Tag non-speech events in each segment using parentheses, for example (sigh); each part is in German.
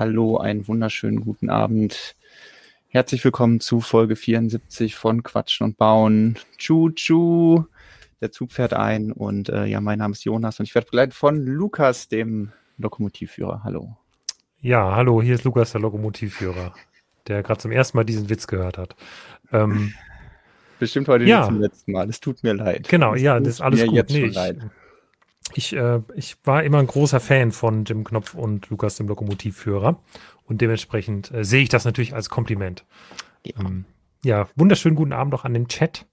Hallo, einen wunderschönen guten Abend. Herzlich willkommen zu Folge 74 von Quatschen und Bauen. Tschu-tschu. Der Zug fährt ein und äh, ja, mein Name ist Jonas und ich werde begleitet von Lukas, dem Lokomotivführer. Hallo. Ja, hallo, hier ist Lukas, der Lokomotivführer, der gerade zum ersten Mal diesen Witz gehört hat. Ähm, (laughs) Bestimmt heute ja. nicht zum letzten Mal. Es tut mir leid. Genau, Es ja, das ist alles gut. Nee, ich. Ich, äh, ich war immer ein großer Fan von Jim Knopf und Lukas, dem Lokomotivführer. Und dementsprechend äh, sehe ich das natürlich als Kompliment. Ja. Ähm, ja, wunderschönen guten Abend auch an den Chat.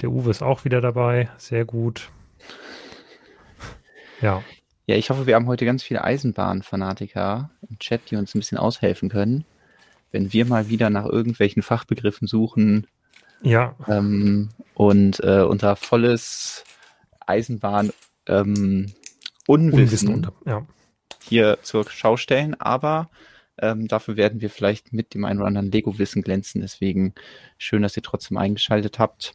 Der Uwe ist auch wieder dabei. Sehr gut. Ja, Ja, ich hoffe, wir haben heute ganz viele Eisenbahnfanatiker im Chat, die uns ein bisschen aushelfen können. Wenn wir mal wieder nach irgendwelchen Fachbegriffen suchen ja, ähm, und äh, unser volles Eisenbahn ähm, Unwissen, Unwissen. Ja, hier zur Schau stellen, aber ähm, dafür werden wir vielleicht mit dem einen oder anderen Lego-Wissen glänzen. Deswegen schön, dass ihr trotzdem eingeschaltet habt.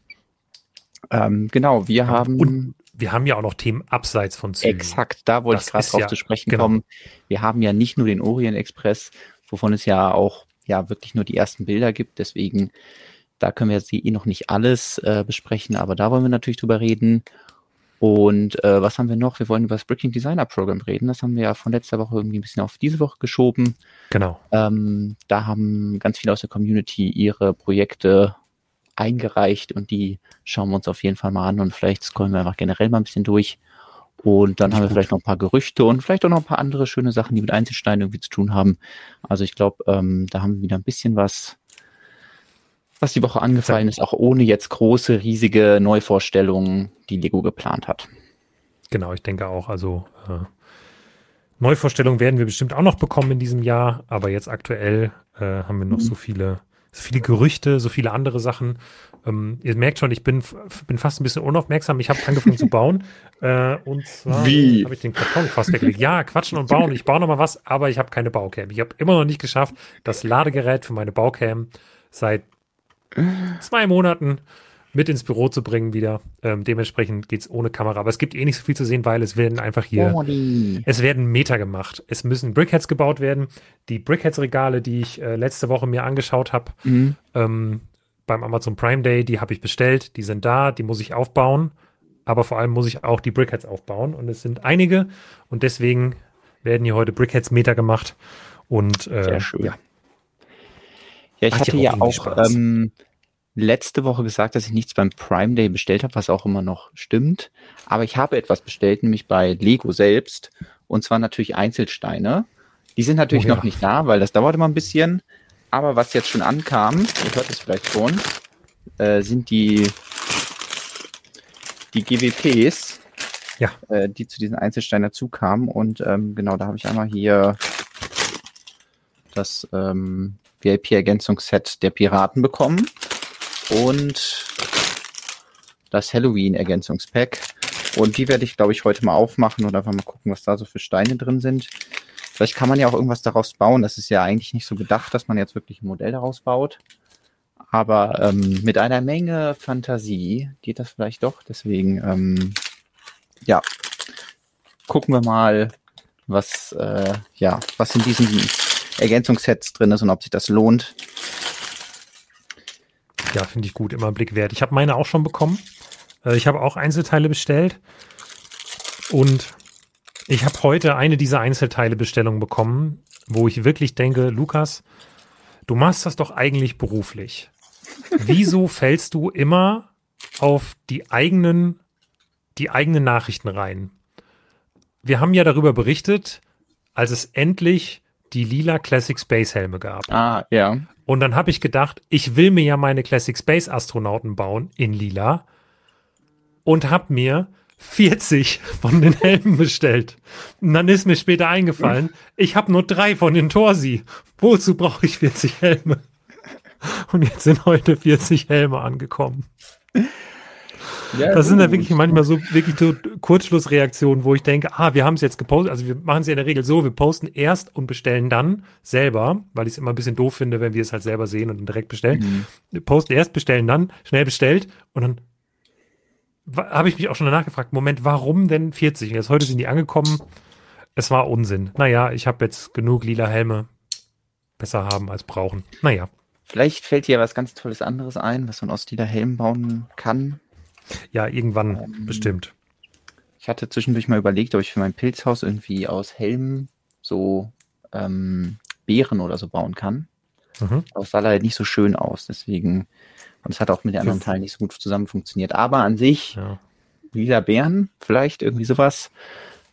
Ähm, genau, wir haben Und wir haben ja auch noch Themen abseits von Zügen. Exakt, da wollte Das ich gerade drauf ja- zu sprechen genau. kommen. Wir haben ja nicht nur den Orient Express, wovon es ja auch ja wirklich nur die ersten Bilder gibt. Deswegen, da können wir jetzt eh noch nicht alles äh, besprechen, aber da wollen wir natürlich drüber reden. Und äh, was haben wir noch? Wir wollen über das Bricking Designer Program reden. Das haben wir ja von letzter Woche irgendwie ein bisschen auf diese Woche geschoben. Genau. Ähm, da haben ganz viele aus der Community ihre Projekte eingereicht und die schauen wir uns auf jeden Fall mal an und vielleicht scrollen wir einfach generell mal ein bisschen durch. Und dann haben wir gut. vielleicht noch ein paar Gerüchte und vielleicht auch noch ein paar andere schöne Sachen, die mit Einzelsteinen irgendwie zu tun haben. Also ich glaube, ähm, da haben wir wieder ein bisschen was, was die Woche angefallen ist, auch ohne jetzt große, riesige Neuvorstellungen, die Lego geplant hat. Genau, ich denke auch. Also äh, Neuvorstellungen werden wir bestimmt auch noch bekommen in diesem Jahr, aber jetzt aktuell äh, haben wir noch so viele, so viele Gerüchte, so viele andere Sachen. Ähm, ihr merkt schon, ich bin, bin fast ein bisschen unaufmerksam. Ich habe angefangen zu bauen. (laughs) Äh, und zwar habe ich den Karton fast weggelegt. Ja, quatschen und bauen. Ich baue noch mal was, aber ich habe keine Baucam. Ich habe immer noch nicht geschafft, das Ladegerät für meine Baucam seit zwei Monaten mit ins Büro zu bringen wieder. Ähm, dementsprechend geht's ohne Kamera. Aber es gibt eh nicht so viel zu sehen, weil es werden einfach hier, Molly. es werden Meter gemacht. Es müssen Brickheads gebaut werden. Die Brickheads-Regale, die ich äh, letzte Woche mir angeschaut habe, Mhm. ähm, beim Amazon Prime Day, die habe ich bestellt. Die sind da, die muss ich aufbauen. Aber vor allem muss ich auch die Brickheads aufbauen. Und es sind einige. Und deswegen werden hier heute Brickheads Meter gemacht. Und äh, Sehr schön. ja, Ja, ich Macht hatte ja auch ähm, letzte Woche gesagt, dass ich nichts beim Prime Day bestellt habe, was auch immer noch stimmt. Aber ich habe etwas bestellt, nämlich bei Lego selbst. Und zwar natürlich Einzelsteine. Die sind natürlich Oh ja. noch nicht da, weil das dauert immer ein bisschen. Aber was jetzt schon ankam, ihr hört es vielleicht schon, äh, sind die, die GWPs, Ja. äh, die zu diesen Einzelsteinen dazukamen. Und ähm, genau, da habe ich einmal hier das ähm, VIP-Ergänzungsset der Piraten bekommen und das Halloween-Ergänzungspack. Und die werde ich, glaube ich, heute mal aufmachen und einfach mal gucken, was da so für Steine drin sind. Vielleicht kann man ja auch irgendwas daraus bauen. Das ist ja eigentlich nicht so gedacht, dass man jetzt wirklich ein Modell daraus baut. Aber ähm, mit einer Menge Fantasie geht das vielleicht doch. Deswegen, ähm, ja, gucken wir mal, was, äh, ja, was in diesen Ergänzungssets drin ist und ob sich das lohnt. Ja, finde ich gut, immer einen Blick wert. Ich habe meine auch schon bekommen. Äh, ich habe auch Einzelteile bestellt. Und ich habe heute eine dieser Einzelteile-Bestellungen bekommen, wo ich wirklich denke, Lukas, du machst das doch eigentlich beruflich. Wieso (laughs) fällst du immer auf die eigenen, die eigenen Nachrichten rein? Wir haben ja darüber berichtet, als es endlich die lila Classic Space Helme gab. Ah, ja. Und dann habe ich gedacht, ich will mir ja meine Classic Space Astronauten bauen in lila und habe mir 40 (laughs) von den Helmen bestellt. Und dann ist mir später eingefallen, ich habe nur drei von den Torsi. Wozu brauche ich 40 Helme? (laughs) Und jetzt sind heute 40 Helme angekommen. Ja Das sind ja gut. wirklich manchmal so wirklich so Kurzschlussreaktionen, wo ich denke, ah, wir haben es jetzt gepostet. Also wir machen es ja in der Regel so, wir posten erst und bestellen dann selber, weil ich es immer ein bisschen doof finde, wenn wir es halt selber sehen und dann direkt bestellen. Mhm. Wir posten erst, bestellen dann, schnell bestellt und dann habe ich mich auch schon danach gefragt, Moment, warum denn 40? Und jetzt heute sind die angekommen. es war Unsinn. Naja, ich habe jetzt genug lila Helme. Besser haben als brauchen. Naja. Vielleicht fällt dir was ganz Tolles anderes ein, was man aus lila Helmen bauen kann. Ja, irgendwann ähm, bestimmt. Ich hatte zwischendurch mal überlegt, ob ich für mein Pilzhaus irgendwie aus Helmen so ähm, Beeren oder so bauen kann. Mhm. Aber es sah leider nicht so schön aus, deswegen, und es hat auch mit den anderen Teilen nicht so gut zusammen funktioniert. Aber an sich, ja. lila Beeren, vielleicht irgendwie sowas.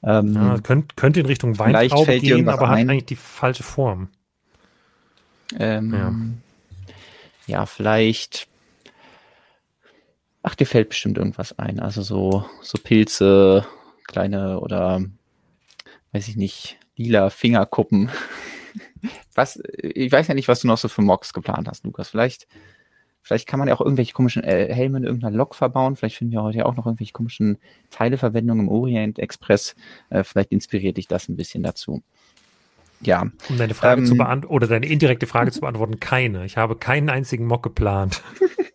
Ähm, ja, könnt, könnte in Richtung Weintraube gehen, aber ein. hat eigentlich die falsche Form. Ähm, ja. ja, vielleicht. Ach, dir fällt bestimmt irgendwas ein. Also so, so Pilze, kleine oder weiß ich nicht, lila Fingerkuppen. (laughs) Was, ich weiß ja nicht, was du noch so für Mocks geplant hast, Lukas. Vielleicht Vielleicht kann man ja auch irgendwelche komischen äh, Helme in irgendeiner Lok verbauen. Vielleicht finden wir heute ja auch noch irgendwelche komischen Teileverwendungen im Orient Express. Äh, vielleicht inspiriert dich das ein bisschen dazu. Ja. Um deine Frage ähm, zu beantworten oder deine indirekte Frage zu beantworten, keine. Ich habe keinen einzigen Mock geplant. (laughs)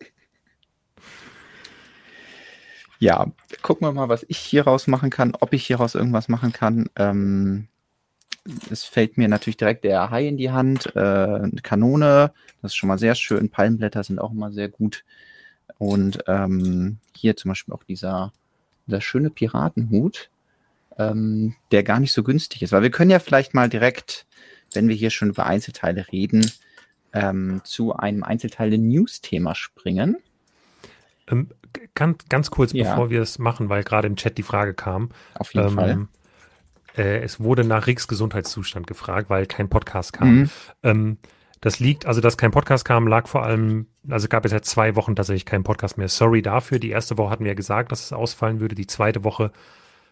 ja, gucken wir mal, was ich hieraus machen kann, ob ich hieraus irgendwas machen kann. Ähm, es fällt mir natürlich direkt der Hai in die Hand, äh, eine Kanone, das ist schon mal sehr schön. Palmblätter sind auch immer sehr gut. Und ähm, hier zum Beispiel auch dieser, dieser schöne Piratenhut, ähm, der gar nicht so günstig ist. Weil wir können ja vielleicht mal direkt, wenn wir hier schon über Einzelteile reden, ähm, zu einem Einzelteile-News-Thema springen. Ähm, ganz, kurz, ja. bevor wir es machen, weil gerade im Chat die Frage kam. Auf jeden Fall. Ähm, äh, es wurde nach Ricks Gesundheitszustand gefragt, weil kein Podcast kam. Mhm. Ähm, das liegt, also dass kein Podcast kam, lag vor allem, also gab es ja zwei Wochen tatsächlich keinen Podcast mehr. Sorry dafür. Die erste Woche hatten wir ja gesagt, dass es ausfallen würde. Die zweite Woche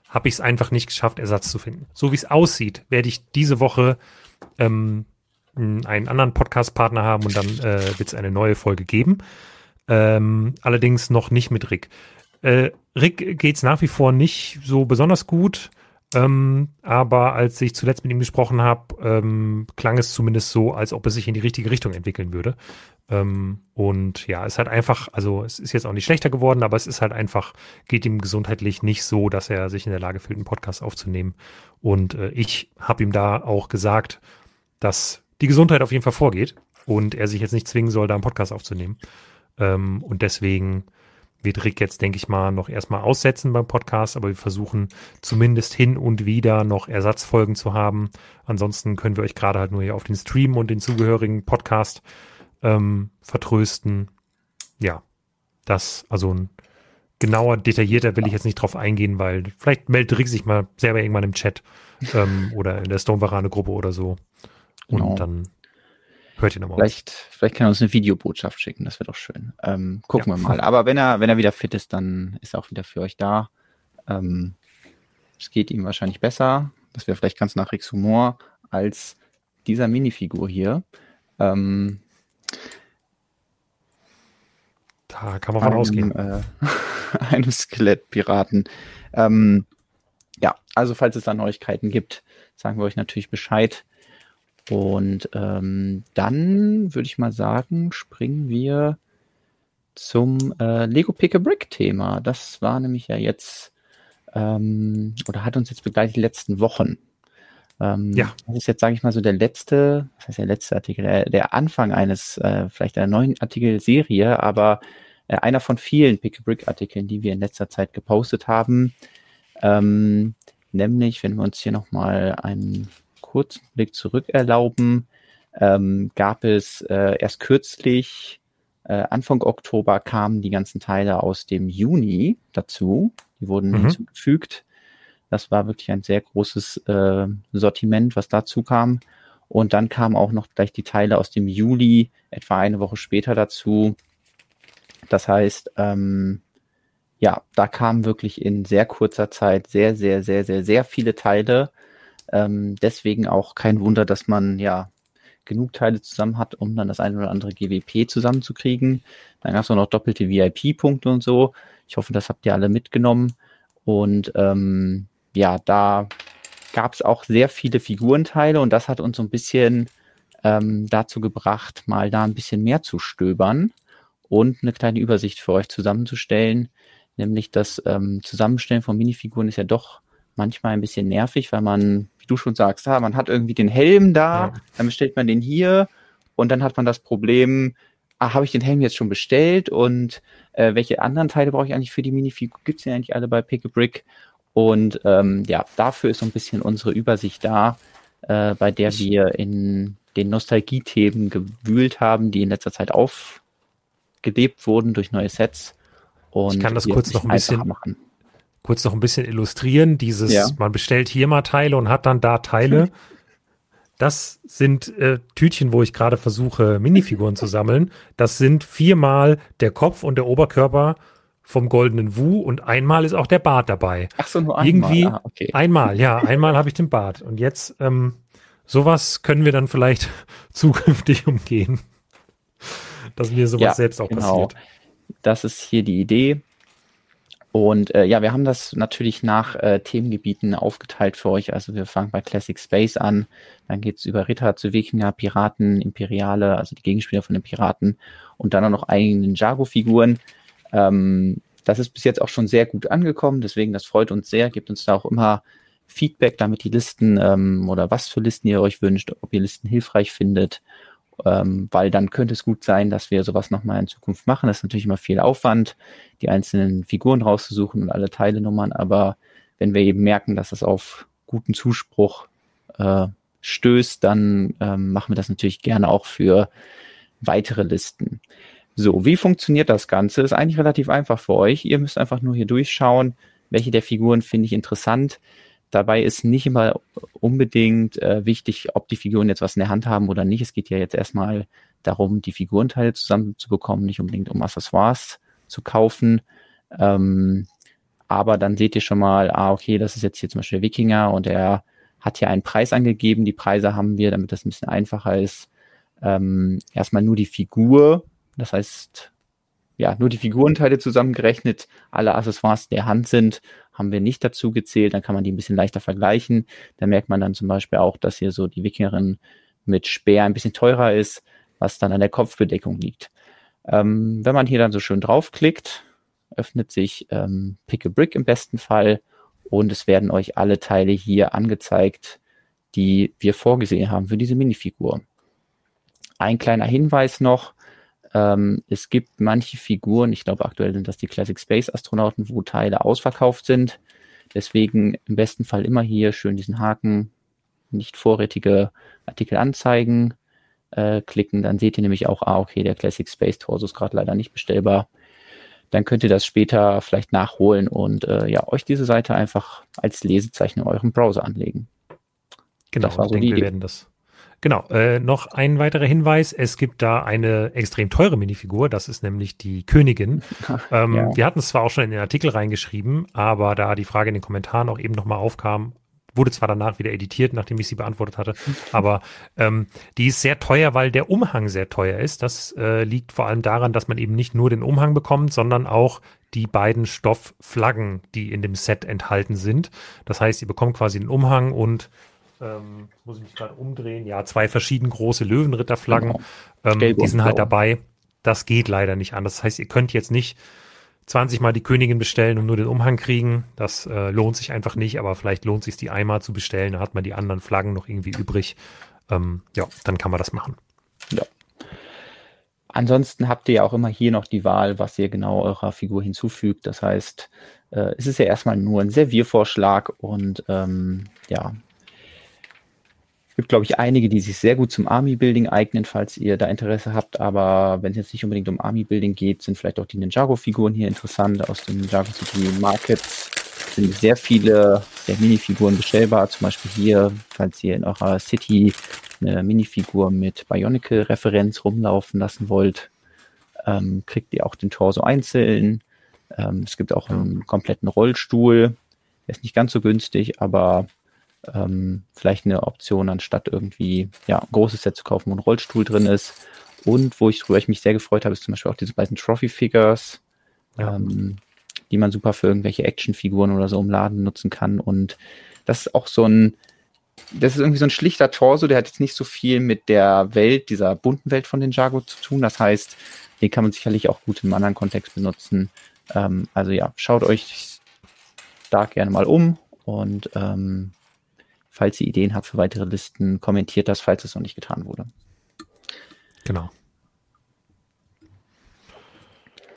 habe ich es einfach nicht geschafft, Ersatz zu finden. So wie es aussieht, werde ich diese Woche ähm, einen anderen Podcast-Partner haben und dann äh, wird es eine neue Folge geben. Ähm, allerdings noch nicht mit Rick. Äh, Rick geht's nach wie vor nicht so besonders gut. Ähm, aber als ich zuletzt mit ihm gesprochen habe, ähm, klang es zumindest so, als ob es sich in die richtige Richtung entwickeln würde. Ähm, und ja, es hat einfach, also es ist jetzt auch nicht schlechter geworden, aber es ist halt einfach, geht ihm gesundheitlich nicht so, dass er sich in der Lage fühlt, einen Podcast aufzunehmen. Und äh, ich habe ihm da auch gesagt, dass die Gesundheit auf jeden Fall vorgeht und er sich jetzt nicht zwingen soll, da einen Podcast aufzunehmen. Ähm, und deswegen wird Rick jetzt, denke ich mal, noch erstmal aussetzen beim Podcast, aber wir versuchen zumindest hin und wieder noch Ersatzfolgen zu haben. Ansonsten können wir euch gerade halt nur hier auf den Stream und den zugehörigen Podcast ähm, vertrösten. Ja, das, also ein genauer, detaillierter will ich jetzt nicht drauf eingehen, weil vielleicht meldet Rick sich mal selber irgendwann im Chat ähm, oder in der Stonevarane-Gruppe oder so. Und genau. dann Hört ihr nochmal. Vielleicht, vielleicht kann er uns eine Videobotschaft schicken, das wäre doch schön. Ähm, gucken ja. wir mal. Aber wenn er, wenn er wieder fit ist, dann ist er auch wieder für euch da. Ähm, es geht ihm wahrscheinlich besser. Das wäre vielleicht ganz nach Ricks Humor als dieser Minifigur hier. Ähm, da kann man von einem, ausgehen. Äh, (laughs) einem Skelettpiraten. Ähm, ja, also falls es da Neuigkeiten gibt, sagen wir euch natürlich Bescheid. Und ähm, dann würde ich mal sagen, springen wir zum äh, Lego Pick a Brick Thema. Das war nämlich ja jetzt ähm, oder hat uns jetzt begleitet die letzten Wochen. Ähm, ja. Das ist jetzt, sage ich mal, so der letzte, was heißt der letzte Artikel, der, der Anfang eines, äh, vielleicht einer neuen Artikelserie, aber äh, einer von vielen Pick a Brick Artikeln, die wir in letzter Zeit gepostet haben. Ähm, nämlich, wenn wir uns hier nochmal einen kurzen Blick zurück erlauben, ähm, gab es äh, erst kürzlich, äh, Anfang Oktober kamen die ganzen Teile aus dem Juni dazu. Die wurden mhm. hinzugefügt. Das war wirklich ein sehr großes äh, Sortiment, was dazu kam. Und dann kamen auch noch gleich die Teile aus dem Juli, etwa eine Woche später dazu. Das heißt, ähm, ja, da kamen wirklich in sehr kurzer Zeit sehr, sehr, sehr, sehr, sehr viele Teile. Ähm, deswegen auch kein Wunder, dass man ja genug Teile zusammen hat, um dann das eine oder andere GWP zusammenzukriegen. Dann gab es auch noch doppelte VIP-Punkte und so. Ich hoffe, das habt ihr alle mitgenommen. Und ähm, ja, da gab es auch sehr viele Figurenteile und das hat uns so ein bisschen ähm, dazu gebracht, mal da ein bisschen mehr zu stöbern und eine kleine Übersicht für euch zusammenzustellen. Nämlich das ähm, Zusammenstellen von Minifiguren ist ja doch manchmal ein bisschen nervig, weil man, wie du schon sagst, ah, man hat irgendwie den Helm da, Ja. dann bestellt man den hier und dann hat man das Problem, ah, habe ich den Helm jetzt schon bestellt und äh, welche anderen Teile brauche ich eigentlich für die Minifigur? Gibt's die eigentlich alle bei Pick a Brick? Und ähm, ja, dafür ist so ein bisschen unsere Übersicht da, äh, bei der wir in den Nostalgie-Themen gewühlt haben, die in letzter Zeit aufgelebt wurden durch neue Sets. Und Ich kann das kurz es noch ein bisschen- machen. Kurz noch ein bisschen illustrieren. Dieses, Ja. man bestellt hier mal Teile und hat dann da Teile. (laughs) Das sind äh, Tütchen, wo ich gerade versuche, Minifiguren zu sammeln. Das sind viermal der Kopf und der Oberkörper vom goldenen Wu und einmal ist auch der Bart dabei. Ach so, nur einmal. Irgendwie Ah, okay. Einmal, ja, einmal habe ich den Bart. Und jetzt, ähm, sowas können wir dann vielleicht (laughs) zukünftig umgehen. Dass mir sowas Ja, selbst auch genau. passiert. Das ist hier die Idee. Und äh, ja, wir haben das natürlich nach äh, Themengebieten aufgeteilt für euch. Also wir fangen bei Classic Space an, dann geht's über Ritter zu Wikinger, Piraten, Imperiale, also die Gegenspieler von den Piraten und dann auch noch eigenen Jago-Figuren. Ähm, das ist bis jetzt auch schon sehr gut angekommen, deswegen das freut uns sehr. Gebt uns da auch immer Feedback, damit die Listen ähm, oder was für Listen ihr euch wünscht, ob ihr Listen hilfreich findet ähm, weil dann könnte es gut sein, dass wir sowas nochmal in Zukunft machen. Das ist natürlich immer viel Aufwand, die einzelnen Figuren rauszusuchen und alle Teilenummern, aber wenn wir eben merken, dass das auf guten Zuspruch äh, stößt, dann ähm, machen wir das natürlich gerne auch für weitere Listen. So, wie funktioniert das Ganze? Ist eigentlich relativ einfach für euch. Ihr müsst einfach nur hier durchschauen, welche der Figuren finde ich interessant. Dabei ist nicht immer unbedingt äh, wichtig, ob die Figuren jetzt was in der Hand haben oder nicht. Es geht ja jetzt erstmal darum, die Figurenteile zusammenzubekommen, nicht unbedingt um Accessoires zu kaufen. Ähm, aber dann seht ihr schon mal, ah, okay, das ist jetzt hier zum Beispiel der Wikinger und er hat hier einen Preis angegeben. Die Preise haben wir, damit das ein bisschen einfacher ist. Ähm, erstmal nur die Figur, das heißt, ja, nur die Figurenteile zusammengerechnet, alle Accessoires, in der Hand sind, haben wir nicht dazu gezählt, dann kann man die ein bisschen leichter vergleichen. Da merkt man dann zum Beispiel auch, dass hier so die Wikingerin mit Speer ein bisschen teurer ist, was dann an der Kopfbedeckung liegt. Ähm, wenn man hier dann so schön draufklickt, öffnet sich ähm, Pick a Brick im besten Fall und es werden euch alle Teile hier angezeigt, die wir vorgesehen haben für diese Minifigur. Ein kleiner Hinweis noch, ähm, es gibt manche Figuren, ich glaube aktuell sind das die Classic Space Astronauten, wo Teile ausverkauft sind. Deswegen im besten Fall immer hier schön diesen Haken, nicht vorrätige Artikel anzeigen, äh, klicken. Dann seht ihr nämlich auch, ah, okay, der Classic Space Torso ist gerade leider nicht bestellbar. Dann könnt ihr das später vielleicht nachholen und äh, ja, euch diese Seite einfach als Lesezeichen in eurem Browser anlegen. Genau, ich so denke, die wir werden das. Genau, äh, noch ein weiterer Hinweis. Es gibt da eine extrem teure Minifigur, das ist nämlich die Königin. (laughs) ähm, Ja. Wir hatten es zwar auch schon in den Artikel reingeschrieben, aber da die Frage in den Kommentaren auch eben nochmal aufkam, wurde zwar danach wieder editiert, nachdem ich sie beantwortet hatte, (laughs) aber ähm, die ist sehr teuer, weil der Umhang sehr teuer ist. Das äh, liegt vor allem daran, dass man eben nicht nur den Umhang bekommt, sondern auch die beiden Stoffflaggen, die in dem Set enthalten sind. Das heißt, ihr bekommt quasi den Umhang und ähm, muss ich mich gerade umdrehen, ja, zwei verschieden große Löwenritterflaggen, Genau. ähm, die sind halt blau. dabei. Das geht leider nicht anders. Das heißt, ihr könnt jetzt nicht 20 Mal die Königin bestellen und nur den Umhang kriegen. Das äh, lohnt sich einfach nicht, aber vielleicht lohnt sich die einmal zu bestellen, dann hat man die anderen Flaggen noch irgendwie übrig. Ähm, ja, dann kann man das machen. Ansonsten habt ihr ja auch immer hier noch die Wahl, was ihr genau eurer Figur hinzufügt. Das heißt, äh, es ist ja erstmal nur ein Serviervorschlag und ähm, ja, gibt, glaube ich, einige, die sich sehr gut zum Army-Building eignen, falls ihr da Interesse habt. Aber wenn es jetzt nicht unbedingt um Army-Building geht, sind vielleicht auch die Ninjago-Figuren hier interessant. Aus dem Ninjago City Market sind sehr viele der Minifiguren bestellbar. Zum Beispiel hier, falls ihr in eurer City eine Minifigur mit Bionicle-Referenz rumlaufen lassen wollt, ähm, kriegt ihr auch den Torso einzeln. Ähm, es gibt auch einen kompletten Rollstuhl. Der ist nicht ganz so günstig, aber ähm, vielleicht eine Option, anstatt irgendwie ja, ein großes Set zu kaufen, wo ein Rollstuhl drin ist. Und wo ich drüber ich mich sehr gefreut habe, ist zum Beispiel auch diese beiden Trophy-Figures, Ja. ähm, die man super für irgendwelche Actionfiguren oder so im Laden nutzen kann. Und das ist auch so ein, das ist irgendwie so ein schlichter Torso, der hat jetzt nicht so viel mit der Welt, dieser bunten Welt von den Jago zu tun. Das heißt, den kann man sicherlich auch gut in einem anderen Kontext benutzen. Ähm, also ja, schaut euch da gerne mal um und ähm, falls ihr Ideen habt für weitere Listen, kommentiert das, falls es noch nicht getan wurde. Genau.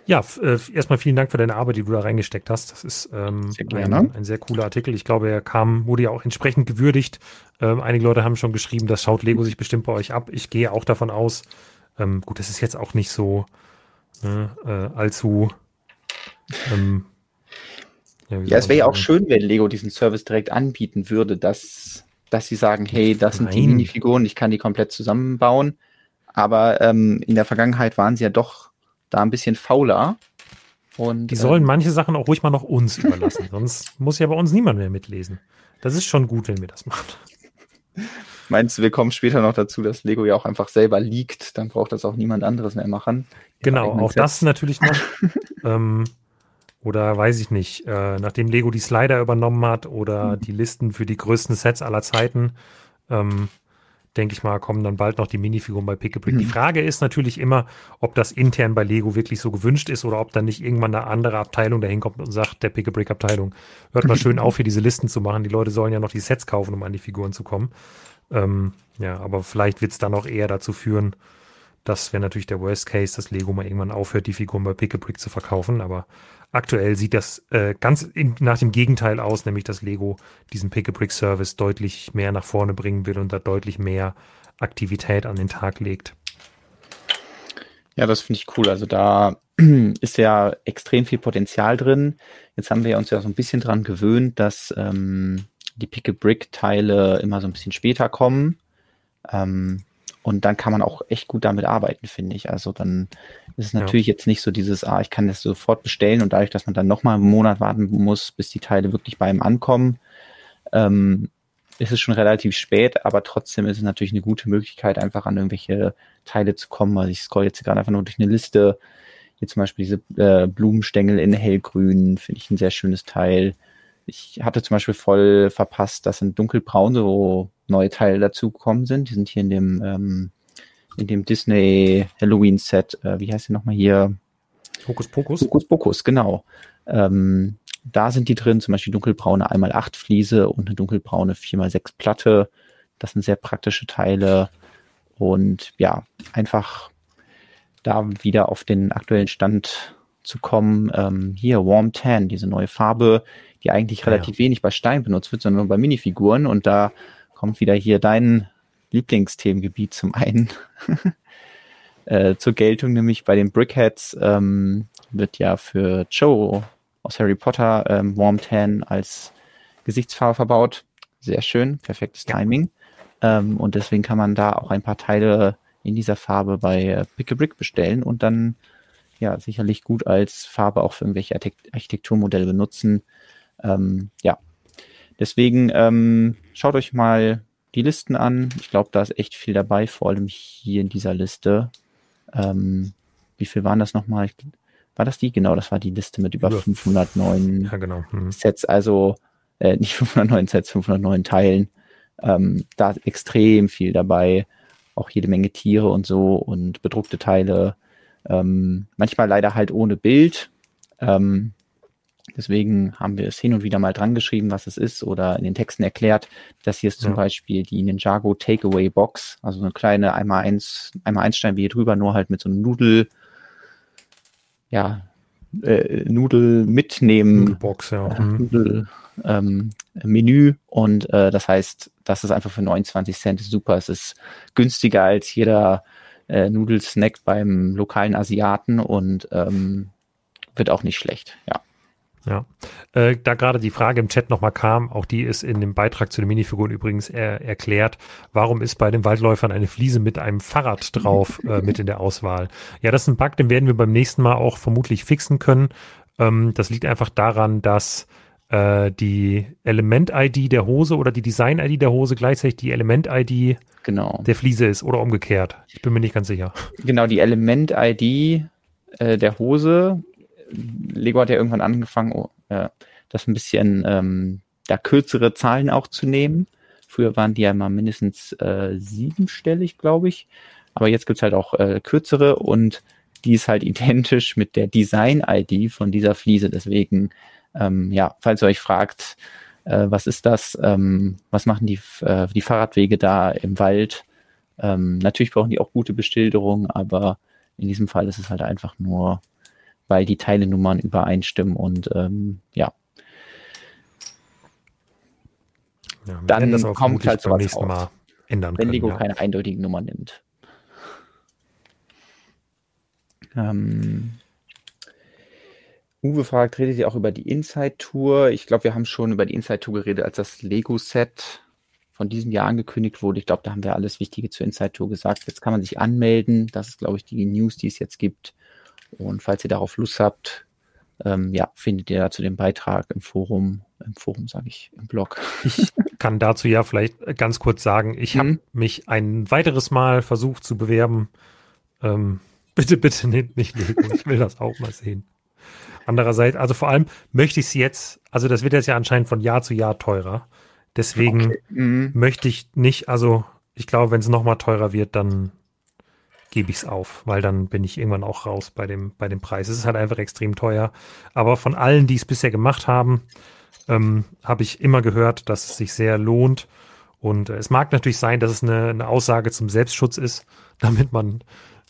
Ja, äh, erstmal vielen Dank für deine Arbeit, die du da reingesteckt hast. Das ist ähm, sehr ein, ein, sehr cooler Artikel. Ich glaube, er kam, wurde ja auch entsprechend gewürdigt. Ähm, einige Leute haben schon geschrieben, das schaut Lego sich bestimmt bei euch ab. Ich gehe auch davon aus. Ähm, gut, das ist jetzt auch nicht so ne, äh, allzu. Ähm, ja, ja es wäre ja auch schön, wenn Lego diesen Service direkt anbieten würde, dass, dass sie sagen, hey, das sind Nein. die Minifiguren, ich kann die komplett zusammenbauen. Aber ähm, in der Vergangenheit waren sie ja doch da ein bisschen fauler. Und, die sollen äh, manche Sachen auch ruhig mal noch uns überlassen, (laughs) sonst muss ja bei uns niemand mehr mitlesen. Das ist schon gut, wenn wir das machen. (laughs) Meinst du, wir kommen später noch dazu, dass Lego ja auch einfach selber liegt, dann braucht das auch niemand anderes mehr machen. Genau, auch das natürlich noch. (laughs) ähm, oder weiß ich nicht, äh, nachdem Lego die Slider übernommen hat oder mhm. die Listen für die größten Sets aller Zeiten, ähm, denke ich mal, kommen dann bald noch die Minifiguren bei Pick Mhm. Die Frage ist natürlich immer, ob das intern bei Lego wirklich so gewünscht ist oder ob dann nicht irgendwann eine andere Abteilung dahin kommt und sagt, der Pick Abteilung, hört mal schön (laughs) auf, hier diese Listen zu machen. Die Leute sollen ja noch die Sets kaufen, um an die Figuren zu kommen. Ähm, ja, aber vielleicht wird es dann auch eher dazu führen, das wäre natürlich der Worst Case, dass Lego mal irgendwann aufhört, die Figuren bei Pick zu verkaufen. Aber Aktuell sieht das äh, ganz in, nach dem Gegenteil aus, nämlich dass Lego diesen Pick-a-Brick-Service deutlich mehr nach vorne bringen will und da deutlich mehr Aktivität an den Tag legt. Ja, das finde ich cool. Also da (clears throat) ist ja extrem viel Potenzial drin. Jetzt haben wir uns ja so ein bisschen dran gewöhnt, dass ähm, die Pick-a-Brick-Teile immer so ein bisschen später kommen. Ähm, und dann kann man auch echt gut damit arbeiten, finde ich. Also dann ist es natürlich ja. jetzt nicht so dieses, ah, ich kann das sofort bestellen und dadurch, dass man dann nochmal einen Monat warten muss, bis die Teile wirklich bei ihm ankommen, ähm, ist es schon relativ spät, aber trotzdem ist es natürlich eine gute Möglichkeit, einfach an irgendwelche Teile zu kommen. Also ich scroll jetzt gerade einfach nur durch eine Liste. Hier zum Beispiel diese äh, Blumenstängel in hellgrün, finde ich ein sehr schönes Teil. Ich hatte zum Beispiel voll verpasst, dass in dunkelbraun so neue Teile dazugekommen sind. Die sind hier in dem, ähm, in dem Disney Halloween Set, äh, wie heißt der nochmal hier? Hokus Pokus? Hokus Pokus, genau. Ähm, da sind die drin, zum Beispiel dunkelbraune 1x8 Fliese und eine dunkelbraune 4x6 Platte. Das sind sehr praktische Teile. Und ja, einfach da wieder auf den aktuellen Stand zu kommen. Ähm, hier, Warm Tan, diese neue Farbe, die eigentlich relativ ja. wenig bei Stein benutzt wird, sondern nur bei Minifiguren. Und da kommt wieder hier dein Lieblingsthemengebiet zum einen (laughs) äh, zur Geltung, nämlich bei den Brickheads ähm, wird ja für Joe aus Harry Potter ähm, Warm Tan als Gesichtsfarbe verbaut. Sehr schön, perfektes Timing. Ähm, und deswegen kann man da auch ein paar Teile in dieser Farbe bei äh, Pick a Brick bestellen und dann ja sicherlich gut als Farbe auch für irgendwelche Architekturmodelle benutzen. Ähm, ja, Deswegen ähm, schaut euch mal die Listen an. Ich glaube, da ist echt viel dabei, vor allem hier in dieser Liste. Ähm, wie viel waren das nochmal? War das die? Genau, das war die Liste mit über, über 509 ja, genau. hm. Sets, also äh, nicht (laughs) 509 Sets, 509 Teilen. Ähm, da ist extrem viel dabei. Auch jede Menge Tiere und so und bedruckte Teile. Ähm, manchmal leider halt ohne Bild. Ähm, Deswegen haben wir es hin und wieder mal dran geschrieben, was es ist oder in den Texten erklärt. Das hier ist zum ja. Beispiel die Ninjago Takeaway Box, also eine kleine einmal eins, einmal eins Stein wie hier drüber, nur halt mit so einem Nudel, ja, äh, Nudel mitnehmen. Box, ja. Äh, Nudel, ähm, Menü und äh, das heißt, das ist einfach für 29 Cent super. Es ist günstiger als jeder äh, Nudelsnack beim lokalen Asiaten und ähm, wird auch nicht schlecht, ja. Ja, äh, da gerade die Frage im Chat nochmal kam, auch die ist in dem Beitrag zu den Minifiguren übrigens er, erklärt, warum ist bei den Waldläufern eine Fliese mit einem Fahrrad drauf (laughs) äh, mit in der Auswahl? Ja, das ist ein Bug, den werden wir beim nächsten Mal auch vermutlich fixen können. Ähm, das liegt einfach daran, dass äh, die Element-ID der Hose oder die Design-ID der Hose gleichzeitig die Element-ID genau. der Fliese ist oder umgekehrt. Ich bin mir nicht ganz sicher. Genau, die Element-ID äh, der Hose Lego hat ja irgendwann angefangen, oh, äh, das ein bisschen ähm, da kürzere Zahlen auch zu nehmen. Früher waren die ja immer mindestens äh, siebenstellig, glaube ich. Aber jetzt gibt's halt auch äh, kürzere und die ist halt (laughs) identisch mit der Design-ID von dieser Fliese. Deswegen, ähm, ja, falls ihr euch fragt, äh, was ist das, ähm, was machen die, äh, die Fahrradwege da im Wald. Ähm, natürlich brauchen die auch gute Beschilderung, aber in diesem Fall ist es halt einfach nur, weil die Teilenummern übereinstimmen und ähm, ja. Ja, Dann das kommt halt beim nächsten raus. Mal ändern wenn können. Lego ja. keine eindeutigen Nummern nimmt. Ähm, Uwe fragt, redet ihr auch über die Inside Tour? Ich glaube, wir haben schon über die Inside Tour geredet, als das Lego-Set von diesem Jahr angekündigt wurde. Ich glaube, da haben wir alles Wichtige zur Inside Tour gesagt. Jetzt kann man sich anmelden. Das ist, glaube ich, die News, die es jetzt gibt. Und falls ihr darauf Lust habt, ähm, ja, findet ihr dazu den Beitrag im Forum, im Forum sage ich, im Blog. Ich kann dazu ja vielleicht ganz kurz sagen, ich habe Mhm. mich ein weiteres Mal versucht zu bewerben. Ähm, bitte, bitte nehmt nicht Lego. Ich will das auch mal sehen. Andererseits, also vor allem möchte ich es jetzt, also das wird jetzt ja anscheinend von Jahr zu Jahr teurer. Deswegen Mhm. möchte ich nicht, also ich glaube, wenn es nochmal teurer wird, dann gebe ich es auf, weil dann bin ich irgendwann auch raus bei dem, bei dem Preis. Es ist halt einfach extrem teuer. Aber von allen, die es bisher gemacht haben, ähm, habe ich immer gehört, dass es sich sehr lohnt. Und äh, es mag natürlich sein, dass es eine, eine Aussage zum Selbstschutz ist, (laughs) damit man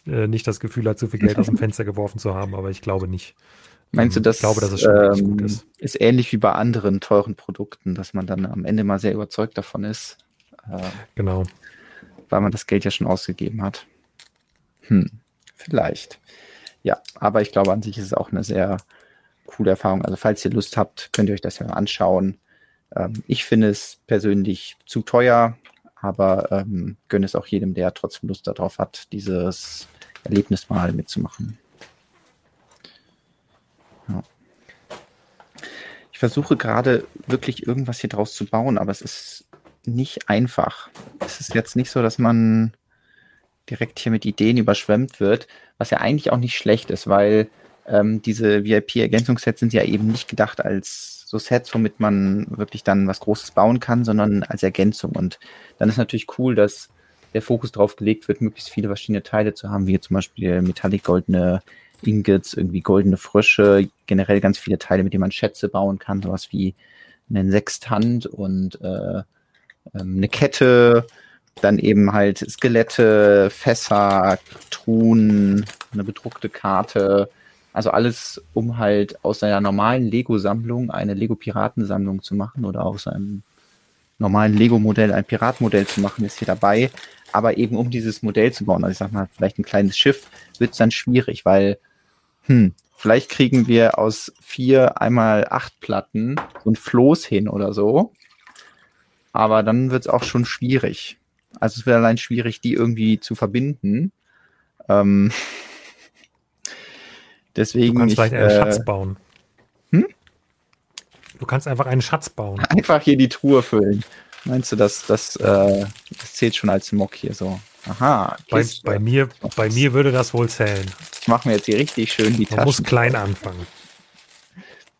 äh, nicht das Gefühl hat, zu viel Geld aus dem (laughs) Fenster geworfen zu haben, aber ich glaube nicht. Meinst du, Ähm, das ich glaube, dass es ähm, gut ist. ist ähnlich wie bei anderen teuren Produkten, dass man dann am Ende mal sehr überzeugt davon ist, äh, Genau. weil man das Geld ja schon ausgegeben hat? Hm, vielleicht. Ja, aber ich glaube, an sich ist es auch eine sehr coole Erfahrung. Also, falls ihr Lust habt, könnt ihr euch das ja mal anschauen. Ähm, ich finde es persönlich zu teuer, aber ähm, gönne es auch jedem, der trotzdem Lust darauf hat, dieses Erlebnis mal mitzumachen. Ja. Ich versuche gerade wirklich irgendwas hier draus zu bauen, aber es ist nicht einfach. Es ist jetzt nicht so, dass man direkt hier mit Ideen überschwemmt wird, was ja eigentlich auch nicht schlecht ist, weil ähm, diese VIP-Ergänzungssets sind ja eben nicht gedacht als so Sets, womit man wirklich dann was Großes bauen kann, sondern als Ergänzung. Und dann ist natürlich cool, dass der Fokus darauf gelegt wird, möglichst viele verschiedene Teile zu haben, wie zum Beispiel metallic goldene Ingots, irgendwie goldene Frösche, generell ganz viele Teile, mit denen man Schätze bauen kann, sowas wie einen Sextant und äh, ähm, eine Kette, dann eben halt Skelette, Fässer, Truhen, eine bedruckte Karte. Also alles, um halt aus einer normalen Lego-Sammlung eine Lego-Piratensammlung zu machen oder aus einem normalen Lego-Modell ein Piratenmodell zu machen, ist hier dabei. Aber eben um dieses Modell zu bauen, also ich sag mal, vielleicht ein kleines Schiff, wird es dann schwierig, weil, hm, vielleicht kriegen wir aus vier einmal acht Platten ein Floß hin oder so. Aber dann wird es auch schon schwierig. Also es wird allein schwierig, die irgendwie zu verbinden. Ähm, (laughs) deswegen Du kannst ich, vielleicht einen äh, Schatz bauen. hm? Du kannst einfach einen Schatz bauen. (laughs) einfach hier die Truhe füllen. Meinst du, dass das, äh, das zählt schon als Mock hier so? Aha, Bei, bei, mir, bei mir würde das wohl zählen. Ich mache mir jetzt hier richtig schön die Man muss Taschen. klein anfangen.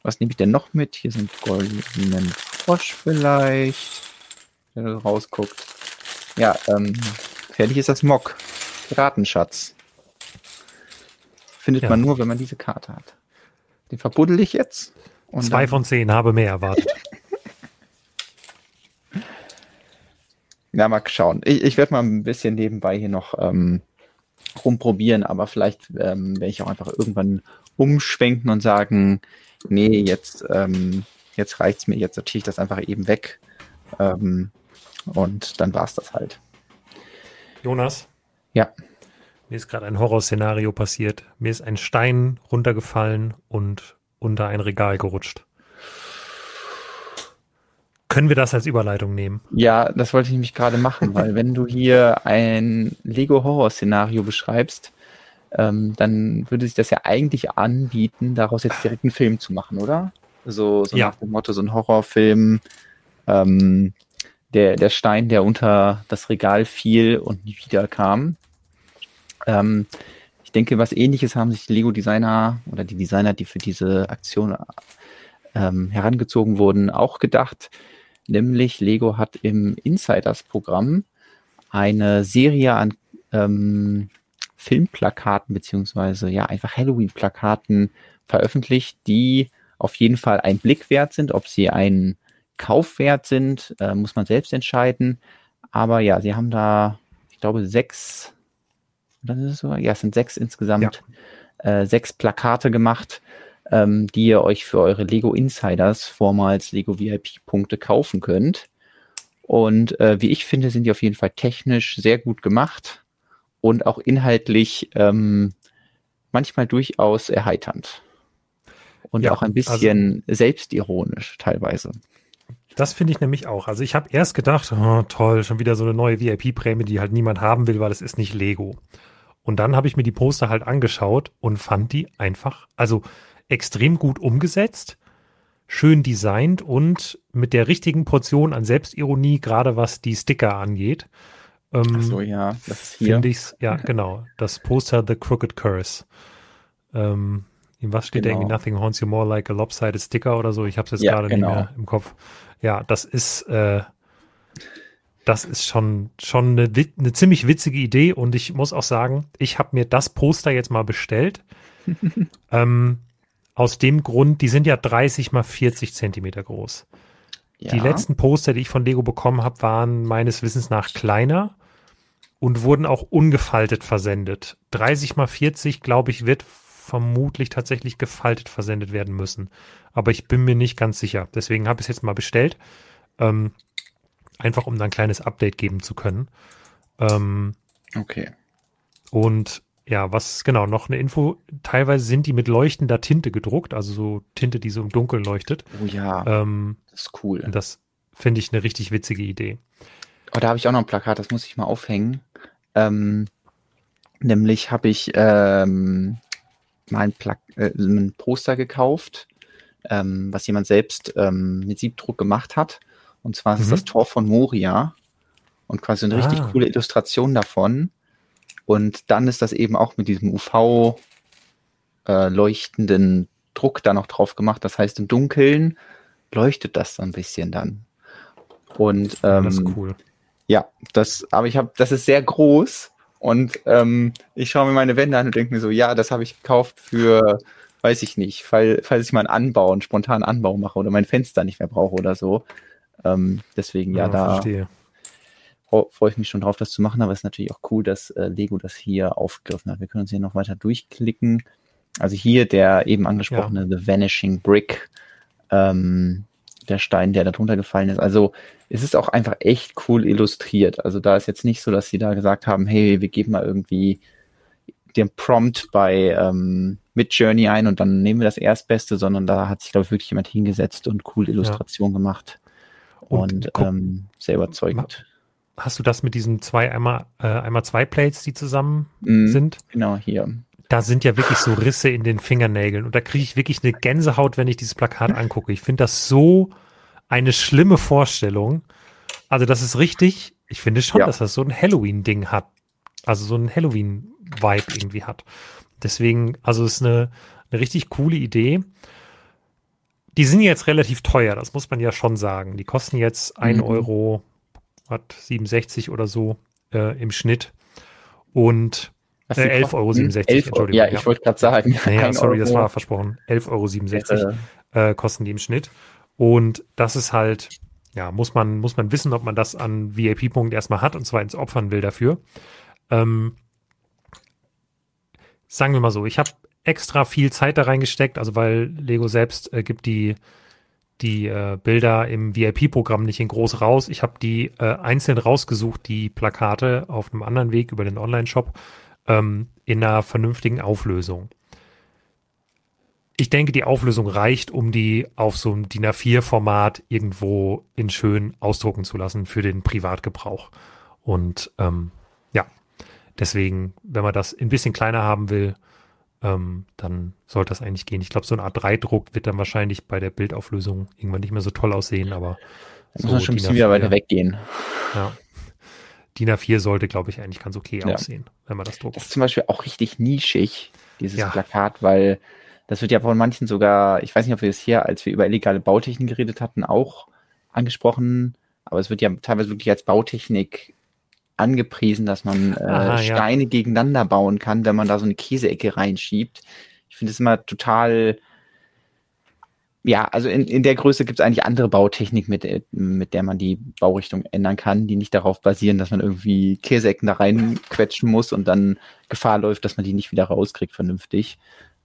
Was nehme ich denn noch mit? Hier sind goldenen Frosch vielleicht, der da rausguckt. Ja, ähm, fertig ist das Mock. Piratenschatz. Findet Ja. man nur, wenn man diese Karte hat. Den verbuddel ich jetzt. Zwei von zehn habe mehr erwartet. (laughs) Ja, mal schauen. Ich, ich werde mal ein bisschen nebenbei hier noch ähm, rumprobieren, aber vielleicht ähm, werde ich auch einfach irgendwann umschwenken und sagen, nee, jetzt, ähm, jetzt reicht's mir, jetzt sortiere ich das einfach eben weg. Ähm, und dann war's das halt. Jonas? Ja. Mir ist gerade ein Horrorszenario passiert. Mir ist ein Stein runtergefallen und unter ein Regal gerutscht. Können wir das als Überleitung nehmen? Ja, das wollte ich nämlich gerade machen, (laughs) weil wenn du hier ein Lego-Horror-Szenario beschreibst, ähm, dann würde sich das ja eigentlich anbieten, daraus jetzt direkt einen Film zu machen, oder? So, so Ja. nach dem Motto, so ein Horrorfilm, ähm, der, der Stein, der unter das Regal fiel und nie wieder kam. Ähm, ich denke, was ähnliches haben sich Lego-Designer oder die Designer, die für diese Aktion ähm, herangezogen wurden, auch gedacht. Nämlich Lego hat im Insiders-Programm eine Serie an ähm, Filmplakaten beziehungsweise ja einfach Halloween-Plakaten veröffentlicht, die auf jeden Fall ein Blick wert sind, ob sie einen Kaufwert sind, äh, muss man selbst entscheiden. Aber ja, sie haben da, ich glaube, sechs, das ist es so, ja, es sind sechs insgesamt, ja. äh, sechs Plakate gemacht, ähm, die ihr euch für eure Lego Insiders, vormals Lego VIP-Punkte kaufen könnt. Und äh, wie ich finde, sind die auf jeden Fall technisch sehr gut gemacht und auch inhaltlich ähm, manchmal durchaus erheiternd. Und ja, auch ein bisschen also, selbstironisch teilweise. Das finde ich nämlich auch. Also ich habe erst gedacht, oh, toll, schon wieder so eine neue VIP-Prämie, die halt niemand haben will, weil es ist nicht Lego. Und dann habe ich mir die Poster halt angeschaut und fand die einfach, also extrem gut umgesetzt, schön designt und mit der richtigen Portion an Selbstironie, gerade was die Sticker angeht. Ähm, Ach so, ja, das finde ich's, ja, (laughs) genau. Das Poster The Crooked Curse. Ähm, was steht genau. da irgendwie? Nothing haunts you more like a lopsided sticker oder so. Ich habe es jetzt ja, gerade genau. nicht mehr im Kopf. Ja, das ist, äh, das ist schon, schon eine, eine, ziemlich witzige Idee und ich muss auch sagen, ich habe mir das Poster jetzt mal bestellt. (laughs) ähm, aus dem Grund, die sind ja 30 mal 40 Zentimeter groß. Ja. Die letzten Poster, die ich von Lego bekommen habe, waren meines Wissens nach kleiner und wurden auch ungefaltet versendet. 30 mal 40, glaube ich, wird vermutlich tatsächlich gefaltet versendet werden müssen. Aber ich bin mir nicht ganz sicher. Deswegen habe ich es jetzt mal bestellt. Ähm, einfach um dann ein kleines Update geben zu können. Ähm, okay. Und ja, was genau, noch eine Info. Teilweise sind die mit leuchtender Tinte gedruckt, also so Tinte, die so im Dunkeln leuchtet. Oh ja. Ähm, das ist cool. Das finde ich eine richtig witzige Idee. Oh, da habe ich auch noch ein Plakat, das muss ich mal aufhängen. Ähm, nämlich habe ich ähm, mal ein, Pla äh, ein, Poster gekauft, ähm, was jemand selbst ähm, mit Siebdruck gemacht hat. Und zwar mhm. ist das Tor von Moria. Und quasi eine ah. richtig coole Illustration davon. Und dann ist das eben auch mit diesem UV äh, leuchtenden Druck da noch drauf gemacht. Das heißt, im Dunkeln leuchtet das so ein bisschen dann. Und ähm, das ist cool. Ja, das, aber ich habe, das ist sehr groß und ähm, ich schaue mir meine Wände an und denke mir so, ja, das habe ich gekauft für, weiß ich nicht, fall, falls ich mal einen Anbau, einen spontanen Anbau mache oder mein Fenster nicht mehr brauche oder so. Ähm, deswegen ja, ja da verstehe freue ich mich schon drauf, das zu machen, aber es ist natürlich auch cool, dass äh, Lego das hier aufgegriffen hat. Wir können uns hier noch weiter durchklicken. Also hier der eben angesprochene ja. The Vanishing Brick, ähm, der Stein, der da drunter gefallen ist. Also es ist auch einfach echt cool illustriert. Also da ist jetzt nicht so, dass sie da gesagt haben, hey, wir geben mal irgendwie den Prompt bei ähm, Midjourney ein und dann nehmen wir das Erstbeste, sondern da hat sich, glaube ich, wirklich jemand hingesetzt und cool Illustration ja. gemacht. Und, und ähm, sehr überzeugend hast du das mit diesen zwei einmal äh, einmal zwei Plates, die zusammen mm, sind? Genau, hier. Da sind ja wirklich so Risse in den Fingernägeln und da kriege ich wirklich eine Gänsehaut, wenn ich dieses Plakat angucke. Ich finde das so eine schlimme Vorstellung. Also das ist richtig, ich finde schon, ja. dass das so ein Halloween-Ding hat. Also so ein Halloween-Vibe irgendwie hat. Deswegen, also es ist eine, eine richtig coole Idee. Die sind jetzt relativ teuer, das muss man ja schon sagen. Die kosten jetzt ein mhm. Euro hat 67 oder so äh, im Schnitt. Und äh, 11,67 Euro, 11 Entschuldigung. Ja, ich ja. wollte gerade sagen. Naja, sorry, Euro. das war versprochen. 11,67 Euro äh, kosten die im Schnitt. Und das ist halt, ja, muss man, muss man wissen, ob man das an VIP-Punkten erstmal hat und zwar ins Opfern will dafür. Ähm, sagen wir mal so, ich habe extra viel Zeit da reingesteckt, also weil Lego selbst äh, gibt die die äh, Bilder im VIP-Programm nicht in groß raus. Ich habe die äh, einzeln rausgesucht, die Plakate auf einem anderen Weg über den Online-Shop ähm, in einer vernünftigen Auflösung. Ich denke, die Auflösung reicht, um die auf so einem DIN A4-Format irgendwo in schön ausdrucken zu lassen für den Privatgebrauch. Und ähm, ja, deswegen, wenn man das ein bisschen kleiner haben will, ähm, dann sollte das eigentlich gehen. Ich glaube, so ein A3-Druck wird dann wahrscheinlich bei der Bildauflösung irgendwann nicht mehr so toll aussehen, aber. Da so muss man schon ein bisschen wieder weiter weggehen. Ja. DIN A4 sollte, glaube ich, eigentlich ganz okay ja. aussehen, wenn man das druckt. Das ist zum Beispiel auch richtig nischig, dieses ja. Plakat, weil das wird ja von manchen sogar, ich weiß nicht, ob wir es hier, als wir über illegale Bautechnik geredet hatten, auch angesprochen, aber es wird ja teilweise wirklich als Bautechnik angepriesen, dass man äh, Aha, Steine ja. gegeneinander bauen kann, wenn man da so eine Käseecke reinschiebt. Ich finde es immer total ja, also in, in der Größe gibt es eigentlich andere Bautechnik, mit, mit der man die Baurichtung ändern kann, die nicht darauf basieren, dass man irgendwie Käseecken da reinquetschen muss und dann Gefahr läuft, dass man die nicht wieder rauskriegt vernünftig.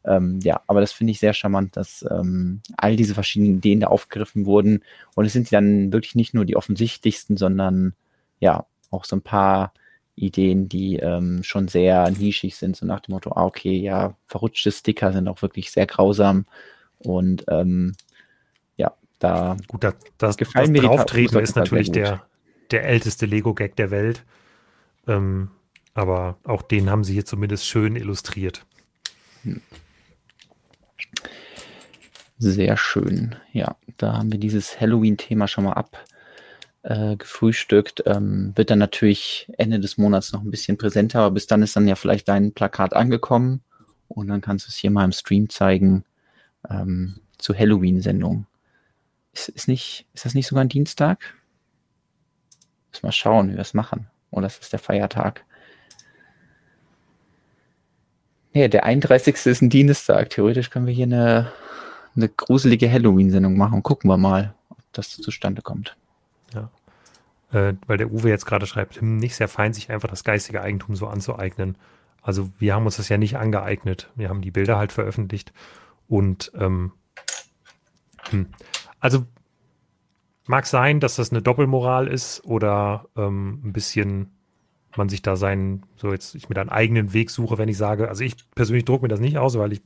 Ähm, ja, aber das finde ich sehr charmant, dass ähm, all diese verschiedenen Ideen da aufgegriffen wurden. Und es sind dann wirklich nicht nur die offensichtlichsten, sondern ja, auch so ein paar Ideen, die ähm, schon sehr nischig sind, so nach dem Motto, ah, okay, ja, verrutschte Sticker sind auch wirklich sehr grausam. Und ähm, ja, da gut, das, das, gefallen das mir Drauftreten ist natürlich der, der älteste Lego-Gag der Welt. Ähm, aber auch den haben sie hier zumindest schön illustriert. Hm. Sehr schön. Ja, da haben wir dieses Halloween-Thema schon mal abgefrühstückt. Äh, ähm, wird dann natürlich Ende des Monats noch ein bisschen präsenter, aber bis dann ist dann ja vielleicht dein Plakat angekommen und dann kannst du es hier mal im Stream zeigen ähm, zur Halloween-Sendung. Ist, ist, ist das nicht sogar ein Dienstag? Müssen mal schauen, wie wir es machen. Oder ist das der Feiertag? Nee, der 31. ist ein Dienstag. Theoretisch können wir hier eine eine gruselige Halloween-Sendung machen. Gucken wir mal, ob das zustande kommt. Ja. Äh, weil der Uwe jetzt gerade schreibt, hm, nicht sehr fein, sich einfach das geistige Eigentum so anzueignen. Also wir haben uns das ja nicht angeeignet. Wir haben die Bilder halt veröffentlicht und ähm, hm. also mag sein, dass das eine Doppelmoral ist oder ähm, ein bisschen man sich da seinen, so jetzt ich mir da einen eigenen Weg suche, wenn ich sage, also ich persönlich drucke mir das nicht aus, weil ich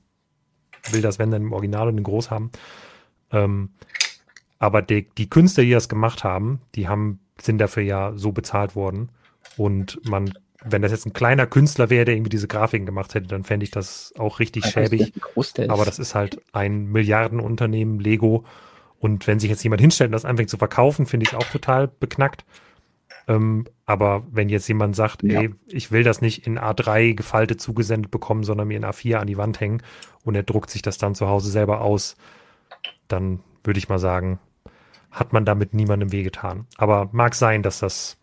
will das, wenn dann im Original und in groß haben. Ähm, aber die, die Künstler, die das gemacht haben, die haben, sind dafür ja so bezahlt worden. Und man, wenn das jetzt ein kleiner Künstler wäre, der irgendwie diese Grafiken gemacht hätte, dann fände ich das auch richtig ja, schäbig. Aber das ist halt ein Milliardenunternehmen, Lego. Und wenn sich jetzt jemand hinstellt und das anfängt zu verkaufen, finde ich auch total beknackt. Ähm, aber wenn jetzt jemand sagt, ja. ey, ich will das nicht in A3 gefaltet zugesendet bekommen, sondern mir in A4 an die Wand hängen und er druckt sich das dann zu Hause selber aus, dann würde ich mal sagen, hat man damit niemandem wehgetan. Aber mag sein, dass das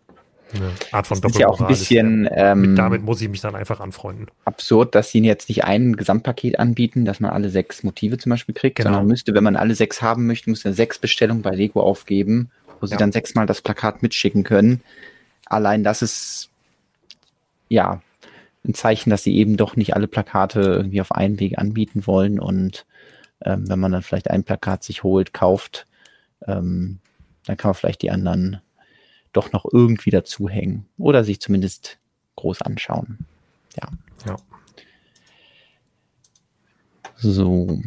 eine Art von Doppelmoral ist. Ja auch ein bisschen. Ähm, damit muss ich mich dann einfach anfreunden. Absurd, dass sie jetzt nicht ein Gesamtpaket anbieten, dass man alle sechs Motive zum Beispiel kriegt, genau. sondern müsste, wenn man alle sechs haben möchte, muss er sechs Bestellungen bei Lego aufgeben wo sie dann sechsmal das Plakat mitschicken können. Allein das ist ja ein Zeichen, dass sie eben doch nicht alle Plakate irgendwie auf einen Weg anbieten wollen und ähm, wenn man dann vielleicht ein Plakat sich holt, kauft, ähm, dann kann man vielleicht die anderen doch noch irgendwie dazuhängen oder sich zumindest groß anschauen. Ja. Ja. So.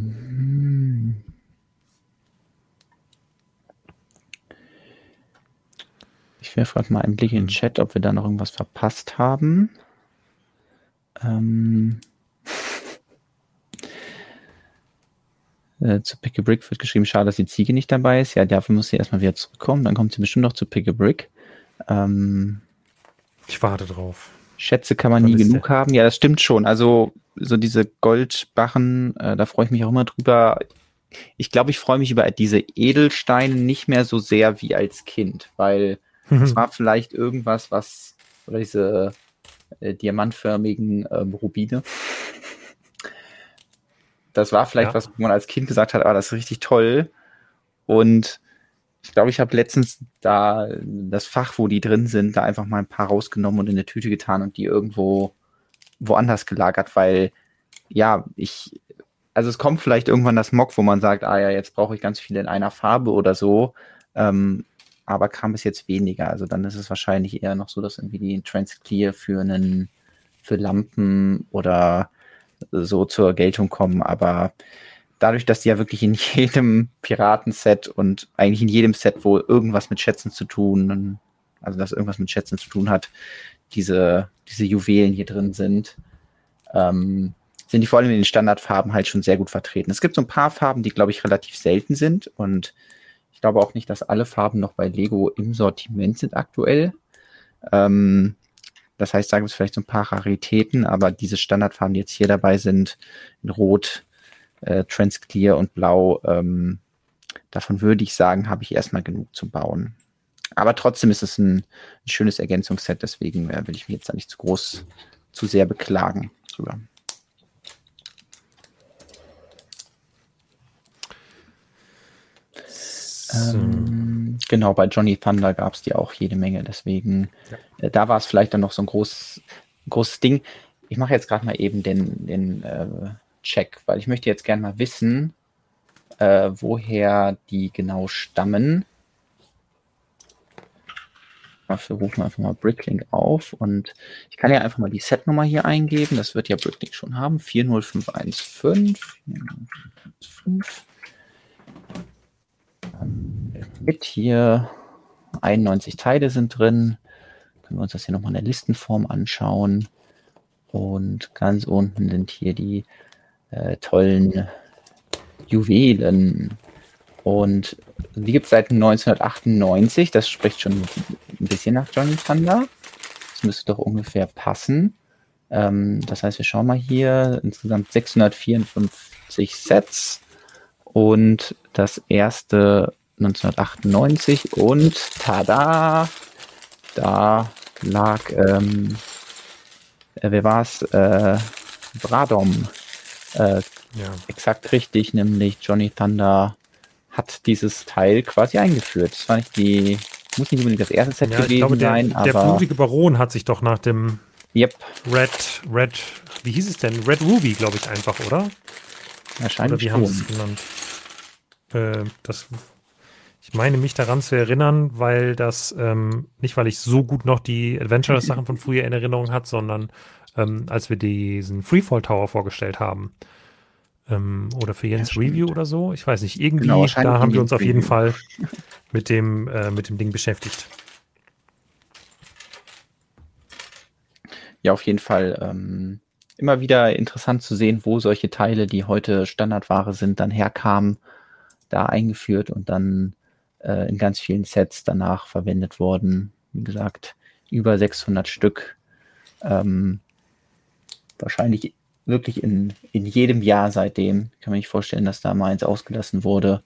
Ich werfe gerade mal einen Blick in den Chat, ob wir da noch irgendwas verpasst haben. Ähm (laughs) äh, zu Pick a Brick wird geschrieben, schade, dass die Ziege nicht dabei ist. Ja, dafür muss sie erstmal wieder zurückkommen. Dann kommt sie bestimmt noch zu Pick a Brick. Ähm ich warte drauf. Schätze kann man nie genug der? haben. Ja, das stimmt schon. Also so diese Goldbarren, äh, da freue ich mich auch immer drüber. Ich glaube, ich freue mich über diese Edelsteine nicht mehr so sehr wie als Kind, weil es war vielleicht irgendwas, was, oder diese äh, diamantförmigen ähm, Rubine. Das war vielleicht ja. was, wo man als Kind gesagt hat, ah, das ist richtig toll. Und ich glaube, ich habe letztens da das Fach, wo die drin sind, da einfach mal ein paar rausgenommen und in eine Tüte getan und die irgendwo woanders gelagert, weil ja, ich, also es kommt vielleicht irgendwann das Mock, wo man sagt, ah ja, jetzt brauche ich ganz viele in einer Farbe oder so. Ähm, aber kam bis jetzt weniger. Also dann ist es wahrscheinlich eher noch so, dass irgendwie die Transclear für einen, für Lampen oder so zur Geltung kommen. Aber dadurch, dass die ja wirklich in (laughs) jedem Piratenset und eigentlich in jedem Set, wo irgendwas mit Schätzen zu tun, also dass irgendwas mit Schätzen zu tun hat, diese, diese Juwelen hier drin sind, ähm, sind die vor allem in den Standardfarben halt schon sehr gut vertreten. Es gibt so ein paar Farben, die, glaube ich, relativ selten sind und ich glaube auch nicht, dass alle Farben noch bei Lego im Sortiment sind aktuell. Ähm, das heißt, da gibt es vielleicht so ein paar Raritäten, aber diese Standardfarben, die jetzt hier dabei sind, in Rot, äh, Transclear und Blau, ähm, davon würde ich sagen, habe ich erstmal genug zu bauen. Aber trotzdem ist es ein, ein schönes Ergänzungsset, deswegen äh, will ich mich jetzt da nicht zu groß, zu sehr beklagen drüber. Ähm, genau, bei Johnny Thunder gab es die auch jede Menge, deswegen ja. äh, da war es vielleicht dann noch so ein groß, großes Ding. Ich mache jetzt gerade mal eben den, den äh, Check, weil ich möchte jetzt gerne mal wissen, äh, woher die genau stammen. Dafür rufen wir einfach mal Bricklink auf und ich kann ja einfach mal die Setnummer hier eingeben. Das wird ja Bricklink schon haben. 40515. 40515. Mit hier 91 Teile sind drin. Können wir uns das hier nochmal in der Listenform anschauen. Und ganz unten sind hier die äh, tollen Juwelen. Und die gibt es seit 1998. Das spricht schon ein bisschen nach Johnny Thunder. Das müsste doch ungefähr passen. Ähm, das heißt, wir schauen mal hier. Insgesamt 654 Sets. Und das erste 1998. Und tada! Da lag, ähm, äh, wer war es? Äh, Bradom. Äh, ja. Exakt richtig, nämlich Johnny Thunder hat dieses Teil quasi eingeführt. Das war nicht die, muss nicht unbedingt das erste Set ja, gewesen glaube, der, sein, aber. Der blutige Baron hat sich doch nach dem yep. Red, Red, wie hieß es denn? Red Ruby, glaube ich, einfach, oder? Wahrscheinlich. Oder wie haben sie es genannt? Äh, das, ich meine mich daran zu erinnern, weil das, ähm, nicht weil ich so gut noch die Adventure-Sachen von früher in Erinnerung hat, sondern ähm, als wir diesen Freefall Tower vorgestellt haben ähm, oder für Jens ja, Review oder so. Ich weiß nicht, irgendwie, genau, da haben wir uns auf jeden Fall (laughs) mit dem, äh, mit dem Ding beschäftigt. Ja, auf jeden Fall ähm, immer wieder interessant zu sehen, wo solche Teile, die heute Standardware sind, dann herkamen, da eingeführt und dann äh, in ganz vielen Sets danach verwendet worden. Wie gesagt, über 600 Stück. Ähm, wahrscheinlich wirklich in, in jedem Jahr seitdem. Ich kann mir nicht vorstellen, dass da mal eins ausgelassen wurde.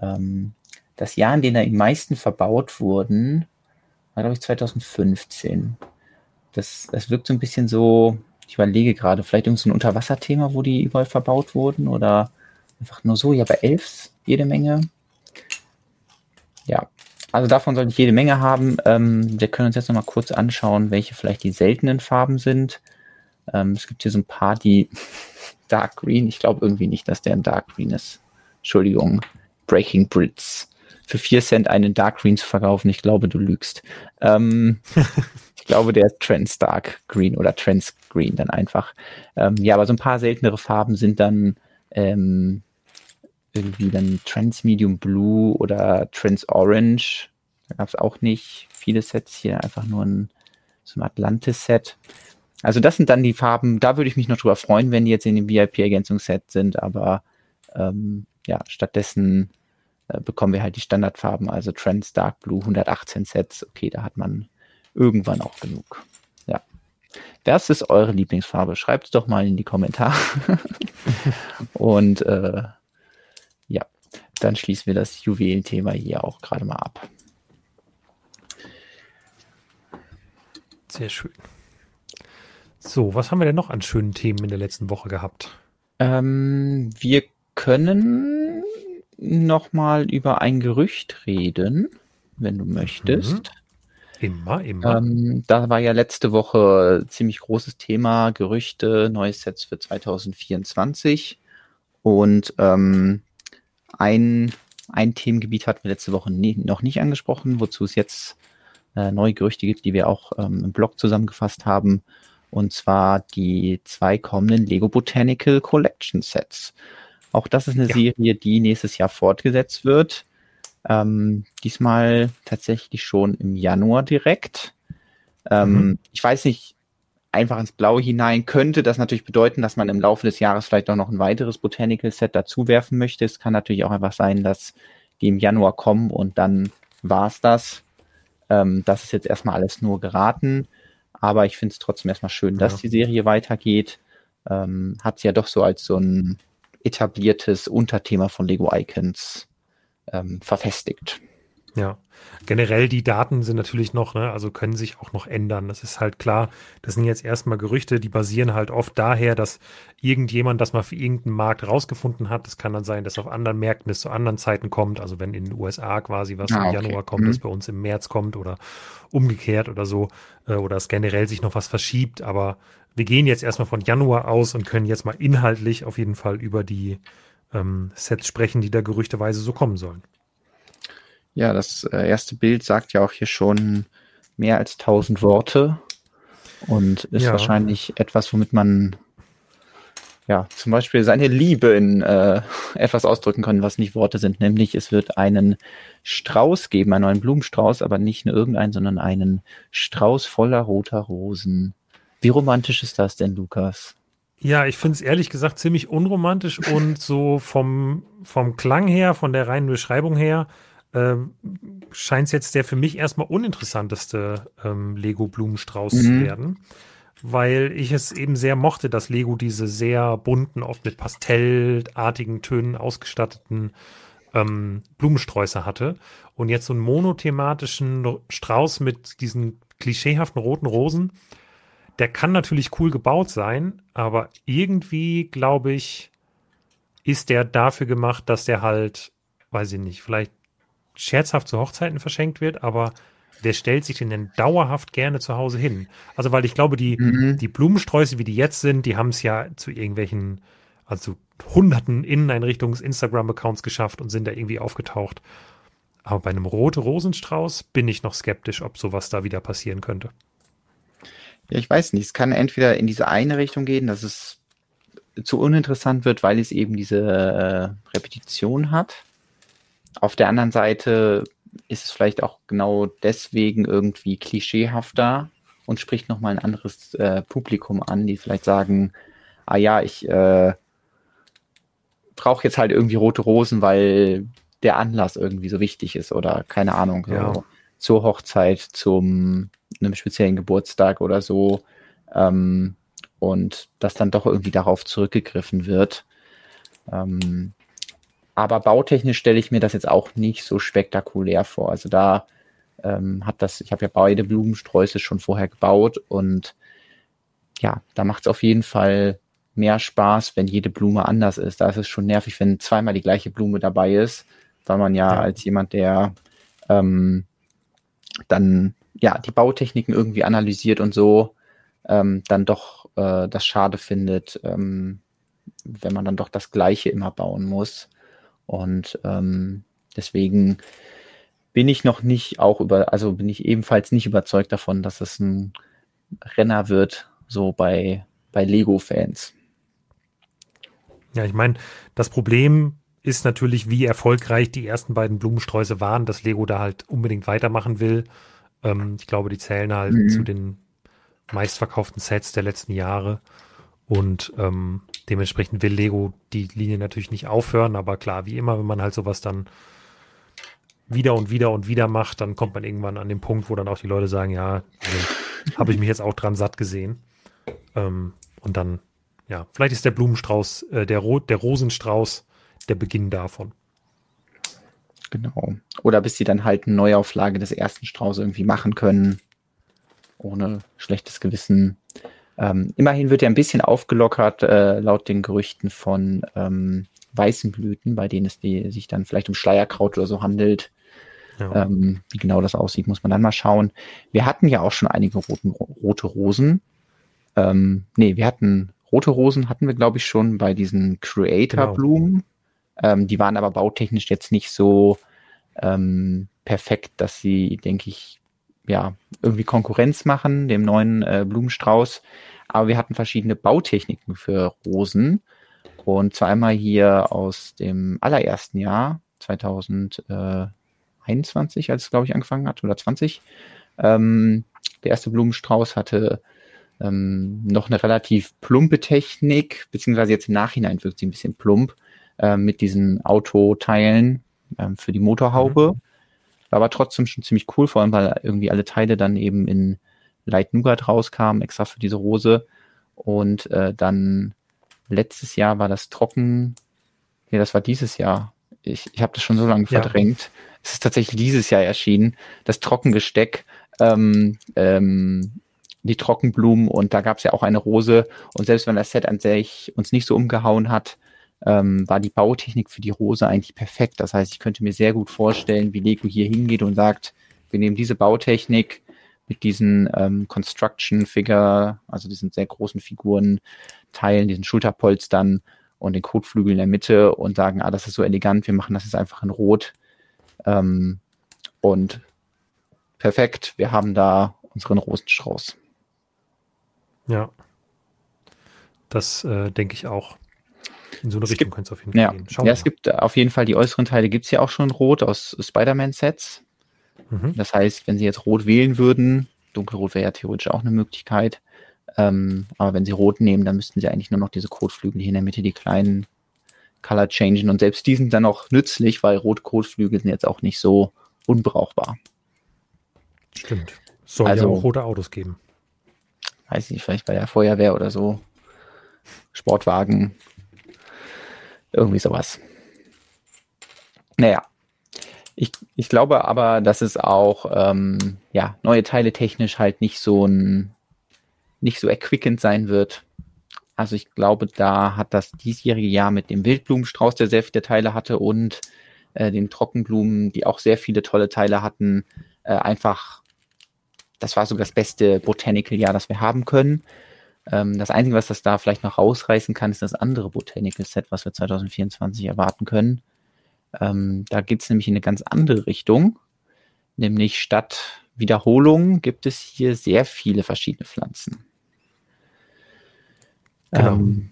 Ähm, das Jahr, in dem da die meisten verbaut wurden, war, glaube ich, 2015. Das, das wirkt so ein bisschen so, ich überlege gerade, vielleicht irgendein so Unterwasserthema, wo die überall verbaut wurden oder einfach nur so, ja, bei Elfs jede Menge. Ja, also davon sollte ich jede Menge haben. Ähm, wir können uns jetzt nochmal kurz anschauen, welche vielleicht die seltenen Farben sind. Ähm, es gibt hier so ein paar, die (laughs) Dark Green. Ich glaube irgendwie nicht, dass der ein Dark Green ist. Entschuldigung. Breaking Brits. Für 4 Cent einen Dark Green zu verkaufen, ich glaube, du lügst. Ähm, (laughs) ich glaube, der ist Trans Dark Green oder Trans Green dann einfach. Ähm, ja, aber so ein paar seltenere Farben sind dann ähm, irgendwie dann Trans Medium Blue oder Trans Orange. Da gab es auch nicht viele Sets hier, einfach nur ein, so ein Atlantis-Set. Also das sind dann die Farben, da würde ich mich noch drüber freuen, wenn die jetzt in dem VIP-Ergänzungsset sind, aber ähm, ja, stattdessen äh, bekommen wir halt die Standardfarben, also Trends Dark Blue 118 Sets. Okay, da hat man irgendwann auch genug. Ja. Das ist eure Lieblingsfarbe. Schreibt es doch mal in die Kommentare. (laughs) Und äh, ja, dann schließen wir das Juwelenthema hier auch gerade mal ab. Sehr schön. So, was haben wir denn noch an schönen Themen in der letzten Woche gehabt? Ähm, wir können noch mal über ein Gerücht reden, wenn du möchtest. Mhm. Immer, immer. Ähm, da war ja letzte Woche ziemlich großes Thema, Gerüchte, neue Sets für 2024. Und ähm, ein, ein Themengebiet hatten wir letzte Woche nie, noch nicht angesprochen, wozu es jetzt äh, neue Gerüchte gibt, die wir auch ähm, im Blog zusammengefasst haben. Und zwar die zwei kommenden Lego Botanical Collection Sets. Auch das ist eine ja. Serie, die nächstes Jahr fortgesetzt wird. Ähm, diesmal tatsächlich schon im Januar direkt. Ähm, mhm. Ich weiß nicht, einfach ins Blaue hinein könnte das natürlich bedeuten, dass man im Laufe des Jahres vielleicht auch noch ein weiteres Botanical Set dazu werfen möchte. Es kann natürlich auch einfach sein, dass die im Januar kommen und dann war's das. Ähm, das ist jetzt erstmal alles nur geraten. Aber ich finde es trotzdem erstmal schön, dass ja. die Serie weitergeht. Ähm, hat sie ja doch so als so ein etabliertes Unterthema von Lego Icons ähm, verfestigt. Ja, generell die Daten sind natürlich noch, ne, also können sich auch noch ändern. Das ist halt klar. Das sind jetzt erstmal Gerüchte, die basieren halt oft daher, dass irgendjemand das mal für irgendeinen Markt rausgefunden hat. Das kann dann sein, dass auf anderen Märkten es zu anderen Zeiten kommt. Also wenn in den USA quasi was ah, im okay. Januar kommt, mhm. das bei uns im März kommt oder umgekehrt oder so, äh, oder es generell sich noch was verschiebt. Aber wir gehen jetzt erstmal von Januar aus und können jetzt mal inhaltlich auf jeden Fall über die ähm, Sets sprechen, die da gerüchteweise so kommen sollen. Ja, das äh, erste Bild sagt ja auch hier schon mehr als 1000 Worte und ist ja. wahrscheinlich etwas, womit man ja zum Beispiel seine Liebe in äh, etwas ausdrücken kann, was nicht Worte sind. Nämlich es wird einen Strauß geben, einen neuen Blumenstrauß, aber nicht nur irgendeinen, sondern einen Strauß voller roter Rosen. Wie romantisch ist das denn, Lukas? Ja, ich finde es ehrlich gesagt ziemlich unromantisch und so vom, vom Klang her, von der reinen Beschreibung her, ähm, scheint es jetzt der für mich erstmal uninteressanteste ähm, Lego-Blumenstrauß mhm. zu werden, weil ich es eben sehr mochte, dass Lego diese sehr bunten, oft mit pastellartigen Tönen ausgestatteten ähm, Blumensträuße hatte und jetzt so einen monothematischen Strauß mit diesen klischeehaften roten Rosen, der kann natürlich cool gebaut sein, aber irgendwie glaube ich, ist der dafür gemacht, dass der halt, weiß ich nicht, vielleicht scherzhaft zu Hochzeiten verschenkt wird, aber der stellt sich den denn dauerhaft gerne zu Hause hin. Also, weil ich glaube, die, mhm. die Blumensträuße, wie die jetzt sind, die haben es ja zu irgendwelchen, also hunderten Inneneinrichtungs-Instagram-Accounts geschafft und sind da irgendwie aufgetaucht. Aber bei einem rote Rosenstrauß bin ich noch skeptisch, ob sowas da wieder passieren könnte. Ja, ich weiß nicht. Es kann entweder in diese eine Richtung gehen, dass es zu uninteressant wird, weil es eben diese äh, Repetition hat. Auf der anderen Seite ist es vielleicht auch genau deswegen irgendwie klischeehafter und spricht nochmal ein anderes äh, Publikum an, die vielleicht sagen, ah ja, ich äh, brauche jetzt halt irgendwie rote Rosen, weil der Anlass irgendwie so wichtig ist oder keine Ahnung, ja. so zur Hochzeit, zum einem speziellen Geburtstag oder so ähm, und dass dann doch irgendwie darauf zurückgegriffen wird. Ähm, aber bautechnisch stelle ich mir das jetzt auch nicht so spektakulär vor. Also da ähm, hat das, ich habe ja beide Blumensträuße schon vorher gebaut und ja, da macht es auf jeden Fall mehr Spaß, wenn jede Blume anders ist. Da ist es schon nervig, wenn zweimal die gleiche Blume dabei ist, weil man ja, ja. als jemand, der ähm, dann ja die Bautechniken irgendwie analysiert und so, ähm, dann doch äh, das schade findet, ähm, wenn man dann doch das Gleiche immer bauen muss. Und ähm, deswegen bin ich noch nicht auch über, also bin ich ebenfalls nicht überzeugt davon, dass es ein Renner wird, so bei, bei Lego-Fans. Ja, ich meine, das Problem ist natürlich, wie erfolgreich die ersten beiden Blumensträuße waren, dass Lego da halt unbedingt weitermachen will. Ähm, ich glaube, die zählen halt mhm. zu den meistverkauften Sets der letzten Jahre. Und ähm, dementsprechend will Lego die Linie natürlich nicht aufhören, aber klar, wie immer, wenn man halt sowas dann wieder und wieder und wieder macht, dann kommt man irgendwann an den Punkt, wo dann auch die Leute sagen, ja, also, habe ich mich jetzt auch dran satt gesehen. Ähm, und dann, ja, vielleicht ist der Blumenstrauß, äh, der, Ro der Rosenstrauß der Beginn davon. Genau. Oder bis sie dann halt eine Neuauflage des ersten Straußes irgendwie machen können, ohne schlechtes Gewissen. Ähm, immerhin wird er ein bisschen aufgelockert, äh, laut den Gerüchten von ähm, weißen Blüten, bei denen es die, sich dann vielleicht um Schleierkraut oder so handelt. Ja. Ähm, wie genau das aussieht, muss man dann mal schauen. Wir hatten ja auch schon einige roten, rote Rosen. Ähm, nee, wir hatten rote Rosen hatten wir, glaube ich, schon bei diesen Creator-Blumen. Genau. Ähm, die waren aber bautechnisch jetzt nicht so ähm, perfekt, dass sie, denke ich, ja, irgendwie Konkurrenz machen, dem neuen äh, Blumenstrauß. Aber wir hatten verschiedene Bautechniken für Rosen. Und zwar einmal hier aus dem allerersten Jahr, 2021, als es, glaube ich, angefangen hat, oder 20. Ähm, der erste Blumenstrauß hatte ähm, noch eine relativ plumpe Technik, beziehungsweise jetzt im Nachhinein wirkt sie ein bisschen plump, äh, mit diesen Autoteilen ähm, für die Motorhaube. Mhm. War aber trotzdem schon ziemlich cool, vor allem weil irgendwie alle Teile dann eben in Light Nougat rauskamen, extra für diese Rose. Und äh, dann letztes Jahr war das trocken. Ja, das war dieses Jahr. Ich, ich habe das schon so lange verdrängt. es ist tatsächlich dieses Jahr erschienen, das Trockengesteck, ähm, ähm, die Trockenblumen und da gab es ja auch eine Rose und selbst wenn das Set an sich uns nicht so umgehauen hat, ähm, war die Bautechnik für die Rose eigentlich perfekt. Das heißt, ich könnte mir sehr gut vorstellen, wie Lego hier hingeht und sagt, wir nehmen diese Bautechnik mit diesen ähm, Construction Figure, also diesen sehr großen Figuren, Teilen, diesen Schulterpolstern und den Kotflügel in der Mitte und sagen, ah, das ist so elegant, wir machen das jetzt einfach in Rot. Ähm, und perfekt, wir haben da unseren Rosenstrauß. Ja. Das äh, denke ich auch. In so eine es Richtung könnte es auf jeden Fall ja, gehen. Schauen ja, es gibt auf jeden Fall die äußeren Teile, gibt es ja auch schon rot aus Spider-Man-Sets. Mhm. Das heißt, wenn Sie jetzt rot wählen würden, dunkelrot wäre ja theoretisch auch eine Möglichkeit. Ähm, aber wenn Sie rot nehmen, dann müssten Sie eigentlich nur noch diese Kotflügel hier in der Mitte, die kleinen Color changen. Und selbst die sind dann auch nützlich, weil Rot-Kotflügel sind jetzt auch nicht so unbrauchbar. Stimmt. Soll also, ja auch rote Autos geben. Weiß ich, vielleicht bei der Feuerwehr oder so. Sportwagen. Irgendwie sowas. Naja. Ich, ich glaube aber, dass es auch ähm, ja, neue Teile technisch halt nicht so ein nicht so erquickend sein wird. Also ich glaube, da hat das diesjährige Jahr mit dem Wildblumenstrauß, der sehr viele Teile hatte, und äh, den Trockenblumen, die auch sehr viele tolle Teile hatten, äh, einfach, das war so das beste Botanical-Jahr, das wir haben können. Ähm, das Einzige, was das da vielleicht noch rausreißen kann, ist das andere Botanical-Set, was wir 2024 erwarten können. Ähm, da geht es nämlich in eine ganz andere Richtung. Nämlich statt Wiederholung gibt es hier sehr viele verschiedene Pflanzen. Genau. Ähm,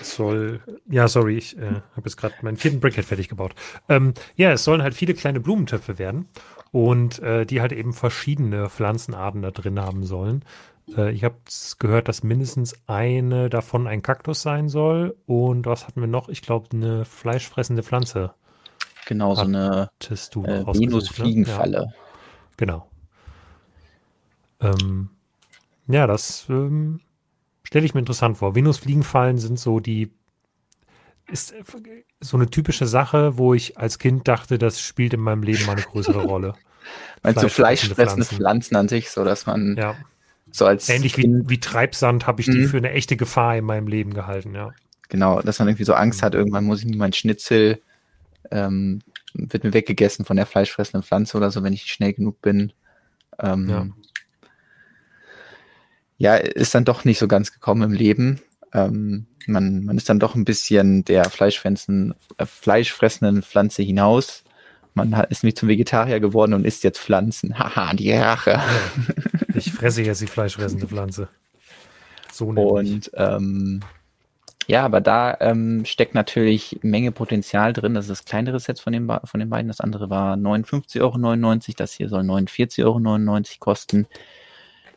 es soll, ja, sorry, ich äh, habe jetzt gerade meinen vierten Brickhead fertig gebaut. Ähm, ja, es sollen halt viele kleine Blumentöpfe werden und äh, die halt eben verschiedene Pflanzenarten da drin haben sollen. Äh, ich habe gehört, dass mindestens eine davon ein Kaktus sein soll und was hatten wir noch? Ich glaube, eine fleischfressende Pflanze. Genau, so eine äh, Venus-Fliegenfalle. Ne? Ja. Genau. Ähm, ja, das ähm, stelle ich mir interessant vor. Venus-Fliegenfallen sind so die ist äh, so eine typische Sache, wo ich als Kind dachte, das spielt in meinem Leben mal eine größere (laughs) Rolle. Meinst du fleischfressende Pflanzen. Pflanzen an sich, so dass man ja. so als ähnlich wie, wie Treibsand habe ich die mhm. für eine echte Gefahr in meinem Leben gehalten, ja. Genau, dass man irgendwie so Angst hat, irgendwann muss ich mir mein Schnitzel ähm, wird mir weggegessen von der fleischfressenden Pflanze oder so, wenn ich schnell genug bin. Ähm, ja ja, ist dann doch nicht so ganz gekommen im Leben. Ähm, man, man ist dann doch ein bisschen der Fleischfressenden, äh, fleischfressenden Pflanze hinaus. Man hat, ist nämlich zum Vegetarier geworden und isst jetzt Pflanzen. (laughs) Haha, die Rache. (laughs) Ich fresse jetzt die fleischfressende Pflanze. So und ähm, ja, aber da ähm, steckt natürlich Menge Potenzial drin. Das ist das kleinere Set von den, von den beiden. Das andere war 59,99 Euro. Das hier soll 49,99 Euro kosten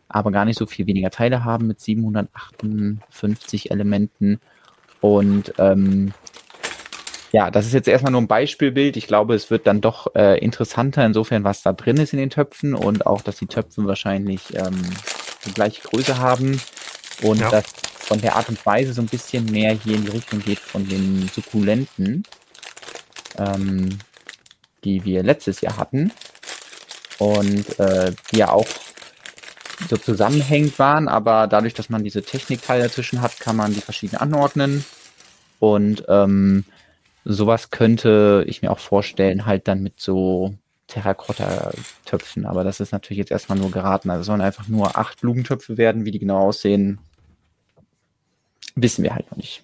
aber gar nicht so viel weniger Teile haben mit 758 Elementen. Und ähm, ja, das ist jetzt erstmal nur ein Beispielbild. Ich glaube, es wird dann doch äh, interessanter insofern, was da drin ist in den Töpfen und auch, dass die Töpfe wahrscheinlich ähm, die gleiche Größe haben und ja. dass von der Art und Weise so ein bisschen mehr hier in die Richtung geht von den Sukkulenten, ähm, die wir letztes Jahr hatten und äh, die ja auch so zusammenhängend waren, aber dadurch, dass man diese Technikteile dazwischen hat, kann man die verschieden anordnen. Und ähm, sowas könnte ich mir auch vorstellen, halt dann mit so Terrakotta-Töpfen. Aber das ist natürlich jetzt erstmal nur geraten. Also es sollen einfach nur acht Blumentöpfe werden. Wie die genau aussehen, wissen wir halt noch nicht.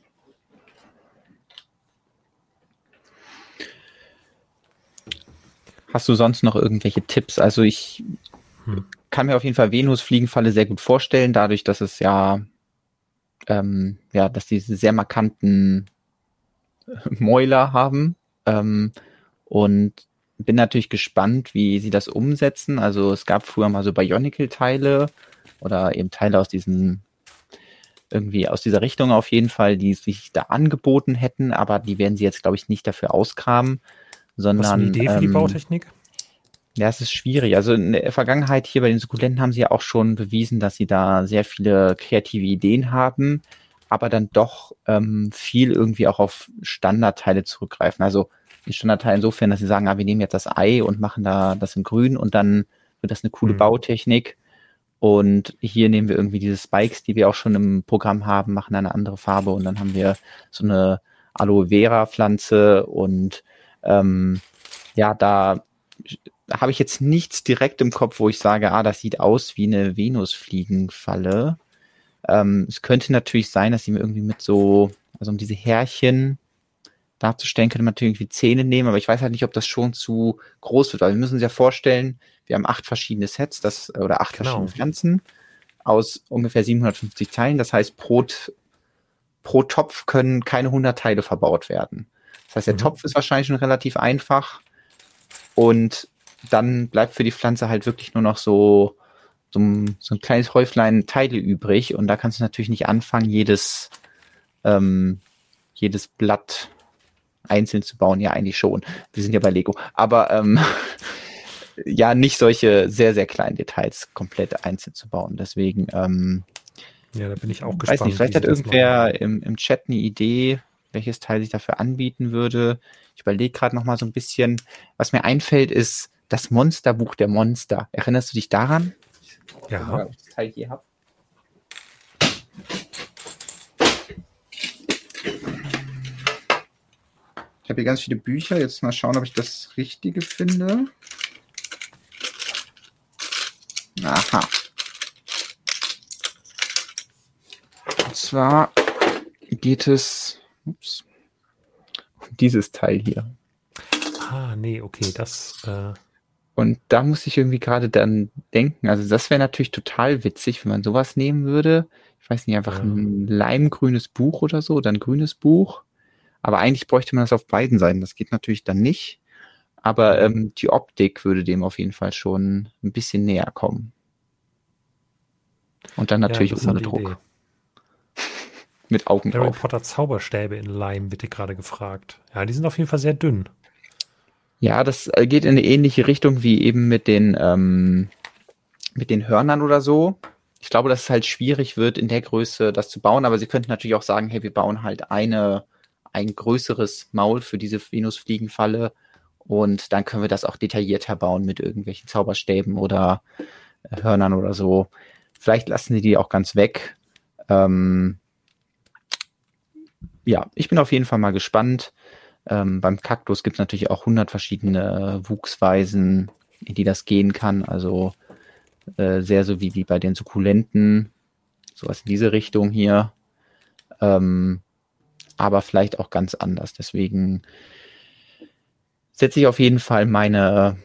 Hast du sonst noch irgendwelche Tipps? Also ich hm kann mir auf jeden Fall Venus-Fliegenfalle sehr gut vorstellen, dadurch, dass es ja, ähm, ja, dass diese sehr markanten (laughs) Mäuler haben. Ähm, und bin natürlich gespannt, wie sie das umsetzen. Also es gab früher mal so Bionicle-Teile oder eben Teile aus diesen irgendwie aus dieser Richtung auf jeden Fall, die sich da angeboten hätten, aber die werden sie jetzt, glaube ich, nicht dafür auskramen, sondern. Was ist eine Idee für ähm, die Bautechnik? Ja, es ist schwierig. Also in der Vergangenheit hier bei den Sukkulenten haben sie ja auch schon bewiesen, dass sie da sehr viele kreative Ideen haben. aber dann doch ähm, viel irgendwie auch auf Standardteile zurückgreifen. Also die Standardteile insofern, dass sie sagen, ah, wir nehmen jetzt das Ei und machen da das in grün und dann wird das eine coole mhm. Bautechnik. Und hier nehmen wir irgendwie diese Spikes, die wir auch schon im Programm haben, machen eine andere Farbe und dann haben wir so eine Aloe Vera Pflanze und ähm, ja, da habe ich jetzt nichts direkt im Kopf, wo ich sage, ah, das sieht aus wie eine Venusfliegenfalle. Ähm, es könnte natürlich sein, dass sie mir irgendwie mit so, also um diese Härchen darzustellen, könnte man natürlich irgendwie Zähne nehmen, aber ich weiß halt nicht, ob das schon zu groß wird. Also wir müssen uns ja vorstellen, wir haben acht verschiedene Sets, das, oder acht genau. verschiedene Pflanzen aus ungefähr 750 Teilen. Das heißt, pro, pro Topf können keine 100 Teile verbaut werden. Das heißt, der mhm. Topf ist wahrscheinlich schon relativ einfach und dann bleibt für die Pflanze halt wirklich nur noch so, so, ein, so ein kleines Häuflein Teile übrig und da kannst du natürlich nicht anfangen, jedes, ähm, jedes Blatt einzeln zu bauen. Ja, eigentlich schon. Wir sind ja bei Lego. Aber ähm, (laughs) ja, nicht solche sehr, sehr kleinen Details komplett einzeln zu bauen. Deswegen, ähm, ja, da bin ich auch gespannt. Weiß nicht, vielleicht hat irgendwer im, im Chat eine Idee, welches Teil sich dafür anbieten würde. Ich überlege gerade noch mal so ein bisschen. Was mir einfällt, ist das Monsterbuch der Monster. Erinnerst du dich daran? Ja. Ich das Teil hier habe. Ich habe hier ganz viele Bücher. Jetzt mal schauen, ob ich das Richtige finde. Aha. Und zwar geht es ups, um dieses Teil hier. Ah, nee, okay, das. Äh und da muss ich irgendwie gerade dann denken, also das wäre natürlich total witzig, wenn man sowas nehmen würde. Ich weiß nicht, einfach ja. ein leimgrünes Buch oder so, ein grünes Buch. Aber eigentlich bräuchte man das auf beiden Seiten. Das geht natürlich dann nicht. Aber ähm, die Optik würde dem auf jeden Fall schon ein bisschen näher kommen. Und dann natürlich ja, ohne Druck. (laughs) Mit Augen Harry drauf. Potter Zauberstäbe in Leim wird dir gerade gefragt. Ja, die sind auf jeden Fall sehr dünn. Ja, das äh, geht in eine ähnliche Richtung wie eben mit den, ähm, mit den Hörnern oder so. Ich glaube, dass es halt schwierig wird, in der Größe das zu bauen, aber sie könnten natürlich auch sagen, hey, wir bauen halt eine, ein größeres Maul für diese Venusfliegenfalle und dann können wir das auch detaillierter bauen mit irgendwelchen Zauberstäben oder äh, Hörnern oder so. Vielleicht lassen sie die auch ganz weg. Ähm, ja, ich bin auf jeden Fall mal gespannt. Ähm, beim Kaktus gibt es natürlich auch 100 verschiedene Wuchsweisen, in die das gehen kann. Also äh, sehr so wie, wie bei den Sukkulenten, sowas in diese Richtung hier. Ähm, aber vielleicht auch ganz anders. Deswegen setze ich auf jeden Fall meine,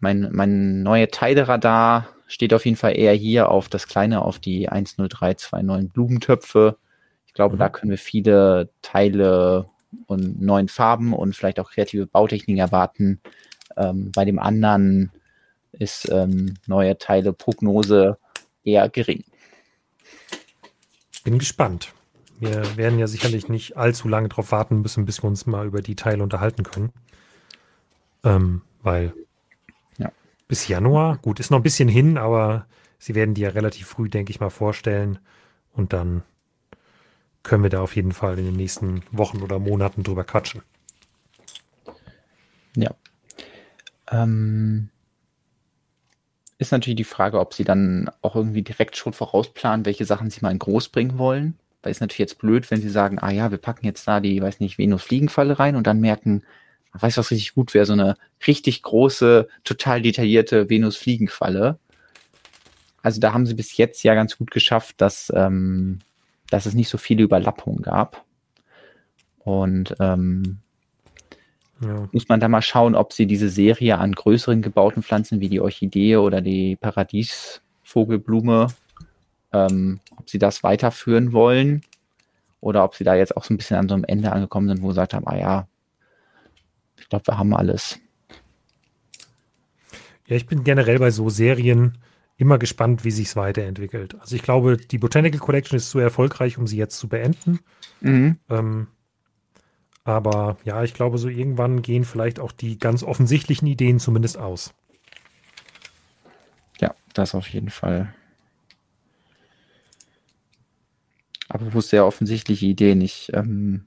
mein, mein neue Teileradar steht auf jeden Fall eher hier auf das kleine, auf die 10329 Blumentöpfe. Ich glaube, mhm. da können wir viele Teile und neuen Farben und vielleicht auch kreative Bautechniken erwarten. Ähm, bei dem anderen ist ähm, neue Teile Prognose eher gering. Bin gespannt. Wir werden ja sicherlich nicht allzu lange darauf warten müssen, bis wir uns mal über die Teile unterhalten können. Ähm, weil ja. bis Januar, gut, ist noch ein bisschen hin, aber sie werden die ja relativ früh, denke ich mal, vorstellen. Und dann können wir da auf jeden Fall in den nächsten Wochen oder Monaten drüber quatschen. Ja. Ähm, ist natürlich die Frage, ob sie dann auch irgendwie direkt schon vorausplanen, welche Sachen sie mal in groß bringen wollen. Weil es natürlich jetzt blöd, wenn sie sagen, ah ja, wir packen jetzt da die, weiß nicht, Venus-Fliegenfalle rein und dann merken, weiß was richtig gut wäre, so eine richtig große, total detaillierte Venus-Fliegenfalle. Also da haben sie bis jetzt ja ganz gut geschafft, dass ähm, dass es nicht so viele Überlappungen gab. Und ähm, ja. muss man da mal schauen, ob sie diese Serie an größeren gebauten Pflanzen wie die Orchidee oder die Paradiesvogelblume, ähm, ob sie das weiterführen wollen oder ob sie da jetzt auch so ein bisschen an so einem Ende angekommen sind, wo sie gesagt haben, ah ja, ich glaube, wir haben alles. Ja, ich bin generell bei so Serien, immer gespannt, wie sich es weiterentwickelt. Also ich glaube, die Botanical Collection ist zu erfolgreich, um sie jetzt zu beenden. Mhm. Ähm, aber ja, ich glaube, so irgendwann gehen vielleicht auch die ganz offensichtlichen Ideen zumindest aus. Ja, das auf jeden Fall. Apropos sehr offensichtliche Ideen. Ich, ähm,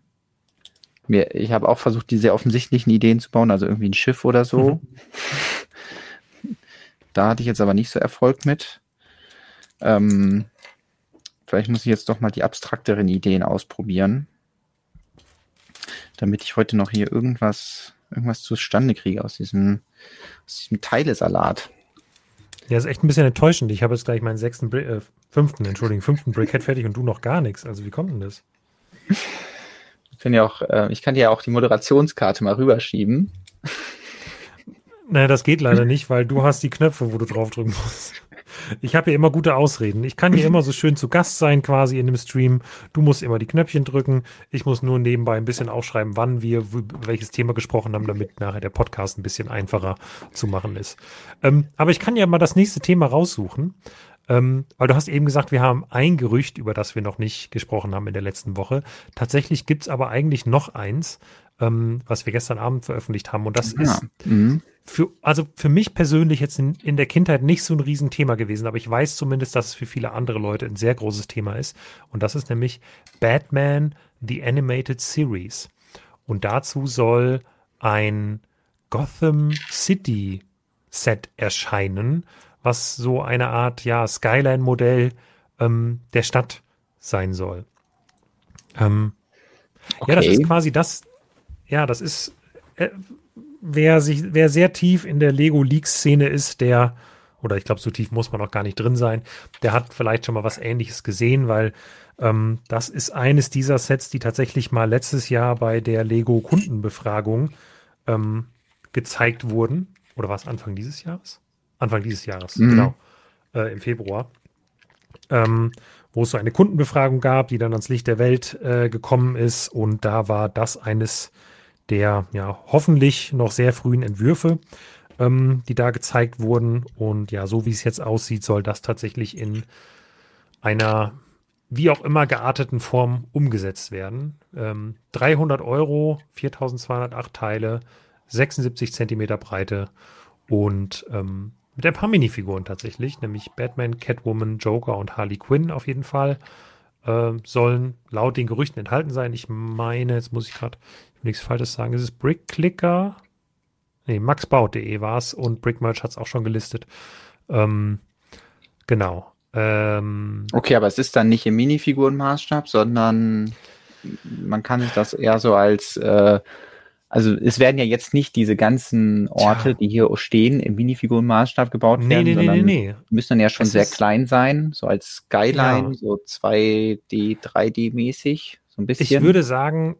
mir, ich habe auch versucht, die sehr offensichtlichen Ideen zu bauen, also irgendwie ein Schiff oder so. Mhm. (laughs) Da hatte ich jetzt aber nicht so Erfolg mit. Ähm, vielleicht muss ich jetzt doch mal die abstrakteren Ideen ausprobieren, damit ich heute noch hier irgendwas, irgendwas zustande kriege aus diesem, aus diesem Teilesalat. Ja, ist echt ein bisschen enttäuschend. Ich habe jetzt gleich meinen sechsten, äh, fünften, Entschuldigung, fünften Brickhead fertig und du noch gar nichts. Also wie kommt denn das? Ich kann ja auch, äh, ich kann dir ja auch die Moderationskarte mal rüberschieben. Naja, das geht leider nicht, weil du hast die Knöpfe, wo du draufdrücken musst. Ich habe hier immer gute Ausreden. Ich kann hier immer so schön zu Gast sein quasi in dem Stream. Du musst immer die Knöpfchen drücken. Ich muss nur nebenbei ein bisschen aufschreiben, wann wir welches Thema gesprochen haben, damit nachher der Podcast ein bisschen einfacher zu machen ist. Ähm, aber ich kann ja mal das nächste Thema raussuchen. Ähm, weil du hast eben gesagt, wir haben ein Gerücht, über das wir noch nicht gesprochen haben in der letzten Woche. Tatsächlich gibt es aber eigentlich noch eins, ähm, was wir gestern Abend veröffentlicht haben. Und das ja. ist mhm. für, also für mich persönlich jetzt in, in der Kindheit nicht so ein Riesenthema gewesen, aber ich weiß zumindest, dass es für viele andere Leute ein sehr großes Thema ist. Und das ist nämlich Batman The Animated Series. Und dazu soll ein Gotham City Set erscheinen, was so eine Art, ja, Skyline-Modell ähm, der Stadt sein soll. Ähm, okay. Ja, das ist quasi das, ja, das ist, äh, wer sich, wer sehr tief in der Lego League-Szene ist, der, oder ich glaube, so tief muss man auch gar nicht drin sein, der hat vielleicht schon mal was ähnliches gesehen, weil ähm, das ist eines dieser Sets, die tatsächlich mal letztes Jahr bei der Lego Kundenbefragung ähm, gezeigt wurden. Oder war es Anfang dieses Jahres? Anfang dieses Jahres, mhm. genau, äh, im Februar. Ähm, wo es so eine Kundenbefragung gab, die dann ans Licht der Welt äh, gekommen ist. Und da war das eines der ja hoffentlich noch sehr frühen Entwürfe, ähm, die da gezeigt wurden. Und ja, so wie es jetzt aussieht, soll das tatsächlich in einer wie auch immer gearteten Form umgesetzt werden. Ähm, 300 Euro, 4208 Teile, 76 Zentimeter Breite und ähm, mit ein paar Minifiguren tatsächlich, nämlich Batman, Catwoman, Joker und Harley Quinn auf jeden Fall, äh, sollen laut den Gerüchten enthalten sein. Ich meine, jetzt muss ich gerade nichts Falsches sagen. Ist es Brickclicker? Nee, maxbaut.de war es und Brickmerch hat es auch schon gelistet. Ähm, genau. Ähm, okay, aber es ist dann nicht im Minifigurenmaßstab, sondern man kann sich das eher so als äh, also es werden ja jetzt nicht diese ganzen Orte, Tja. die hier stehen, im Minifigurenmaßstab gebaut nee, werden, nee, sondern nee, nee. müssen dann ja schon das sehr klein sein, so als Skyline, ja. so 2D, 3D-mäßig, so ein bisschen. Ich würde sagen,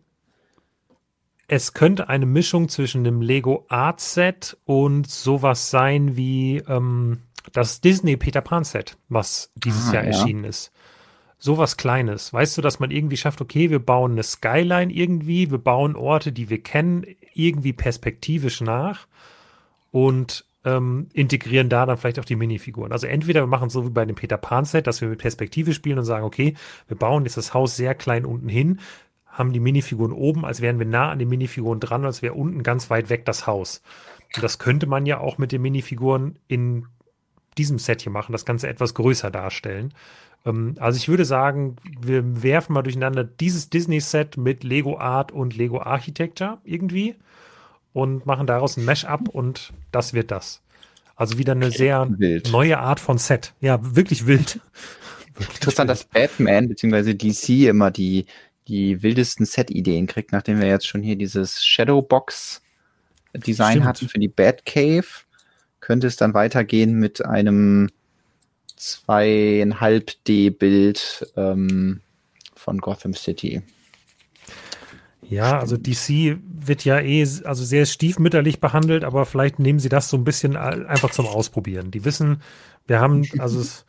es könnte eine Mischung zwischen einem Lego Art Set und sowas sein wie ähm, das Disney Peter Pan Set, was dieses ah, Jahr ja. erschienen ist sowas Kleines. Weißt du, dass man irgendwie schafft, okay, wir bauen eine Skyline irgendwie, wir bauen Orte, die wir kennen, irgendwie perspektivisch nach und ähm, integrieren da dann vielleicht auch die Minifiguren. Also entweder wir machen so wie bei dem Peter Pan Set, dass wir mit Perspektive spielen und sagen, okay, wir bauen jetzt das Haus sehr klein unten hin, haben die Minifiguren oben, als wären wir nah an den Minifiguren dran, als wäre unten ganz weit weg das Haus. Und das könnte man ja auch mit den Minifiguren in diesem Set hier machen, das Ganze etwas größer darstellen. Ähm, also ich würde sagen, wir werfen mal durcheinander dieses Disney-Set mit Lego Art und Lego Architecture irgendwie und machen daraus ein Mesh-up und das wird das. Also wieder eine sehr wild. neue Art von Set. Ja, wirklich wild. Wirklich Interessant, wild. dass Batman bzw. DC immer die, die wildesten Set-Ideen kriegt, nachdem wir jetzt schon hier dieses Shadowbox-Design hatten für die Batcave, könnte es dann weitergehen mit einem zweieinhalb D-Bild ähm, von Gotham City. Ja, also DC wird ja eh also sehr stiefmütterlich behandelt, aber vielleicht nehmen sie das so ein bisschen einfach zum Ausprobieren. Die wissen, wir haben, also es,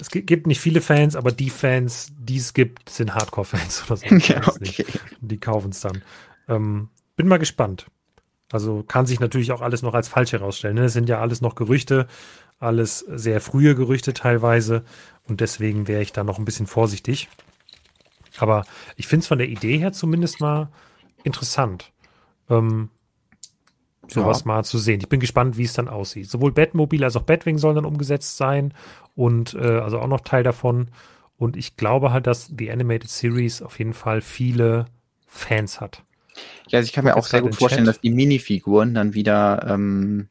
es gibt nicht viele Fans, aber die Fans, die es gibt, sind Hardcore-Fans (laughs) oder so. Ja, okay. Die kaufen es dann. Ähm, bin mal gespannt. Also kann sich natürlich auch alles noch als falsch herausstellen. Ne? Es sind ja alles noch Gerüchte alles sehr frühe Gerüchte teilweise und deswegen wäre ich da noch ein bisschen vorsichtig. Aber ich finde es von der Idee her zumindest mal interessant, ähm, sowas ja. mal zu sehen. Ich bin gespannt, wie es dann aussieht. Sowohl Batmobile als auch Batwing sollen dann umgesetzt sein und äh, also auch noch Teil davon. Und ich glaube halt, dass die Animated Series auf jeden Fall viele Fans hat. Ja, also ich kann mir auch sehr gut vorstellen, Chat. dass die Minifiguren dann wieder ähm,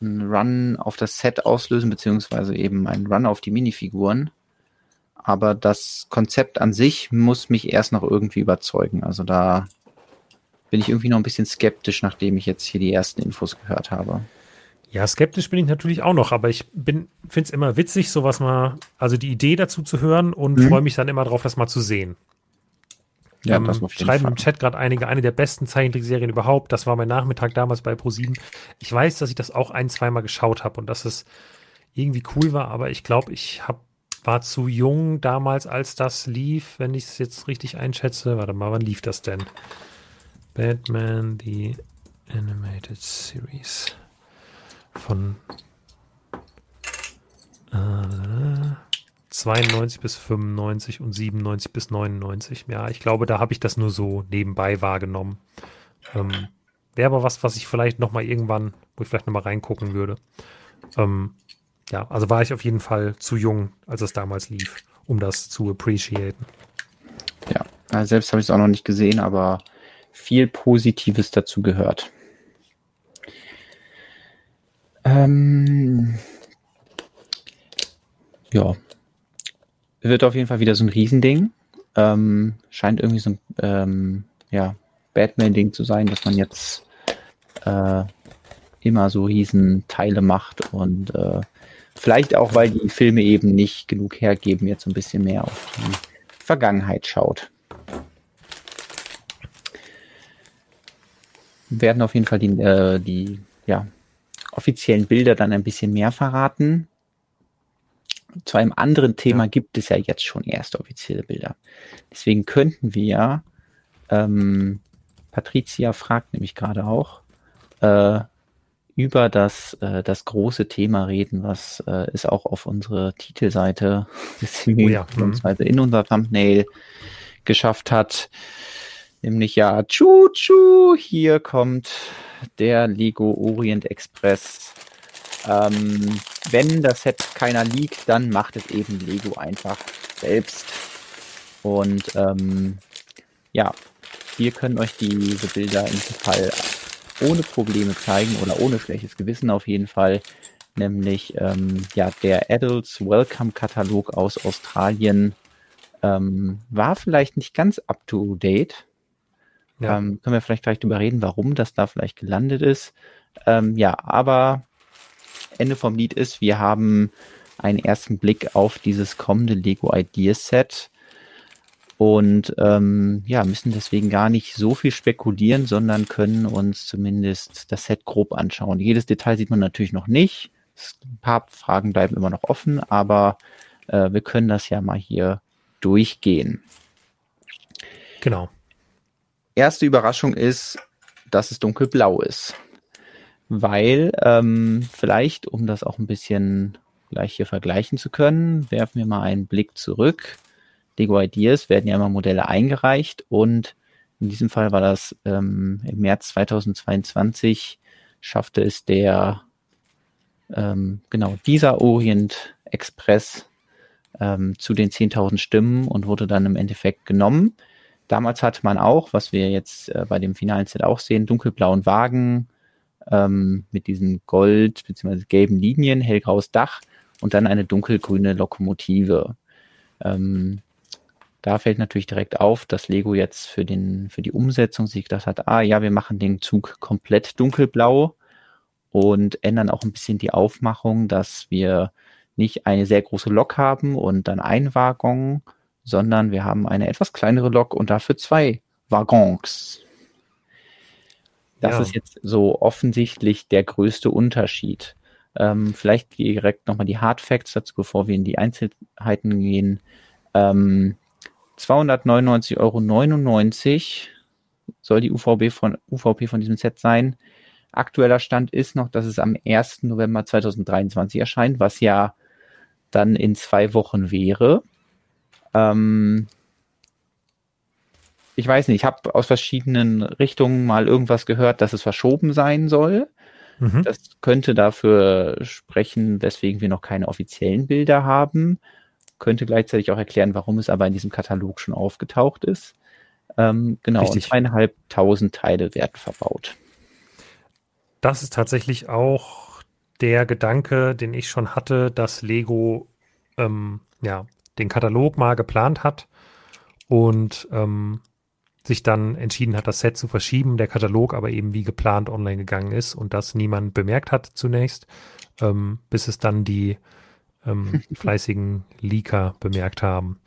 einen Run auf das Set auslösen, beziehungsweise eben einen Run auf die Minifiguren. Aber das Konzept an sich muss mich erst noch irgendwie überzeugen. Also da bin ich irgendwie noch ein bisschen skeptisch, nachdem ich jetzt hier die ersten Infos gehört habe. Ja, skeptisch bin ich natürlich auch noch, aber ich bin, finde es immer witzig, sowas mal, also die Idee dazu zu hören und mhm. freue mich dann immer drauf, das mal zu sehen. Ja, ähm, das schreiben Fall. im Chat gerade einige, eine der besten Zeichentrickserien überhaupt. Das war mein Nachmittag damals bei Pro7. Ich weiß, dass ich das auch ein, zweimal geschaut habe und dass es irgendwie cool war, aber ich glaube, ich hab, war zu jung damals, als das lief, wenn ich es jetzt richtig einschätze. Warte mal, wann lief das denn? Batman, die Animated Series von äh, 92 bis 95 und 97 bis 99. Ja, ich glaube, da habe ich das nur so nebenbei wahrgenommen. Ähm, Wäre aber was, was ich vielleicht noch mal irgendwann, wo ich vielleicht noch mal reingucken würde. Ähm, ja, also war ich auf jeden Fall zu jung, als es damals lief, um das zu appreciaten. Ja, also selbst habe ich es auch noch nicht gesehen, aber viel Positives dazu gehört. Ähm, ja, wird auf jeden Fall wieder so ein Riesending. Ähm, scheint irgendwie so ein ähm, ja, Batman-Ding zu sein, dass man jetzt äh, immer so Riesenteile macht und äh, vielleicht auch, weil die Filme eben nicht genug hergeben, jetzt ein bisschen mehr auf die Vergangenheit schaut. Werden auf jeden Fall die, äh, die ja, offiziellen Bilder dann ein bisschen mehr verraten. Zu einem anderen Thema ja. gibt es ja jetzt schon erste offizielle Bilder. Deswegen könnten wir ja, ähm, Patricia fragt nämlich gerade auch, äh, über das, äh, das große Thema reden, was äh, es auch auf unsere Titelseite (laughs) oh ja. beziehungsweise mhm. in unser Thumbnail geschafft hat. Nämlich ja, tschu, tschu, hier kommt der Lego Orient Express. Ähm, wenn das Set keiner liegt, dann macht es eben Lego einfach selbst. Und ähm, ja, wir können euch diese Bilder im Fall ohne Probleme zeigen oder ohne schlechtes Gewissen auf jeden Fall. Nämlich ähm, ja, der Adults Welcome Katalog aus Australien ähm, war vielleicht nicht ganz up to date. Ja. Ähm, können wir vielleicht gleich drüber reden, warum das da vielleicht gelandet ist. Ähm, ja, aber Ende vom Lied ist, wir haben einen ersten Blick auf dieses kommende Lego Ideas Set und ähm, ja, müssen deswegen gar nicht so viel spekulieren, sondern können uns zumindest das Set grob anschauen. Jedes Detail sieht man natürlich noch nicht. Ein paar Fragen bleiben immer noch offen, aber äh, wir können das ja mal hier durchgehen. Genau erste Überraschung ist, dass es dunkelblau ist. Weil, ähm, vielleicht, um das auch ein bisschen gleich hier vergleichen zu können, werfen wir mal einen Blick zurück. Lego Ideas werden ja immer Modelle eingereicht und in diesem Fall war das ähm, im März 2022 schaffte es der ähm, genau dieser Orient Express ähm, zu den 10.000 Stimmen und wurde dann im Endeffekt genommen. Damals hatte man auch, was wir jetzt äh, bei dem finalen Set auch sehen, dunkelblauen Wagen ähm, mit diesen gold- bzw. gelben Linien, hellgraues Dach und dann eine dunkelgrüne Lokomotive. Ähm, da fällt natürlich direkt auf, dass Lego jetzt für, den, für die Umsetzung sich gedacht hat, ah ja, wir machen den Zug komplett dunkelblau und ändern auch ein bisschen die Aufmachung, dass wir nicht eine sehr große Lok haben und dann ein Waggon, sondern wir haben eine etwas kleinere Lok und dafür zwei Waggons. Das ja. ist jetzt so offensichtlich der größte Unterschied. Ähm, vielleicht direkt nochmal die Hard Facts dazu, bevor wir in die Einzelheiten gehen. Ähm, 299,99 Euro soll die UVB von, UVP von diesem Set sein. Aktueller Stand ist noch, dass es am 1. November 2023 erscheint, was ja dann in zwei Wochen wäre. Ähm, ich weiß nicht, ich habe aus verschiedenen Richtungen mal irgendwas gehört, dass es verschoben sein soll. Mhm. Das könnte dafür sprechen, weswegen wir noch keine offiziellen Bilder haben. könnte gleichzeitig auch erklären, warum es aber in diesem Katalog schon aufgetaucht ist. Ähm, genau, zweieinhalbtausend Teile werden verbaut. Das ist tatsächlich auch der Gedanke, den ich schon hatte, dass Lego ähm, ja, den Katalog mal geplant hat und ähm, sich dann entschieden hat, das Set zu verschieben, der Katalog aber eben wie geplant online gegangen ist und das niemand bemerkt hat zunächst, ähm, bis es dann die ähm, (laughs) fleißigen Leaker bemerkt haben.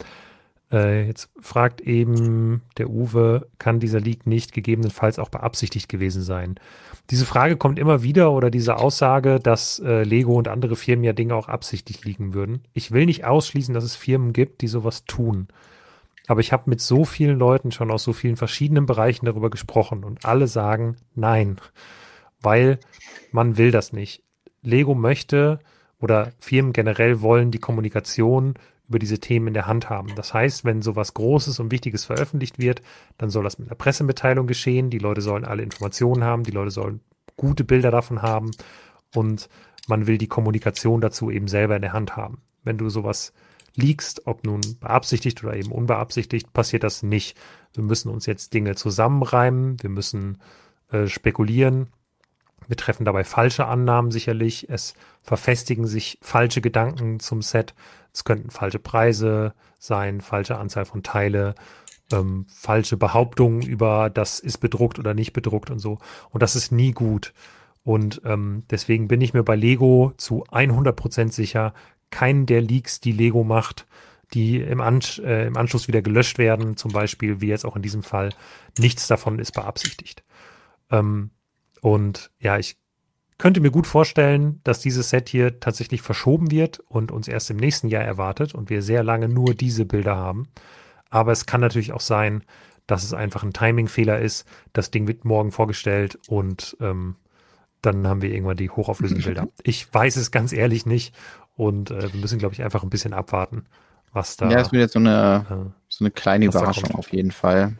Äh, jetzt fragt eben der Uwe, kann dieser Leak nicht gegebenenfalls auch beabsichtigt gewesen sein? Diese Frage kommt immer wieder oder diese Aussage, dass äh, Lego und andere Firmen ja Dinge auch absichtlich liegen würden. Ich will nicht ausschließen, dass es Firmen gibt, die sowas tun. Aber ich habe mit so vielen Leuten schon aus so vielen verschiedenen Bereichen darüber gesprochen und alle sagen nein, weil man will das nicht. Lego möchte oder Firmen generell wollen die Kommunikation über diese Themen in der Hand haben. Das heißt, wenn sowas Großes und Wichtiges veröffentlicht wird, dann soll das mit einer Pressemitteilung geschehen. Die Leute sollen alle Informationen haben, die Leute sollen gute Bilder davon haben und man will die Kommunikation dazu eben selber in der Hand haben. Wenn du sowas liegst, ob nun beabsichtigt oder eben unbeabsichtigt, passiert das nicht. Wir müssen uns jetzt Dinge zusammenreimen, wir müssen äh, spekulieren, wir treffen dabei falsche Annahmen sicherlich, es verfestigen sich falsche Gedanken zum Set, es könnten falsche Preise sein, falsche Anzahl von Teile, ähm, falsche Behauptungen über das ist bedruckt oder nicht bedruckt und so. Und das ist nie gut. Und ähm, deswegen bin ich mir bei Lego zu 100% sicher, keinen der Leaks, die Lego macht, die im, Ansch äh, im Anschluss wieder gelöscht werden, zum Beispiel, wie jetzt auch in diesem Fall, nichts davon ist beabsichtigt. Ähm, und ja, ich könnte mir gut vorstellen, dass dieses Set hier tatsächlich verschoben wird und uns erst im nächsten Jahr erwartet und wir sehr lange nur diese Bilder haben. Aber es kann natürlich auch sein, dass es einfach ein Timing-Fehler ist. Das Ding wird morgen vorgestellt und ähm, dann haben wir irgendwann die hochauflösenden Bilder. (laughs) Ich weiß es ganz ehrlich nicht und äh, wir müssen, glaube ich, einfach ein bisschen abwarten, was da. Ja, es wird jetzt so eine, äh, so eine kleine Überraschung auf jeden Fall.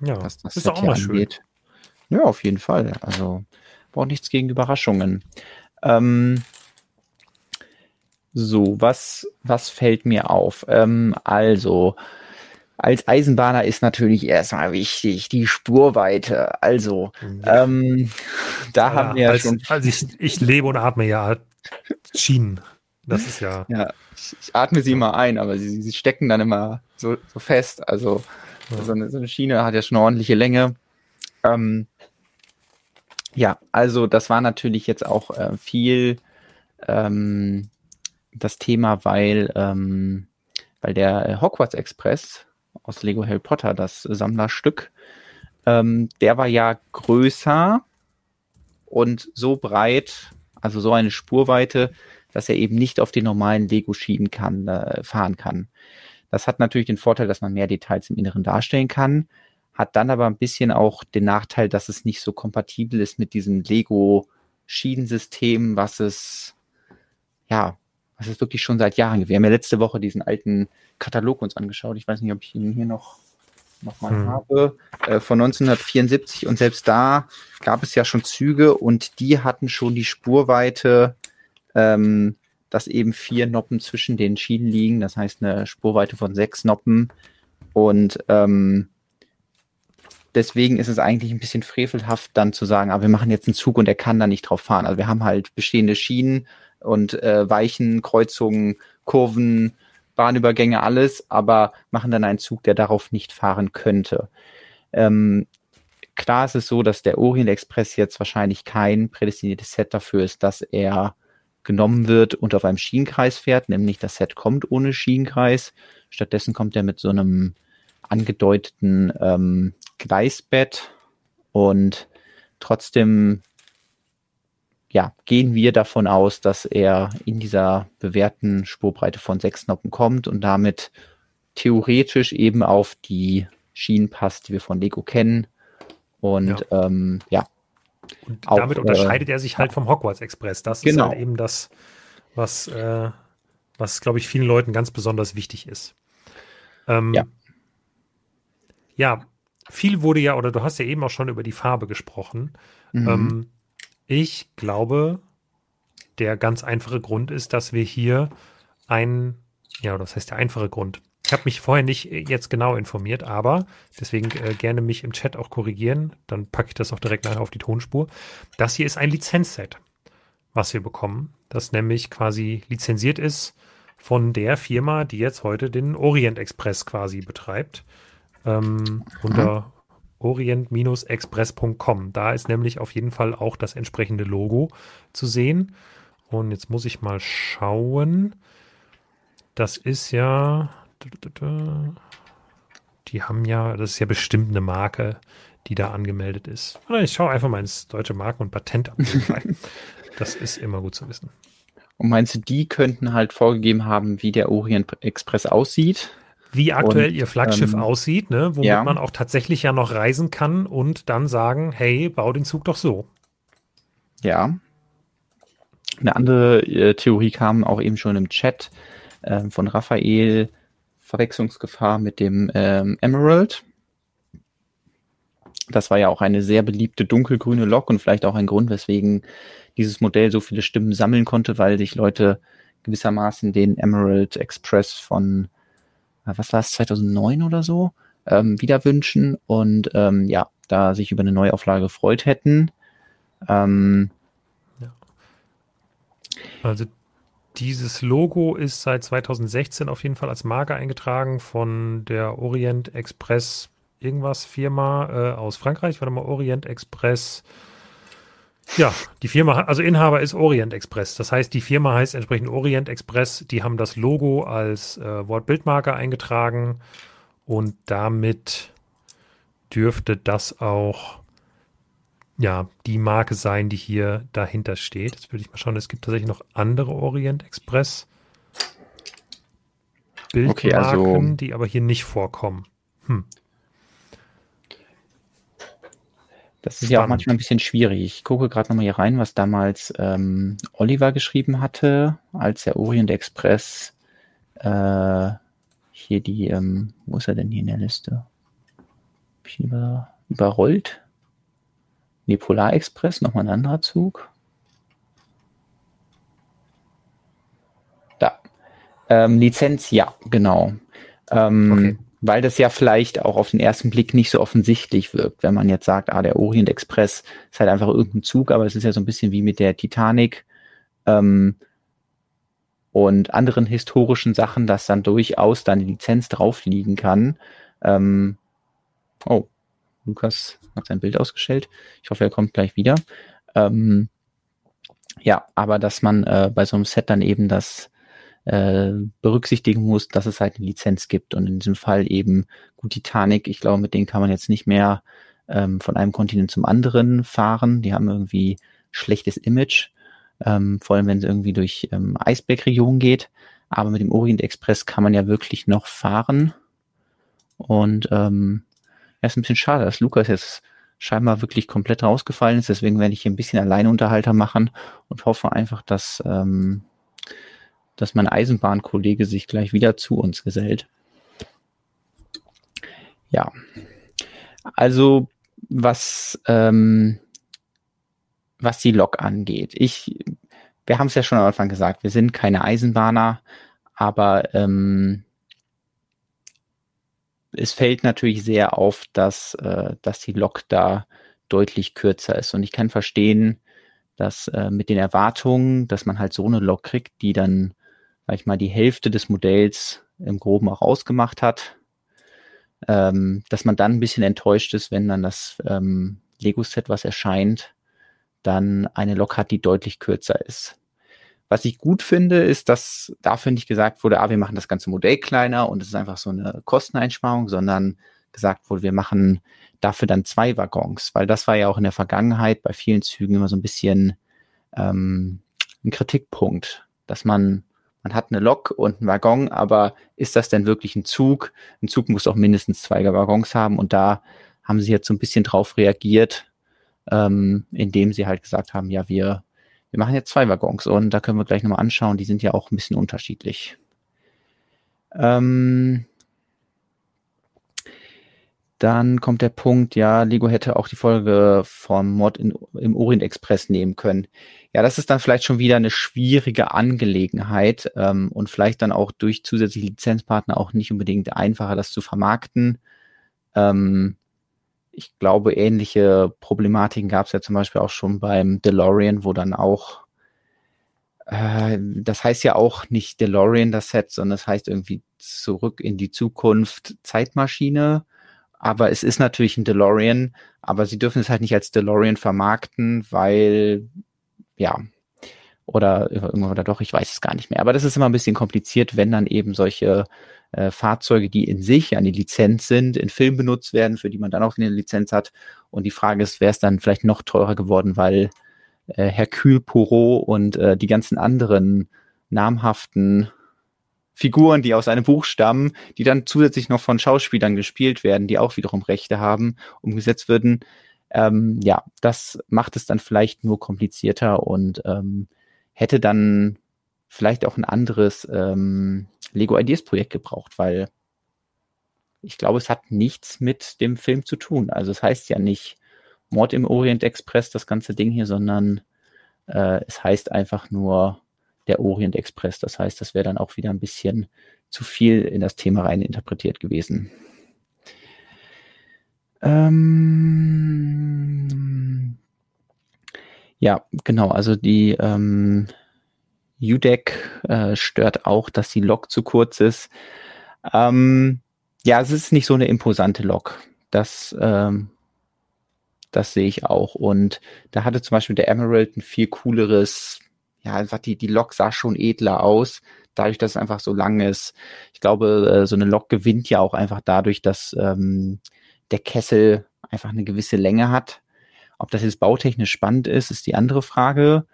Ja, das, das ist auch mal angeht. schön. Ja, auf jeden Fall. Also braucht nichts gegen Überraschungen. Ähm, so, was, was fällt mir auf? Ähm, also, als Eisenbahner ist natürlich erstmal wichtig die Spurweite. Also, ja. ähm, (laughs) da ja, haben wir als, schon. Also ich, ich lebe und atme ja Schienen. Das ist ja. Ja, ich, ich atme sie immer ein, aber sie, sie stecken dann immer so, so fest. Also, ja. so, eine, so eine Schiene hat ja schon eine ordentliche Länge. Ähm, ja, also das war natürlich jetzt auch äh, viel ähm, das Thema, weil, ähm, weil der Hogwarts Express aus Lego Harry Potter, das Sammlerstück, ähm, der war ja größer und so breit, also so eine Spurweite, dass er eben nicht auf den normalen Lego-Schienen kann, äh, fahren kann. Das hat natürlich den Vorteil, dass man mehr Details im Inneren darstellen kann hat dann aber ein bisschen auch den Nachteil, dass es nicht so kompatibel ist mit diesem Lego-Schienensystem, was es, ja, was es wirklich schon seit Jahren gibt. Wir haben ja letzte Woche diesen alten Katalog uns angeschaut. Ich weiß nicht, ob ich ihn hier noch, noch mal hm. habe, äh, von 1974. Und selbst da gab es ja schon Züge und die hatten schon die Spurweite, ähm, dass eben vier Noppen zwischen den Schienen liegen. Das heißt eine Spurweite von sechs Noppen. Und ähm, deswegen ist es eigentlich ein bisschen frevelhaft, dann zu sagen, aber ah, wir machen jetzt einen Zug und er kann da nicht drauf fahren. Also wir haben halt bestehende Schienen und äh, Weichen, Kreuzungen, Kurven, Bahnübergänge, alles, aber machen dann einen Zug, der darauf nicht fahren könnte. Ähm, klar ist es so, dass der Orient Express jetzt wahrscheinlich kein prädestiniertes Set dafür ist, dass er genommen wird und auf einem Schienenkreis fährt, nämlich das Set kommt ohne Schienenkreis. Stattdessen kommt er mit so einem angedeuteten ähm, Gleisbett und trotzdem ja, gehen wir davon aus, dass er in dieser bewährten Spurbreite von sechs Noppen kommt und damit theoretisch eben auf die Schienen passt, die wir von Lego kennen. Und ja. Ähm, ja. Und auch, damit unterscheidet äh, er sich halt vom Hogwarts Express. Das genau. ist halt eben das, was, äh, was glaube ich, vielen Leuten ganz besonders wichtig ist. Ähm, ja. Ja, viel wurde ja, oder du hast ja eben auch schon über die Farbe gesprochen. Mhm. Ähm, ich glaube, der ganz einfache Grund ist, dass wir hier ein ja, das heißt der einfache Grund. Ich habe mich vorher nicht äh, jetzt genau informiert, aber deswegen äh, gerne mich im Chat auch korrigieren. Dann packe ich das auch direkt nachher auf die Tonspur. Das hier ist ein Lizenzset, was wir bekommen, das nämlich quasi lizenziert ist von der Firma, die jetzt heute den Orient Express quasi betreibt. Ähm, unter orient-express.com. Da ist nämlich auf jeden Fall auch das entsprechende Logo zu sehen. Und jetzt muss ich mal schauen. Das ist ja. Die haben ja, das ist ja bestimmt eine Marke, die da angemeldet ist. Ich schaue einfach mal ins deutsche Marken- und Patentamt rein. (laughs) Das ist immer gut zu wissen. Und meinst du, die könnten halt vorgegeben haben, wie der Orient Express aussieht? Wie aktuell und, ihr Flaggschiff ähm, aussieht, ne? womit ja. man auch tatsächlich ja noch reisen kann und dann sagen, hey, bau den Zug doch so. Ja. Eine andere äh, Theorie kam auch eben schon im Chat äh, von Raphael, Verwechslungsgefahr mit dem ähm, Emerald. Das war ja auch eine sehr beliebte dunkelgrüne Lok und vielleicht auch ein Grund, weswegen dieses Modell so viele Stimmen sammeln konnte, weil sich Leute gewissermaßen den Emerald Express von, was war es, 2009 oder so, ähm, wieder wünschen und ähm, ja, da sich über eine Neuauflage gefreut hätten. Ähm, ja. Also dieses Logo ist seit 2016 auf jeden Fall als Marke eingetragen von der Orient Express irgendwas Firma äh, aus Frankreich. Warte mal, Orient Express. Ja, die Firma, also Inhaber ist Orient Express. Das heißt, die Firma heißt entsprechend Orient Express. Die haben das Logo als äh, Wortbildmarke eingetragen und damit dürfte das auch ja, die Marke sein, die hier dahinter steht. Jetzt würde ich mal schauen, es gibt tatsächlich noch andere Orient Express Bildmarken, okay, also, die aber hier nicht vorkommen. Hm. Das ist Spannend. ja auch manchmal ein bisschen schwierig. Ich gucke gerade nochmal hier rein, was damals ähm, Oliver geschrieben hatte, als der Orient Express äh, hier die, ähm, wo ist er denn hier in der Liste? Hab ich über, überrollt? Nee, Polar Express, nochmal ein anderer Zug. Da. Ähm, Lizenz, ja, genau. Ähm, okay. Weil das ja vielleicht auch auf den ersten Blick nicht so offensichtlich wirkt, wenn man jetzt sagt, ah, der Orient Express ist halt einfach irgendein Zug, aber es ist ja so ein bisschen wie mit der Titanic ähm, und anderen historischen Sachen, dass dann durchaus dann die Lizenz drauf liegen kann. Ähm, oh, Lukas hat sein Bild ausgestellt. Ich hoffe, er kommt gleich wieder. Ähm, ja, aber dass man äh, bei so einem Set dann eben das äh, berücksichtigen muss, dass es halt eine Lizenz gibt und in diesem Fall eben gut Titanic. Ich glaube, mit denen kann man jetzt nicht mehr ähm, von einem Kontinent zum anderen fahren. Die haben irgendwie schlechtes Image, ähm, vor allem wenn es irgendwie durch ähm, Eisbergregionen geht. Aber mit dem Orient Express kann man ja wirklich noch fahren. Und ähm, ja, ist ein bisschen schade, dass Lukas jetzt scheinbar wirklich komplett rausgefallen ist. Deswegen werde ich hier ein bisschen Alleinunterhalter machen und hoffe einfach, dass, ähm, dass mein Eisenbahnkollege sich gleich wieder zu uns gesellt. Ja. Also, was, ähm, was die Lok angeht. Ich, wir haben es ja schon am Anfang gesagt, wir sind keine Eisenbahner, aber ähm, es fällt natürlich sehr auf, dass, äh, dass die Lok da deutlich kürzer ist. Und ich kann verstehen, dass äh, mit den Erwartungen, dass man halt so eine Lok kriegt, die dann, sag ich mal, die Hälfte des Modells im Groben auch ausgemacht hat, ähm, dass man dann ein bisschen enttäuscht ist, wenn dann das ähm, Lego-Set, was erscheint, dann eine Lok hat, die deutlich kürzer ist. Was ich gut finde, ist, dass dafür nicht gesagt wurde, ah, wir machen das ganze Modell kleiner und es ist einfach so eine Kosteneinsparung, sondern gesagt wurde, wir machen dafür dann zwei Waggons, weil das war ja auch in der Vergangenheit bei vielen Zügen immer so ein bisschen ähm, ein Kritikpunkt, dass man man hat eine Lok und einen Waggon, aber ist das denn wirklich ein Zug? Ein Zug muss auch mindestens zwei Waggons haben und da haben sie jetzt so ein bisschen drauf reagiert, ähm, indem sie halt gesagt haben, ja, wir wir machen jetzt zwei Waggons und da können wir gleich nochmal anschauen. Die sind ja auch ein bisschen unterschiedlich. Ähm, dann kommt der Punkt, ja, Lego hätte auch die Folge vom Mod in, im Orient Express nehmen können. Ja, das ist dann vielleicht schon wieder eine schwierige Angelegenheit ähm, und vielleicht dann auch durch zusätzliche Lizenzpartner auch nicht unbedingt einfacher, das zu vermarkten. Ähm, ich glaube, ähnliche Problematiken gab es ja zum Beispiel auch schon beim DeLorean, wo dann auch, äh, das heißt ja auch nicht DeLorean das Set, sondern das heißt irgendwie zurück in die Zukunft Zeitmaschine. Aber es ist natürlich ein DeLorean, aber sie dürfen es halt nicht als DeLorean vermarkten, weil, ja, oder oder doch, ich weiß es gar nicht mehr. Aber das ist immer ein bisschen kompliziert, wenn dann eben solche äh, Fahrzeuge, die in sich eine Lizenz sind, in Film benutzt werden, für die man dann auch eine Lizenz hat. Und die Frage ist, wäre es dann vielleicht noch teurer geworden, weil äh, Hercule Poirot und äh, die ganzen anderen namhaften Figuren, die aus einem Buch stammen, die dann zusätzlich noch von Schauspielern gespielt werden, die auch wiederum Rechte haben, umgesetzt würden. Ähm, ja, das macht es dann vielleicht nur komplizierter und ähm, hätte dann vielleicht auch ein anderes ähm, Lego Ideas Projekt gebraucht, weil ich glaube, es hat nichts mit dem Film zu tun. Also es heißt ja nicht Mord im Orient Express, das ganze Ding hier, sondern äh, es heißt einfach nur der Orient Express. Das heißt, das wäre dann auch wieder ein bisschen zu viel in das Thema rein interpretiert gewesen. Ähm, ja, genau. Also die ähm, UDEC äh, stört auch, dass die Lok zu kurz ist. Ähm, ja, es ist nicht so eine imposante Lok. Das, ähm, das sehe ich auch. Und da hatte zum Beispiel der Emerald ein viel cooleres, ja, einfach die, die Lok sah schon edler aus, dadurch, dass es einfach so lang ist. Ich glaube, äh, so eine Lok gewinnt ja auch einfach dadurch, dass ähm, der Kessel einfach eine gewisse Länge hat. Ob das jetzt bautechnisch spannend ist, ist die andere Frage.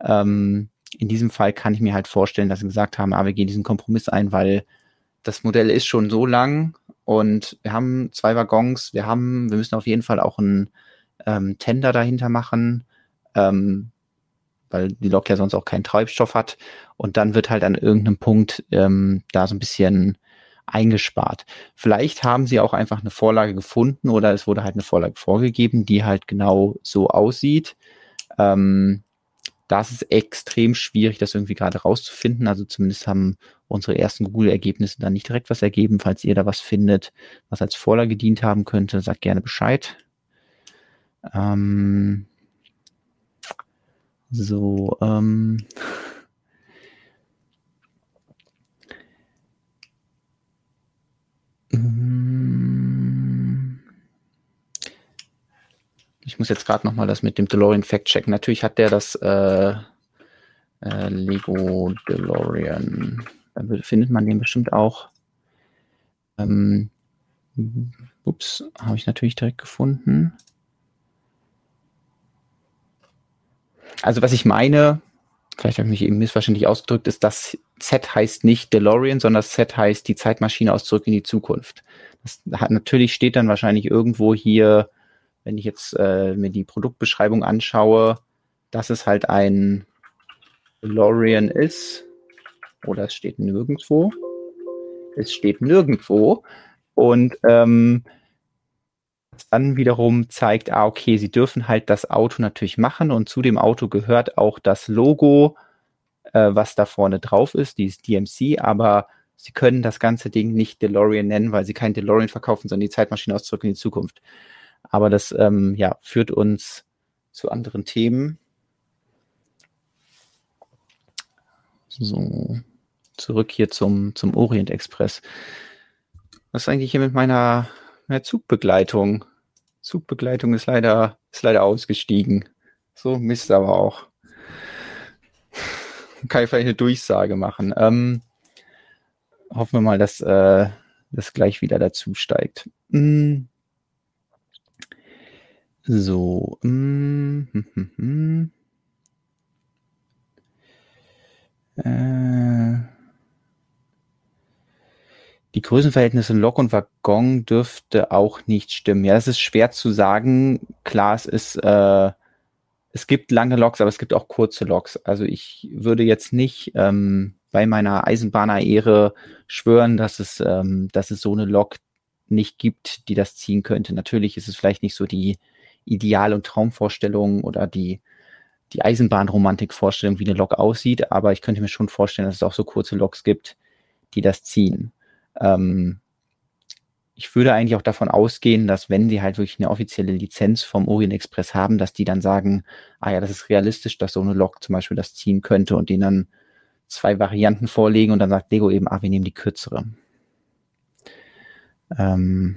Ähm, in diesem Fall kann ich mir halt vorstellen, dass sie gesagt haben, ah, wir gehen diesen Kompromiss ein, weil das Modell ist schon so lang und wir haben zwei Waggons, wir haben, wir müssen auf jeden Fall auch einen ähm, Tender dahinter machen, ähm, weil die Lok ja sonst auch keinen Treibstoff hat und dann wird halt an irgendeinem Punkt ähm, da so ein bisschen eingespart. Vielleicht haben sie auch einfach eine Vorlage gefunden oder es wurde halt eine Vorlage vorgegeben, die halt genau so aussieht. Ähm, da ist extrem schwierig, das irgendwie gerade rauszufinden. Also zumindest haben unsere ersten Google-Ergebnisse dann nicht direkt was ergeben. Falls ihr da was findet, was als Vorlage gedient haben könnte, sagt gerne Bescheid. Ähm, so, ähm, Ich muss jetzt gerade nochmal das mit dem DeLorean Fact checken. Natürlich hat der das äh, äh, Lego DeLorean. Da findet man den bestimmt auch. Ähm, ups, habe ich natürlich direkt gefunden. Also was ich meine, vielleicht habe ich mich eben missverständlich ausgedrückt, ist, das Set heißt nicht DeLorean, sondern Set heißt die Zeitmaschine aus Zurück in die Zukunft. Das hat, natürlich steht dann wahrscheinlich irgendwo hier wenn ich jetzt äh, mir die Produktbeschreibung anschaue, dass es halt ein DeLorean ist. Oder es steht nirgendwo. Es steht nirgendwo. Und ähm, dann wiederum zeigt, ah, okay, sie dürfen halt das Auto natürlich machen und zu dem Auto gehört auch das Logo, äh, was da vorne drauf ist, dieses DMC, aber sie können das ganze Ding nicht DeLorean nennen, weil sie kein DeLorean verkaufen, sondern die Zeitmaschine aus zurück in die Zukunft. Aber das ähm, ja, führt uns zu anderen Themen. So, zurück hier zum, zum Orient Express. Was ist eigentlich hier mit meiner, meiner Zugbegleitung? Zugbegleitung ist leider, ist leider ausgestiegen. So, Mist aber auch. (laughs) Kann ich vielleicht eine Durchsage machen. Ähm, hoffen wir mal, dass äh, das gleich wieder dazu steigt. Hm. So. Mm, hm, hm, hm. Äh, die Größenverhältnisse in Lok und Waggon dürfte auch nicht stimmen. Ja, es ist schwer zu sagen. Klar, es ist, äh, es gibt lange Loks, aber es gibt auch kurze Loks. Also ich würde jetzt nicht ähm, bei meiner Eisenbahner-Ehre schwören, dass es, ähm, dass es so eine Lok nicht gibt, die das ziehen könnte. Natürlich ist es vielleicht nicht so die Ideal- und Traumvorstellungen oder die die Eisenbahnromantik-Vorstellung, wie eine Lok aussieht, aber ich könnte mir schon vorstellen, dass es auch so kurze Loks gibt, die das ziehen. Ähm, ich würde eigentlich auch davon ausgehen, dass wenn sie halt wirklich eine offizielle Lizenz vom Orient Express haben, dass die dann sagen, ah ja, das ist realistisch, dass so eine Lok zum Beispiel das ziehen könnte und denen dann zwei Varianten vorlegen und dann sagt Lego eben, ah, wir nehmen die kürzere. Ähm,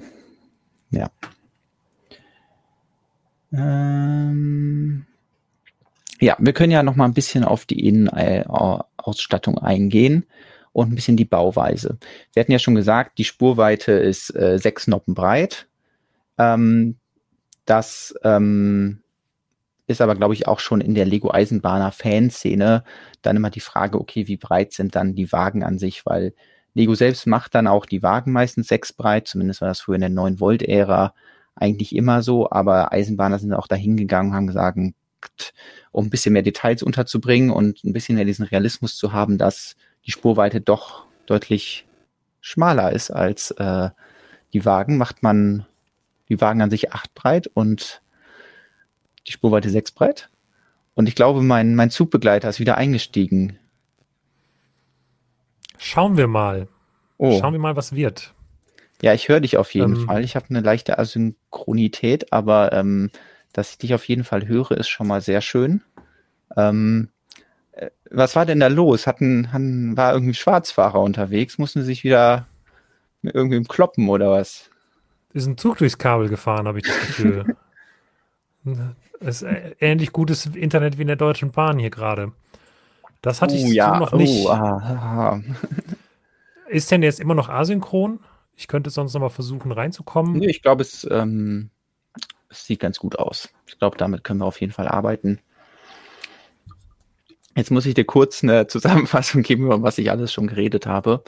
ja. Ähm, ja, wir können ja noch mal ein bisschen auf die Innenausstattung eingehen und ein bisschen die Bauweise. Wir hatten ja schon gesagt, die Spurweite ist äh, sechs Noppen breit. Ähm, das ähm, ist aber, glaube ich, auch schon in der Lego Eisenbahner Fanszene dann immer die Frage, okay, wie breit sind dann die Wagen an sich, weil Lego selbst macht dann auch die Wagen meistens sechs breit, zumindest war das früher in der 9-Volt-Ära eigentlich immer so, aber Eisenbahner sind auch dahin gegangen haben gesagt, um ein bisschen mehr Details unterzubringen und ein bisschen mehr diesen Realismus zu haben, dass die Spurweite doch deutlich schmaler ist als äh, die Wagen, macht man die Wagen an sich acht breit und die Spurweite sechs breit. Und ich glaube, mein, mein Zugbegleiter ist wieder eingestiegen. Schauen wir mal. Oh. Schauen wir mal, was wird. Ja, ich höre dich auf jeden ähm, Fall. Ich habe eine leichte Asynchronität, aber ähm, dass ich dich auf jeden Fall höre, ist schon mal sehr schön. Ähm, was war denn da los? Hatten, hatten, war irgendwie Schwarzfahrer unterwegs? Mussten sie sich wieder mit irgendwem kloppen oder was? Ist ein Zug durchs Kabel gefahren, habe ich das Gefühl. (laughs) es ist ähnlich gutes Internet wie in der Deutschen Bahn hier gerade. Das hatte oh, ich ja. noch nicht. Oh, ah, (laughs) ist denn jetzt immer noch asynchron? Ich könnte sonst noch mal versuchen reinzukommen. Nee, ich glaube, es, ähm, es sieht ganz gut aus. Ich glaube, damit können wir auf jeden Fall arbeiten. Jetzt muss ich dir kurz eine (laughs) Zusammenfassung geben, über was ich alles schon geredet habe.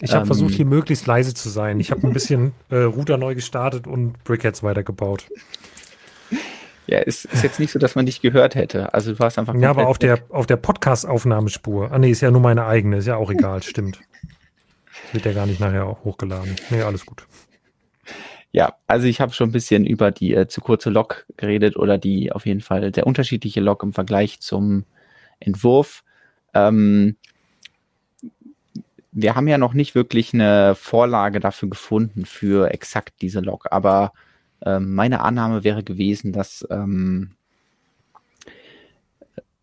Ich habe ähm, versucht, hier möglichst leise zu sein. Ich habe ein bisschen (laughs) äh, Router neu gestartet und Brickheads weitergebaut. Ja, es ist jetzt nicht so, dass man dich gehört hätte. Also du warst einfach. Ja, aber auf der, auf der Podcast-Aufnahmespur. Ah, nee, ist ja nur meine eigene. Ist ja auch egal, (laughs) stimmt. Wird ja gar nicht nachher auch hochgeladen. Nee, alles gut. Ja, also ich habe schon ein bisschen über die äh, zu kurze Lok geredet oder die auf jeden Fall der unterschiedliche Lok im Vergleich zum Entwurf. Ähm, wir haben ja noch nicht wirklich eine Vorlage dafür gefunden für exakt diese Lok, aber ähm, meine Annahme wäre gewesen, dass ähm,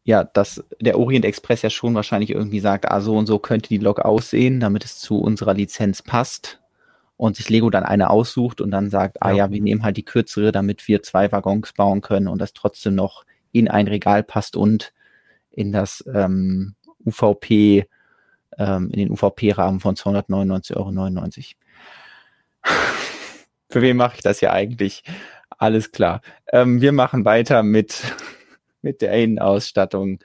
ja, dass der Orient Express ja schon wahrscheinlich irgendwie sagt, ah, so und so könnte die Lok aussehen, damit es zu unserer Lizenz passt und sich Lego dann eine aussucht und dann sagt, ah ja, ja wir nehmen halt die kürzere, damit wir zwei Waggons bauen können und das trotzdem noch in ein Regal passt und in das ähm, UVP, ähm, in den UVP-Rahmen von 299,99 Euro. (laughs) Für wen mache ich das ja eigentlich? Alles klar. Ähm, wir machen weiter mit, (laughs) mit der Innenausstattung.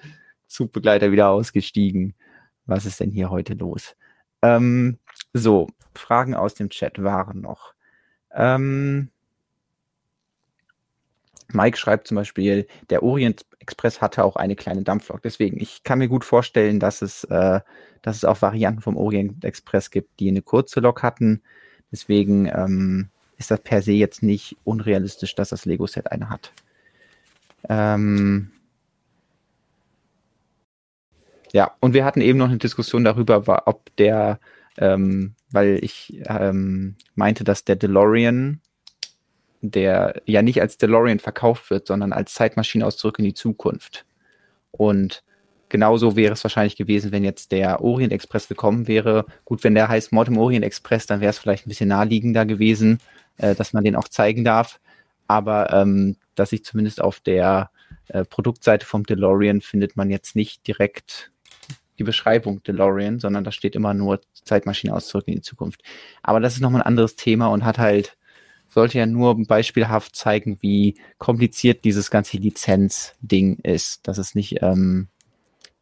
Zugbegleiter wieder ausgestiegen. Was ist denn hier heute los? Ähm, so, Fragen aus dem Chat waren noch. Ähm, Mike schreibt zum Beispiel, der Orient Express hatte auch eine kleine Dampflok. Deswegen, ich kann mir gut vorstellen, dass es, äh, dass es auch Varianten vom Orient Express gibt, die eine kurze Lok hatten. Deswegen ähm, ist das per se jetzt nicht unrealistisch, dass das Lego-Set eine hat. Ähm ja, und wir hatten eben noch eine Diskussion darüber, ob der, ähm, weil ich ähm, meinte, dass der DeLorean der ja nicht als DeLorean verkauft wird, sondern als Zeitmaschine aus Zurück in die Zukunft. Und genauso wäre es wahrscheinlich gewesen, wenn jetzt der Orient Express gekommen wäre. Gut, wenn der heißt Mord im Orient Express, dann wäre es vielleicht ein bisschen naheliegender gewesen, äh, dass man den auch zeigen darf. Aber ähm, dass sich zumindest auf der äh, Produktseite vom DeLorean findet man jetzt nicht direkt die Beschreibung DeLorean, sondern da steht immer nur Zeitmaschine aus Zurück in die Zukunft. Aber das ist nochmal ein anderes Thema und hat halt sollte ja nur beispielhaft zeigen, wie kompliziert dieses ganze Lizenz-Ding ist, dass es nicht ähm,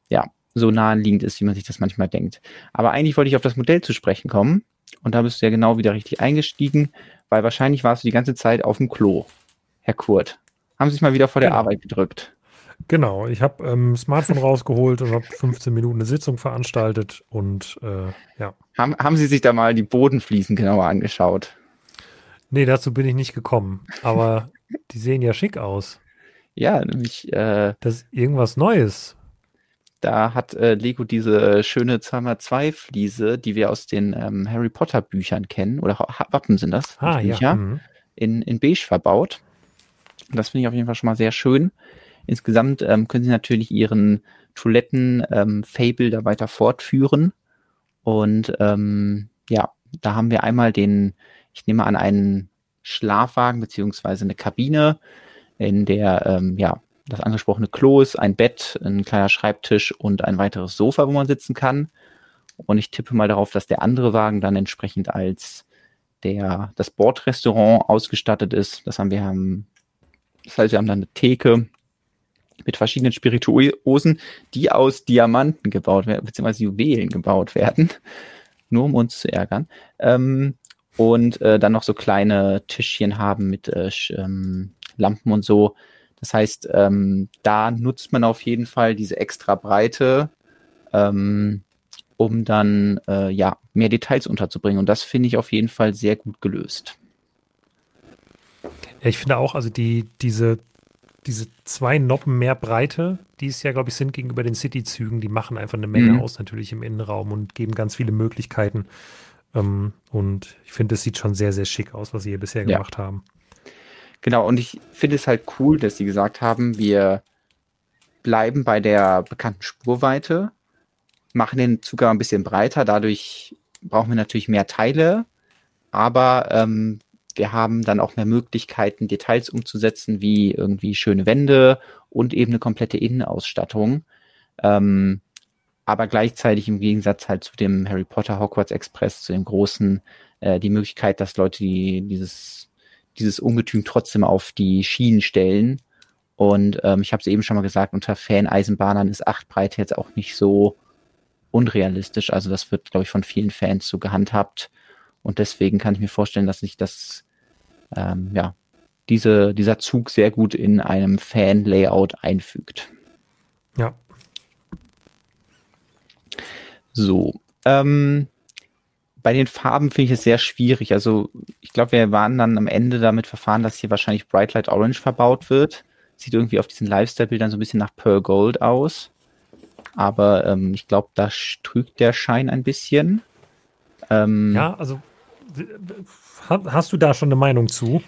ja, so naheliegend ist, wie man sich das manchmal denkt. Aber eigentlich wollte ich auf das Modell zu sprechen kommen und da bist du ja genau wieder richtig eingestiegen, weil wahrscheinlich warst du die ganze Zeit auf dem Klo, Herr Kurt. Haben Sie sich mal wieder vor der genau. Arbeit gedrückt? Genau, ich habe ähm, Smartphone (laughs) rausgeholt und habe 15 Minuten eine Sitzung veranstaltet und äh, ja. Haben, haben Sie sich da mal die Bodenfliesen genauer angeschaut? Nee, dazu bin ich nicht gekommen. Aber (laughs) die sehen ja schick aus. Ja, nämlich. Äh, das ist irgendwas Neues. Da hat äh, Lego diese schöne 2x2-Fliese, die wir aus den ähm, Harry Potter-Büchern kennen, oder Wappen sind das, ah, Bücher, ja. Mhm. in, in Beige verbaut. Das finde ich auf jeden Fall schon mal sehr schön. Insgesamt ähm, können sie natürlich ihren Toiletten-Fable ähm, da weiter fortführen. Und ähm, ja, da haben wir einmal den, ich nehme an, einen Schlafwagen beziehungsweise eine Kabine, in der ähm, ja das angesprochene Klo ist, ein Bett, ein kleiner Schreibtisch und ein weiteres Sofa, wo man sitzen kann. Und ich tippe mal darauf, dass der andere Wagen dann entsprechend als der, das Bordrestaurant ausgestattet ist. Das haben wir haben, das heißt, wir haben dann eine Theke mit verschiedenen Spirituosen, die aus Diamanten gebaut werden, beziehungsweise Juwelen gebaut werden. (laughs) Nur um uns zu ärgern. Ähm, und äh, dann noch so kleine Tischchen haben mit äh, ähm, Lampen und so, das heißt, ähm, da nutzt man auf jeden Fall diese extra Breite, ähm, um dann äh, ja mehr Details unterzubringen. Und das finde ich auf jeden Fall sehr gut gelöst. Ja, ich finde auch, also die, diese, diese zwei Noppen mehr Breite, die es ja, glaube ich, sind gegenüber den City-Zügen, die machen einfach eine Menge mhm. aus, natürlich im Innenraum und geben ganz viele Möglichkeiten. Ähm, und ich finde, es sieht schon sehr, sehr schick aus, was sie hier bisher ja. gemacht haben. Genau, und ich finde es halt cool, dass sie gesagt haben, wir bleiben bei der bekannten Spurweite, machen den Zugang ein bisschen breiter, dadurch brauchen wir natürlich mehr Teile, aber ähm, wir haben dann auch mehr Möglichkeiten, Details umzusetzen, wie irgendwie schöne Wände und eben eine komplette Innenausstattung. Ähm, aber gleichzeitig im Gegensatz halt zu dem Harry Potter Hogwarts Express, zu dem großen, äh, die Möglichkeit, dass Leute, die dieses dieses Ungetüm trotzdem auf die Schienen stellen. Und ähm, ich habe es eben schon mal gesagt, unter Fan-Eisenbahnern ist acht Breite jetzt auch nicht so unrealistisch. Also das wird, glaube ich, von vielen Fans so gehandhabt. Und deswegen kann ich mir vorstellen, dass sich das, ähm, ja, diese, dieser Zug sehr gut in einem Fan-Layout einfügt. Ja. So. Ähm, bei den Farben finde ich es sehr schwierig. Also ich glaube, wir waren dann am Ende damit verfahren, dass hier wahrscheinlich Bright Light Orange verbaut wird. Sieht irgendwie auf diesen Lifestyle-Bildern so ein bisschen nach Pearl Gold aus. Aber ähm, ich glaube, da trügt der Schein ein bisschen. Ähm, ja, also hast du da schon eine Meinung zu?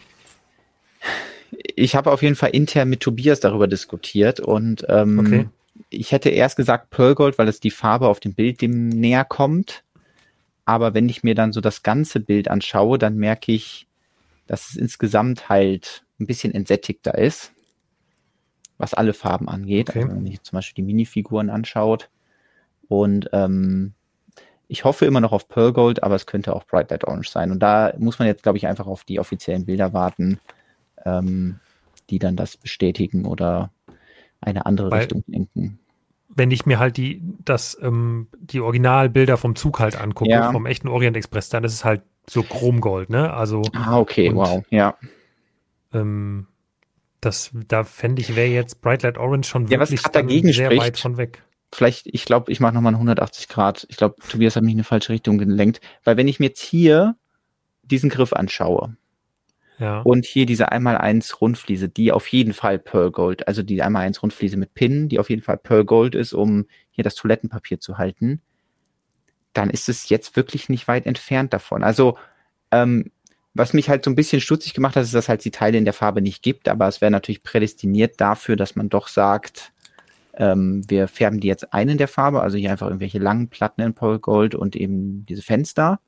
Ich habe auf jeden Fall intern mit Tobias darüber diskutiert und ähm, okay. Ich hätte erst gesagt Pearl Gold, weil es die Farbe auf dem Bild dem näher kommt. Aber wenn ich mir dann so das ganze Bild anschaue, dann merke ich, dass es insgesamt halt ein bisschen entsättigter ist, was alle Farben angeht. Okay. Also wenn ich zum Beispiel die Minifiguren anschaut. Und ähm, ich hoffe immer noch auf Pearl Gold, aber es könnte auch Bright Light Orange sein. Und da muss man jetzt, glaube ich, einfach auf die offiziellen Bilder warten, ähm, die dann das bestätigen oder eine andere Weil, Richtung lenken wenn ich mir halt die, das, ähm, die Originalbilder vom Zug halt angucke, ja. vom echten Orient Express, dann ist es halt so Chromgold, ne? Also. Ah, okay, und, wow, ja. Ähm, das, da fände ich, wäre jetzt Bright Light Orange schon ja, wirklich dagegen sehr spricht, weit von weg. Vielleicht, ich glaube, ich mache nochmal 180 Grad. Ich glaube, Tobias hat mich in eine falsche Richtung gelenkt. Weil wenn ich mir jetzt hier diesen Griff anschaue, ja. Und hier diese 1x1 Rundfliese, die auf jeden Fall Pearl Gold, also die 1x1 Rundfliese mit Pin, die auf jeden Fall Pearl Gold ist, um hier das Toilettenpapier zu halten, dann ist es jetzt wirklich nicht weit entfernt davon. Also, ähm, was mich halt so ein bisschen stutzig gemacht hat, ist, dass halt die Teile in der Farbe nicht gibt, aber es wäre natürlich prädestiniert dafür, dass man doch sagt, ähm, wir färben die jetzt ein in der Farbe, also hier einfach irgendwelche langen Platten in Pearl Gold und eben diese Fenster.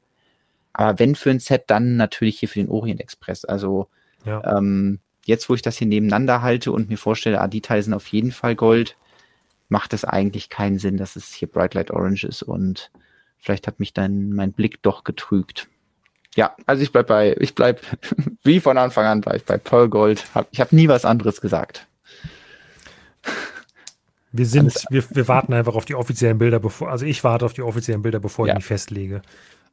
Aber wenn für ein Set, dann natürlich hier für den Orient Express. Also ja. ähm, jetzt, wo ich das hier nebeneinander halte und mir vorstelle, ah, die Teile sind auf jeden Fall Gold, macht es eigentlich keinen Sinn, dass es hier Bright Light Orange ist und vielleicht hat mich dann mein Blick doch getrügt. Ja, also ich bleib bei, ich bleib (laughs) wie von Anfang an bei, bei Pearl Gold. Hab, ich habe nie was anderes gesagt. Wir sind, wir, wir warten einfach auf die offiziellen Bilder, bevor, also ich warte auf die offiziellen Bilder, bevor ja. ich mich festlege.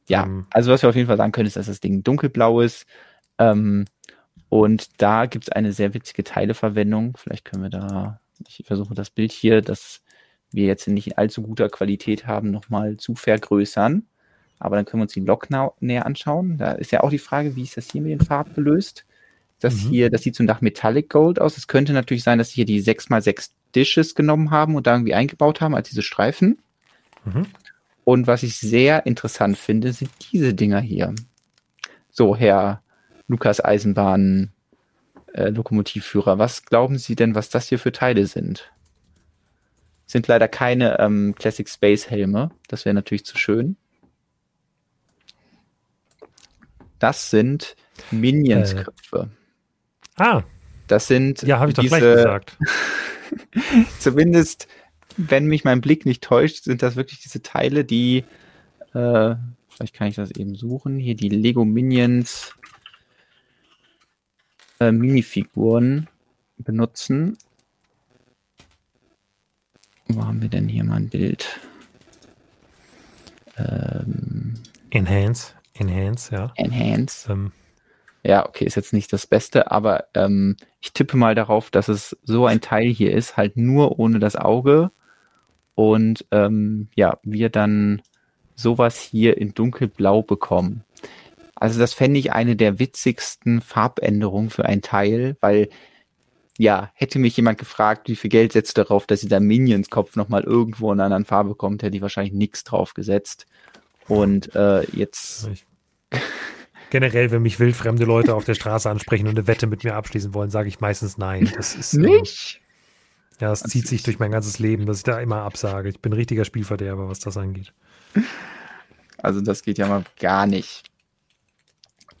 Ja, ähm, also was wir auf jeden Fall sagen können, ist, dass das Ding dunkelblau ist. Ähm, und da gibt es eine sehr witzige Teileverwendung. Vielleicht können wir da, ich versuche das Bild hier, das wir jetzt nicht in allzu guter Qualität haben, nochmal zu vergrößern. Aber dann können wir uns die Lok näher anschauen. Da ist ja auch die Frage, wie ist das hier mit den Farben gelöst? Das Mhm. hier, das sieht so nach Metallic Gold aus. Es könnte natürlich sein, dass sie hier die 6x6 Dishes genommen haben und da irgendwie eingebaut haben als diese Streifen. Mhm. Und was ich sehr interessant finde, sind diese Dinger hier. So, Herr Lukas Eisenbahn, äh, Lokomotivführer, was glauben Sie denn, was das hier für Teile sind? Sind leider keine ähm, Classic Space Helme. Das wäre natürlich zu schön. Das sind Minions-Köpfe. Ah, Das sind ja, habe ich doch diese, gleich gesagt. (laughs) zumindest, wenn mich mein Blick nicht täuscht, sind das wirklich diese Teile, die, äh, vielleicht kann ich das eben suchen, hier die Lego Minions äh, Minifiguren benutzen. Wo haben wir denn hier mal ein Bild? Ähm, Enhance, Enhance, ja. Enhance. Ähm, Ja, okay, ist jetzt nicht das Beste, aber ähm, ich tippe mal darauf, dass es so ein Teil hier ist, halt nur ohne das Auge. Und ähm, ja, wir dann sowas hier in dunkelblau bekommen. Also das fände ich eine der witzigsten Farbänderungen für ein Teil, weil ja, hätte mich jemand gefragt, wie viel Geld setzt du darauf, dass dieser Minions-Kopf nochmal irgendwo in einer anderen Farbe kommt, hätte ich wahrscheinlich nichts drauf gesetzt. Und äh, jetzt ich, (laughs) generell, wenn mich wildfremde Leute auf der Straße ansprechen und eine Wette mit mir abschließen wollen, sage ich meistens nein. Das ist ähm, nicht. Ja, es zieht sich durch mein ganzes Leben, dass ich da immer absage. Ich bin richtiger Spielverderber, was das angeht. (laughs) Also das geht ja mal gar nicht.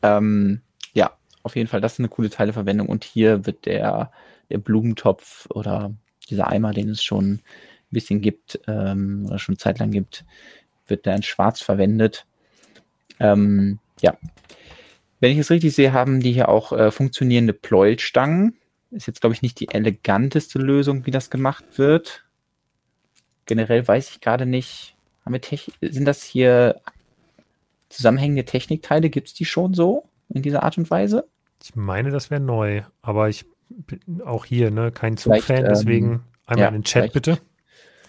Ähm, ja, auf jeden Fall, das ist eine coole Teileverwendung. Und hier wird der, der Blumentopf oder dieser Eimer, den es schon ein bisschen gibt ähm, oder schon zeitlang gibt, wird da in schwarz verwendet. Ähm, ja. Wenn ich es richtig sehe, haben die hier auch äh, funktionierende Pleuelstangen. Ist jetzt, glaube ich, nicht die eleganteste Lösung, wie das gemacht wird. Generell weiß ich gerade nicht. Sind das hier zusammenhängende Technikteile? Gibt es die schon so in dieser Art und Weise? Ich meine, das wäre neu, aber ich bin auch hier, ne, kein Zugfan, ähm, deswegen einmal ja, in den Chat bitte.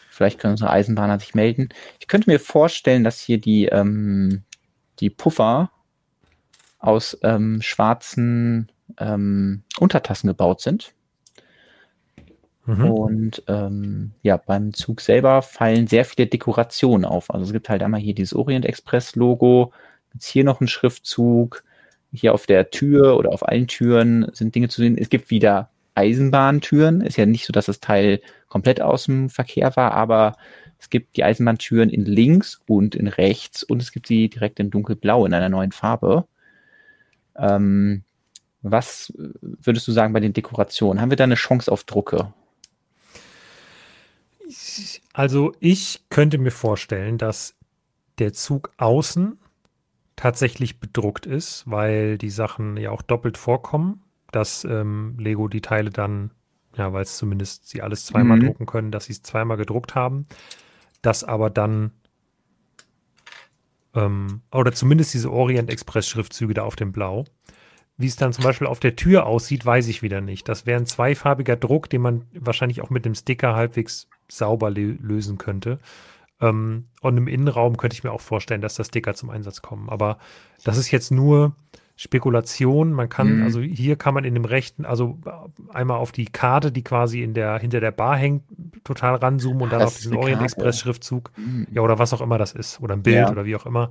Vielleicht können unsere Eisenbahner sich melden. Ich könnte mir vorstellen, dass hier die, ähm, die Puffer aus ähm, schwarzen ähm, Untertassen gebaut sind. Mhm. Und ähm, ja, beim Zug selber fallen sehr viele Dekorationen auf. Also es gibt halt einmal hier dieses Orient Express Logo, jetzt hier noch ein Schriftzug, hier auf der Tür oder auf allen Türen sind Dinge zu sehen. Es gibt wieder Eisenbahntüren. Ist ja nicht so, dass das Teil komplett aus dem Verkehr war, aber es gibt die Eisenbahntüren in links und in rechts und es gibt sie direkt in dunkelblau in einer neuen Farbe. Ähm, was würdest du sagen bei den Dekorationen? Haben wir da eine Chance auf Drucke? Also ich könnte mir vorstellen, dass der Zug außen tatsächlich bedruckt ist, weil die Sachen ja auch doppelt vorkommen, dass ähm, Lego die Teile dann, ja, weil es zumindest sie alles zweimal Mhm. drucken können, dass sie es zweimal gedruckt haben, dass aber dann ähm, oder zumindest diese Orient Express Schriftzüge da auf dem Blau. Wie es dann zum Beispiel auf der Tür aussieht, weiß ich wieder nicht. Das wäre ein zweifarbiger Druck, den man wahrscheinlich auch mit dem Sticker halbwegs sauber lö- lösen könnte. Ähm, und im Innenraum könnte ich mir auch vorstellen, dass da Sticker zum Einsatz kommen. Aber das ist jetzt nur Spekulation. Man kann, Mhm. also hier kann man in dem rechten, also einmal auf die Karte, die quasi in der, hinter der Bar hängt, total ranzoomen und dann Das auf diesen Orient Karte. Express Schriftzug. Hm. Ja, oder was auch immer das ist. Oder ein Bild Ja. oder wie auch immer.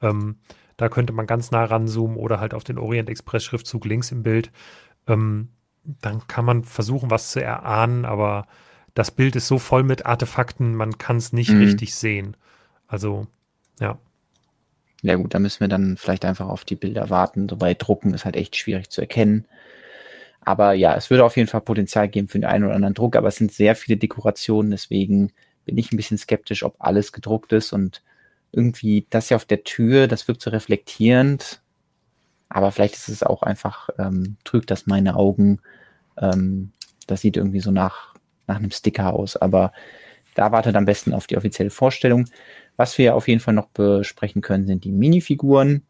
Ähm, da könnte man ganz nah ranzoomen oder halt auf den Orient Express Schriftzug links im Bild. Ähm, dann kann man versuchen, was zu erahnen, aber das Bild ist so voll mit Artefakten, man kann es nicht Mhm. richtig sehen. Also, ja. Ja gut, da müssen wir dann vielleicht einfach auf die Bilder warten. So bei Drucken ist halt echt schwierig zu erkennen. Aber ja, es würde auf jeden Fall Potenzial geben für den einen oder anderen Druck, aber es sind sehr viele Dekorationen, deswegen bin ich ein bisschen skeptisch, ob alles gedruckt ist und irgendwie das hier auf der Tür, das wirkt so reflektierend, aber vielleicht ist es auch einfach, ähm, trügt das meine Augen. Ähm, das sieht irgendwie so nach, nach einem Sticker aus, aber da wartet am besten auf die offizielle Vorstellung. Was wir auf jeden Fall noch besprechen können, sind die Minifiguren.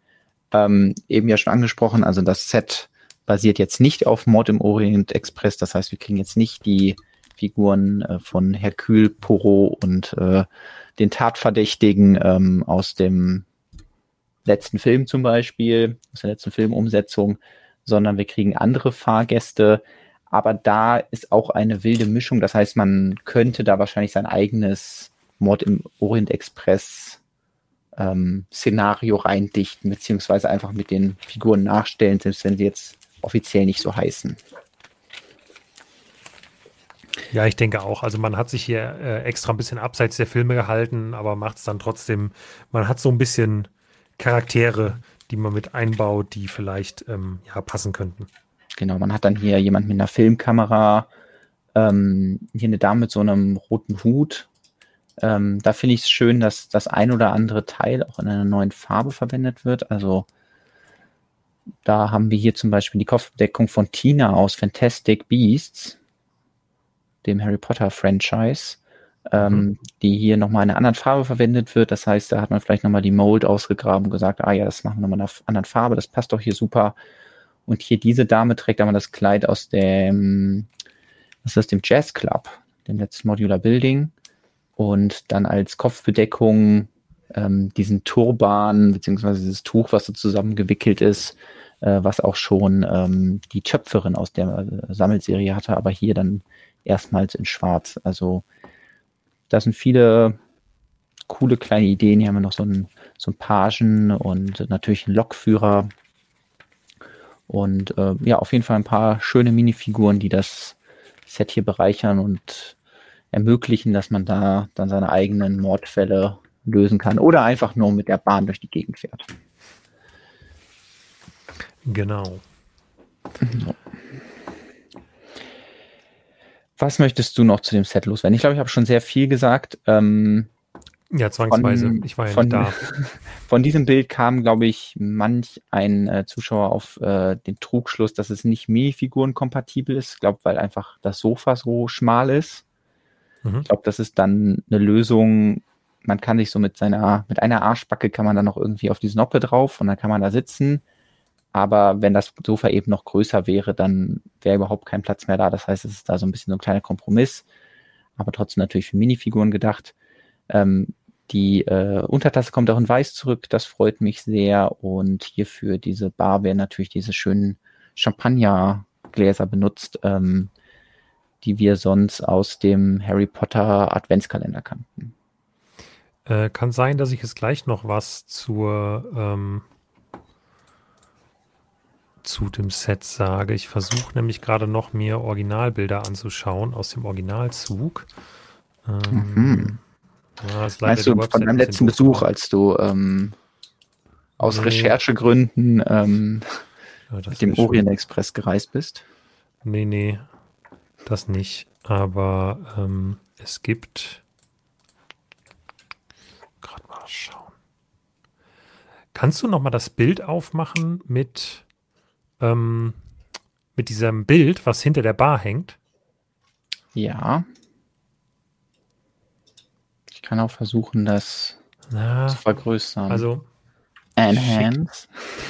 Ähm, eben ja schon angesprochen, also das Set basiert jetzt nicht auf Mord im Orient Express. Das heißt, wir kriegen jetzt nicht die Figuren äh, von Hercule Poirot und äh, den Tatverdächtigen ähm, aus dem letzten Film zum Beispiel, aus der letzten Filmumsetzung, sondern wir kriegen andere Fahrgäste. Aber da ist auch eine wilde Mischung. Das heißt, man könnte da wahrscheinlich sein eigenes Mord im Orient Express ähm, Szenario reindichten, beziehungsweise einfach mit den Figuren nachstellen, selbst wenn sie jetzt offiziell nicht so heißen. Ja, ich denke auch. Also man hat sich hier äh, extra ein bisschen abseits der Filme gehalten, aber macht es dann trotzdem, man hat so ein bisschen Charaktere, die man mit einbaut, die vielleicht ähm, ja, passen könnten. Genau, man hat dann hier jemand mit einer Filmkamera, ähm, hier eine Dame mit so einem roten Hut. Ähm, da finde ich es schön, dass das ein oder andere Teil auch in einer neuen Farbe verwendet wird. Also da haben wir hier zum Beispiel die Kopfbedeckung von Tina aus Fantastic Beasts dem Harry Potter Franchise, ähm, mhm. die hier nochmal in einer anderen Farbe verwendet wird. Das heißt, da hat man vielleicht nochmal die Mold ausgegraben und gesagt, ah ja, das machen wir nochmal in einer anderen Farbe, das passt doch hier super. Und hier diese Dame trägt aber das Kleid aus dem, was ist das, dem Jazz Club, dem letzten Modular Building. Und dann als Kopfbedeckung ähm, diesen Turban, beziehungsweise dieses Tuch, was so zusammengewickelt ist, äh, was auch schon ähm, die Töpferin aus der äh, Sammelserie hatte, aber hier dann erstmals in Schwarz. Also da sind viele coole kleine Ideen. Hier haben wir noch so einen, so einen Pagen und natürlich einen Lokführer. Und äh, ja, auf jeden Fall ein paar schöne Minifiguren, die das Set hier bereichern und ermöglichen, dass man da dann seine eigenen Mordfälle lösen kann oder einfach nur mit der Bahn durch die Gegend fährt. Genau. (laughs) Was möchtest du noch zu dem Set loswerden? Ich glaube, ich habe schon sehr viel gesagt. Ähm, ja, zwangsweise. Von, ich war ja von, nicht da. (laughs) Von diesem Bild kam, glaube ich, manch ein äh, Zuschauer auf äh, den Trugschluss, dass es nicht Minifiguren-kompatibel ist. Ich glaube, weil einfach das Sofa so schmal ist. Mhm. Ich glaube, das ist dann eine Lösung. Man kann sich so mit seiner, mit einer Arschbacke kann man dann noch irgendwie auf die Snoppe drauf und dann kann man da sitzen. Aber wenn das Sofa eben noch größer wäre, dann wäre überhaupt kein Platz mehr da. Das heißt, es ist da so ein bisschen so ein kleiner Kompromiss, aber trotzdem natürlich für Minifiguren gedacht. Ähm, die äh, Untertasse kommt auch in weiß zurück, das freut mich sehr. Und hierfür diese Bar werden natürlich diese schönen Champagnergläser benutzt, ähm, die wir sonst aus dem Harry Potter Adventskalender kannten. Äh, kann sein, dass ich jetzt gleich noch was zur ähm, zu dem Set sage. Ich versuche nämlich gerade noch mir Originalbilder anzuschauen aus dem Originalzug. Ähm, mhm. ja, Meinst du von deinem letzten Besuch, als du ähm, aus nee. Recherchegründen ähm, ja, mit dem Orient Express gereist bist? Nee, nee, das nicht. Aber ähm, es gibt. Gerade mal schauen. Kannst du noch mal das Bild aufmachen mit ähm, mit diesem Bild, was hinter der Bar hängt. Ja. Ich kann auch versuchen, das Na, zu vergrößern. Also Enhance.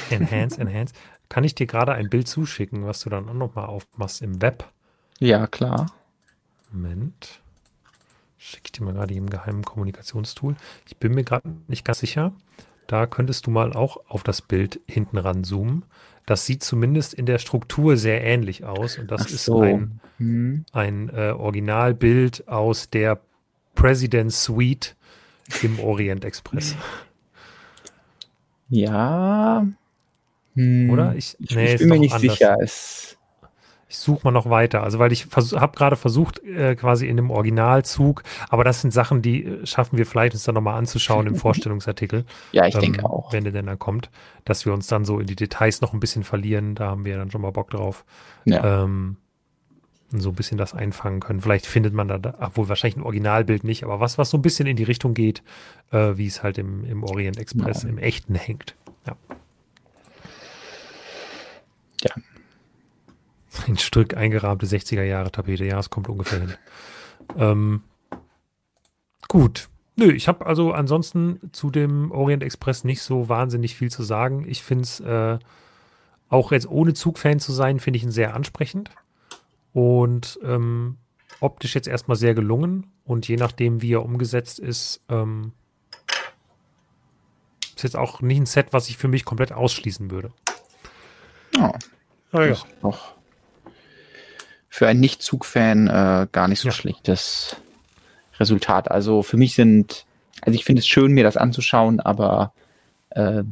Schick. Enhance, Enhance. Kann ich dir gerade ein Bild zuschicken, was du dann auch nochmal aufmachst im Web? Ja, klar. Moment. Schicke ich dir mal gerade im geheimen Kommunikationstool. Ich bin mir gerade nicht ganz sicher. Da könntest du mal auch auf das Bild hinten ran zoomen. Das sieht zumindest in der Struktur sehr ähnlich aus. Und das so. ist ein, hm. ein äh, Originalbild aus der President Suite im Orient Express. Ja. Hm. Oder? Ich, nee, ich bin mir nicht anders. sicher. Es ich suche mal noch weiter. Also, weil ich habe gerade versucht, äh, quasi in dem Originalzug, aber das sind Sachen, die äh, schaffen wir vielleicht uns dann nochmal anzuschauen im (laughs) Vorstellungsartitel. Ja, ich ähm, denke auch. Wenn der denn dann kommt, dass wir uns dann so in die Details noch ein bisschen verlieren. Da haben wir dann schon mal Bock drauf. Ja. Ähm, so ein bisschen das einfangen können. Vielleicht findet man da, obwohl wahrscheinlich ein Originalbild nicht, aber was, was so ein bisschen in die Richtung geht, äh, wie es halt im, im Orient Express ja. im echten hängt. Ja, ein Stück eingerahmte 60er Jahre Tapete, ja, es kommt ungefähr hin. Ähm, gut. Nö, ich habe also ansonsten zu dem Orient Express nicht so wahnsinnig viel zu sagen. Ich finde es, äh, auch jetzt ohne Zugfan zu sein, finde ich ihn sehr ansprechend. Und ähm, optisch jetzt erstmal sehr gelungen. Und je nachdem, wie er umgesetzt ist, ähm, ist jetzt auch nicht ein Set, was ich für mich komplett ausschließen würde. Oh, Ah, ja. Noch für einen Nicht-Zug-Fan äh, gar nicht so ja. schlechtes Resultat. Also für mich sind, also ich finde es schön, mir das anzuschauen, aber äh,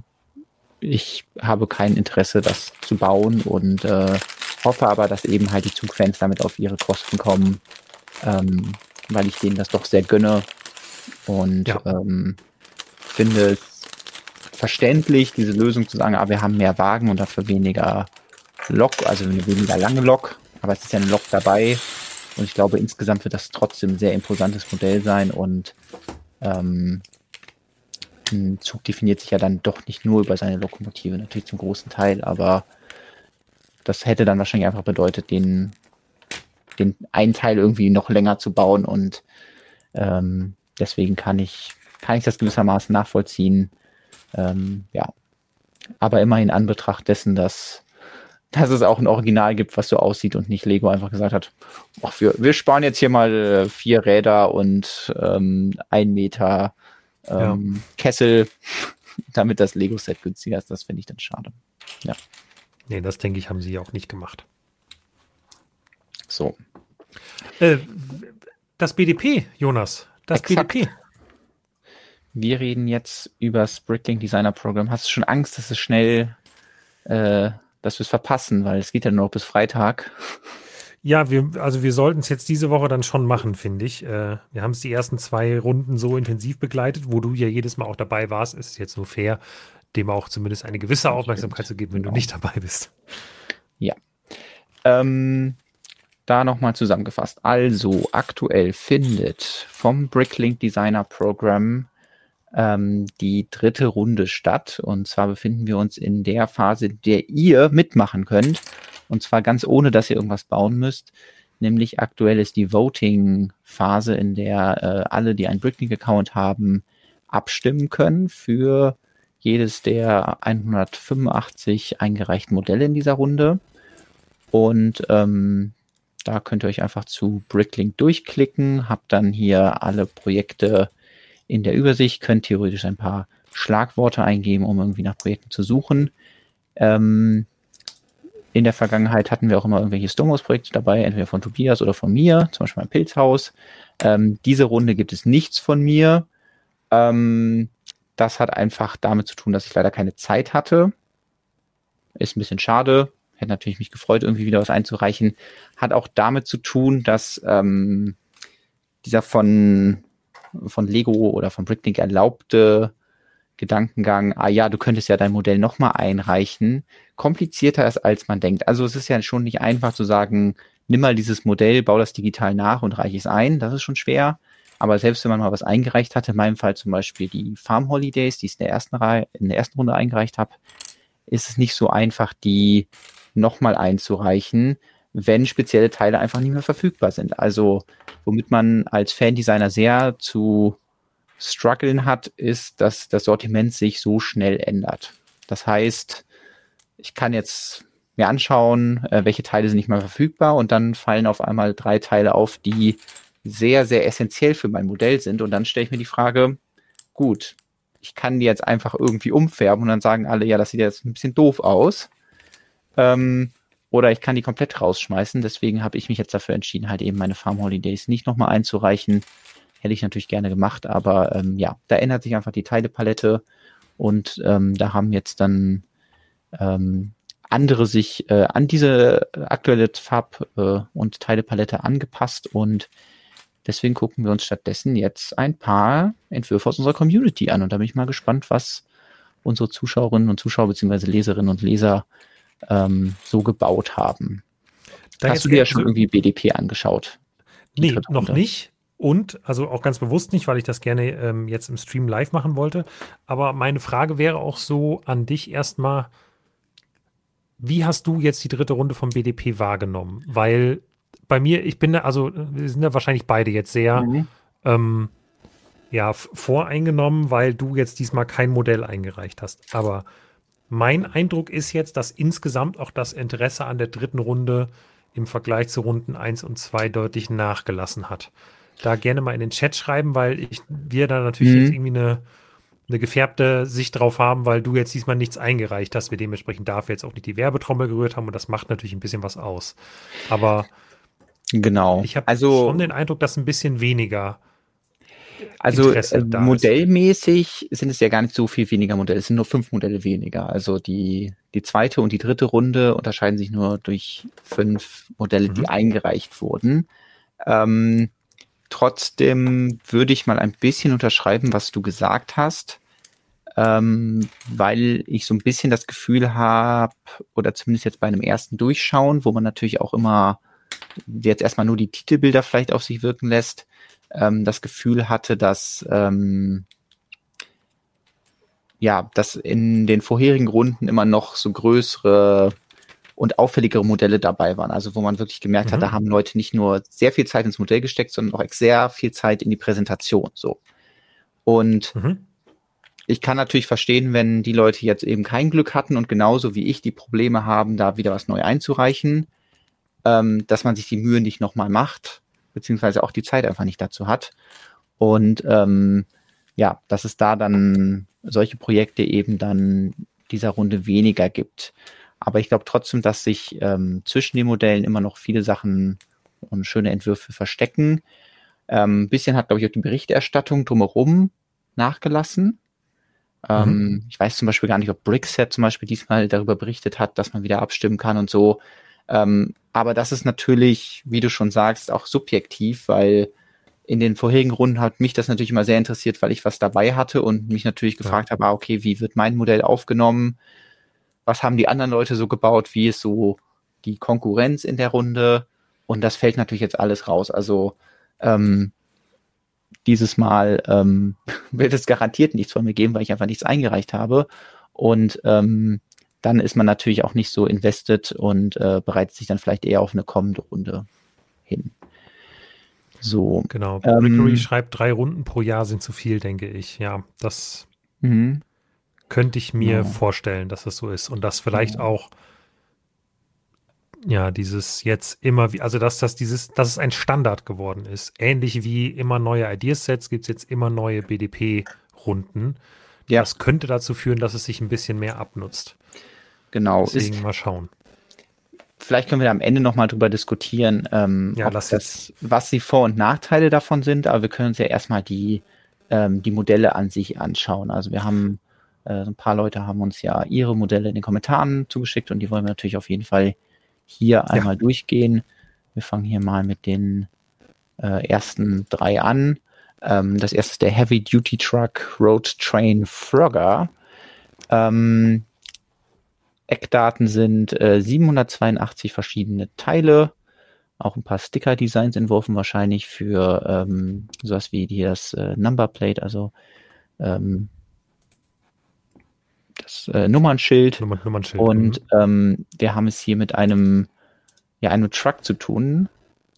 ich habe kein Interesse, das zu bauen und äh, hoffe aber, dass eben halt die Zugfans damit auf ihre Kosten kommen, ähm, weil ich denen das doch sehr gönne und ja. ähm, finde es verständlich, diese Lösung zu sagen, ah, wir haben mehr Wagen und dafür weniger Lok, also eine weniger lange Lok, aber es ist ja eine Lok dabei und ich glaube, insgesamt wird das trotzdem ein sehr imposantes Modell sein und ähm, ein Zug definiert sich ja dann doch nicht nur über seine Lokomotive, natürlich zum großen Teil, aber das hätte dann wahrscheinlich einfach bedeutet, den, den einen Teil irgendwie noch länger zu bauen und ähm, deswegen kann ich, kann ich das gewissermaßen nachvollziehen. Ähm, ja. Aber immer in Anbetracht dessen, dass, dass es auch ein Original gibt, was so aussieht und nicht Lego einfach gesagt hat, ach, wir, wir sparen jetzt hier mal äh, vier Räder und ähm, ein Meter ähm, ja. Kessel, (laughs) damit das Lego-Set günstiger ist. Das finde ich dann schade. Ja. Nee, das denke ich, haben sie auch nicht gemacht. So. Äh, das BDP, Jonas. Das Exakt. BDP. Wir reden jetzt über das Bricklink Designer Program. Hast du schon Angst, dass es schnell, äh, dass wir es verpassen, weil es geht ja nur noch bis Freitag. Ja, wir, also wir sollten es jetzt diese Woche dann schon machen, finde ich. Äh, wir haben es die ersten zwei Runden so intensiv begleitet, wo du ja jedes Mal auch dabei warst. Ist jetzt nur fair, dem auch zumindest eine gewisse Aufmerksamkeit zu geben, wenn genau. du nicht dabei bist. Ja. Ähm, da nochmal zusammengefasst. Also, aktuell findet vom Bricklink Designer Program ähm, die dritte Runde statt. Und zwar befinden wir uns in der Phase, der ihr mitmachen könnt. Und zwar ganz ohne, dass ihr irgendwas bauen müsst. Nämlich aktuell ist die Voting-Phase, in der äh, alle, die einen Bricklink-Account haben, abstimmen können für jedes der 185 eingereichten Modelle in dieser Runde. Und ähm, da könnt ihr euch einfach zu Bricklink durchklicken, habt dann hier alle Projekte in der Übersicht, könnt theoretisch ein paar Schlagworte eingeben, um irgendwie nach Projekten zu suchen. Ähm, in der Vergangenheit hatten wir auch immer irgendwelche Stomos-Projekte dabei, entweder von Tobias oder von mir, zum Beispiel mein Pilzhaus. Ähm, diese Runde gibt es nichts von mir. Ähm, das hat einfach damit zu tun, dass ich leider keine Zeit hatte. Ist ein bisschen schade. Hätte natürlich mich gefreut, irgendwie wieder was einzureichen. Hat auch damit zu tun, dass ähm, dieser von, von Lego oder von Bricklink erlaubte Gedankengang, ah ja, du könntest ja dein Modell nochmal einreichen, komplizierter ist, als man denkt. Also es ist ja schon nicht einfach zu sagen, nimm mal dieses Modell, bau das digital nach und reiche es ein. Das ist schon schwer. Aber selbst wenn man mal was eingereicht hat, in meinem Fall zum Beispiel die Farm Holidays, die ich in der ersten Reihe, in der ersten Runde eingereicht habe, ist es nicht so einfach, die nochmal einzureichen, wenn spezielle Teile einfach nicht mehr verfügbar sind. Also womit man als Fan-Designer sehr zu strugglen hat, ist, dass das Sortiment sich so schnell ändert. Das heißt, ich kann jetzt mir anschauen, äh, welche Teile sind nicht mehr verfügbar und dann fallen auf einmal drei Teile auf, die sehr, sehr essentiell für mein Modell sind. Und dann stelle ich mir die Frage, gut, ich kann die jetzt einfach irgendwie umfärben und dann sagen alle, ja, das sieht jetzt ein bisschen doof aus. Ähm, oder ich kann die komplett rausschmeißen. Deswegen habe ich mich jetzt dafür entschieden, halt eben meine Farm Holidays nicht nochmal einzureichen, Hätte ich natürlich gerne gemacht, aber ähm, ja, da ändert sich einfach die Teilepalette. Und ähm, da haben jetzt dann ähm, andere sich äh, an diese aktuelle Farb- äh, und Teilepalette angepasst. Und deswegen gucken wir uns stattdessen jetzt ein paar Entwürfe aus unserer Community an. Und da bin ich mal gespannt, was unsere Zuschauerinnen und Zuschauer beziehungsweise Leserinnen und Leser ähm, so gebaut haben. Da Hast du dir ja schon irgendwie BDP angeschaut? Nee, noch nicht. Und, also auch ganz bewusst nicht, weil ich das gerne ähm, jetzt im Stream live machen wollte. Aber meine Frage wäre auch so an dich erstmal, wie hast du jetzt die dritte Runde vom BDP wahrgenommen? Weil bei mir, ich bin da, also wir sind ja wahrscheinlich beide jetzt sehr mhm. ähm, ja, voreingenommen, weil du jetzt diesmal kein Modell eingereicht hast. Aber mein Eindruck ist jetzt, dass insgesamt auch das Interesse an der dritten Runde im Vergleich zu Runden 1 und 2 deutlich nachgelassen hat da gerne mal in den Chat schreiben, weil ich, wir da natürlich mhm. jetzt irgendwie eine eine gefärbte Sicht drauf haben, weil du jetzt diesmal nichts eingereicht hast. Wir dementsprechend dafür jetzt auch nicht die Werbetrommel gerührt haben und das macht natürlich ein bisschen was aus. Aber genau. ich habe also, schon den Eindruck, dass ein bisschen weniger. Also äh, modellmäßig ist. sind es ja gar nicht so viel weniger Modelle. Es sind nur fünf Modelle weniger. Also die, die zweite und die dritte Runde unterscheiden sich nur durch fünf Modelle, mhm. die eingereicht wurden. Ähm, trotzdem würde ich mal ein bisschen unterschreiben, was du gesagt hast ähm, weil ich so ein bisschen das Gefühl habe, oder zumindest jetzt bei einem ersten Durchschauen, wo man natürlich auch immer jetzt erstmal nur die Titelbilder vielleicht auf sich wirken lässt, ähm, das Gefühl hatte, dass ähm, ja, dass in den vorherigen Runden immer noch so größere und auffälligere Modelle dabei waren. Also wo man wirklich gemerkt mhm. hat, da haben Leute nicht nur sehr viel Zeit ins Modell gesteckt, sondern auch sehr viel Zeit in die Präsentation. So. Und mhm ich kann natürlich verstehen, wenn die Leute jetzt eben kein Glück hatten und genauso wie ich die Probleme haben, da wieder was neu einzureichen, ähm, dass man sich die Mühe nicht nochmal macht, beziehungsweise auch die Zeit einfach nicht dazu hat. Und ähm, ja, dass es da dann solche Projekte eben dann dieser Runde weniger gibt. Aber ich glaube trotzdem, dass sich ähm, zwischen den Modellen immer noch viele Sachen und schöne Entwürfe verstecken. Ähm, ein bisschen hat, glaube ich, auch die Berichterstattung drumherum nachgelassen. Ähm, mhm. Ich weiß zum Beispiel gar nicht, ob Brickset zum Beispiel diesmal darüber berichtet hat, dass man wieder abstimmen kann und so. Ähm, aber das ist natürlich, wie du schon sagst, auch subjektiv, weil in den vorherigen Runden hat mich das natürlich immer sehr interessiert, weil ich was dabei hatte und mich natürlich gefragt ja. habe, ah, okay, wie wird mein Modell aufgenommen? Was haben die anderen Leute so gebaut? Wie ist so die Konkurrenz in der Runde? Und das fällt natürlich jetzt alles raus. Also ähm, dieses Mal ähm, (laughs) wird es garantiert nichts von mir geben, weil ich einfach nichts eingereicht habe. Und ähm, dann ist man natürlich auch nicht so invested und äh, bereitet sich dann vielleicht eher auf eine kommende Runde hin. So. Genau. Ähm, schreibt, drei Runden pro Jahr sind zu viel, denke ich. Ja, das mhm. könnte ich mir ja. vorstellen, dass das so ist. Und dass vielleicht ja. auch ja, dieses jetzt immer, wie, also dass das dieses, dass es ein Standard geworden ist. Ähnlich wie immer neue Ideasets gibt es jetzt immer neue BDP-Runden. Ja. Das könnte dazu führen, dass es sich ein bisschen mehr abnutzt. Genau. Deswegen ist, mal schauen. Vielleicht können wir am Ende nochmal drüber diskutieren, ähm, ja, das, jetzt. was die Vor- und Nachteile davon sind, aber wir können uns ja erstmal die, ähm, die Modelle an sich anschauen. Also wir haben äh, ein paar Leute haben uns ja ihre Modelle in den Kommentaren zugeschickt und die wollen wir natürlich auf jeden Fall hier einmal durchgehen. Wir fangen hier mal mit den äh, ersten drei an. Ähm, das erste ist der Heavy Duty Truck Road Train Frogger. Ähm, Eckdaten sind äh, 782 verschiedene Teile, auch ein paar Sticker-Designs entworfen, wahrscheinlich für ähm, sowas wie hier das äh, Numberplate, also ähm, das äh, Nummernschild. Nummer, Nummernschild. Und mhm. ähm, wir haben es hier mit einem, ja, einem Truck zu tun.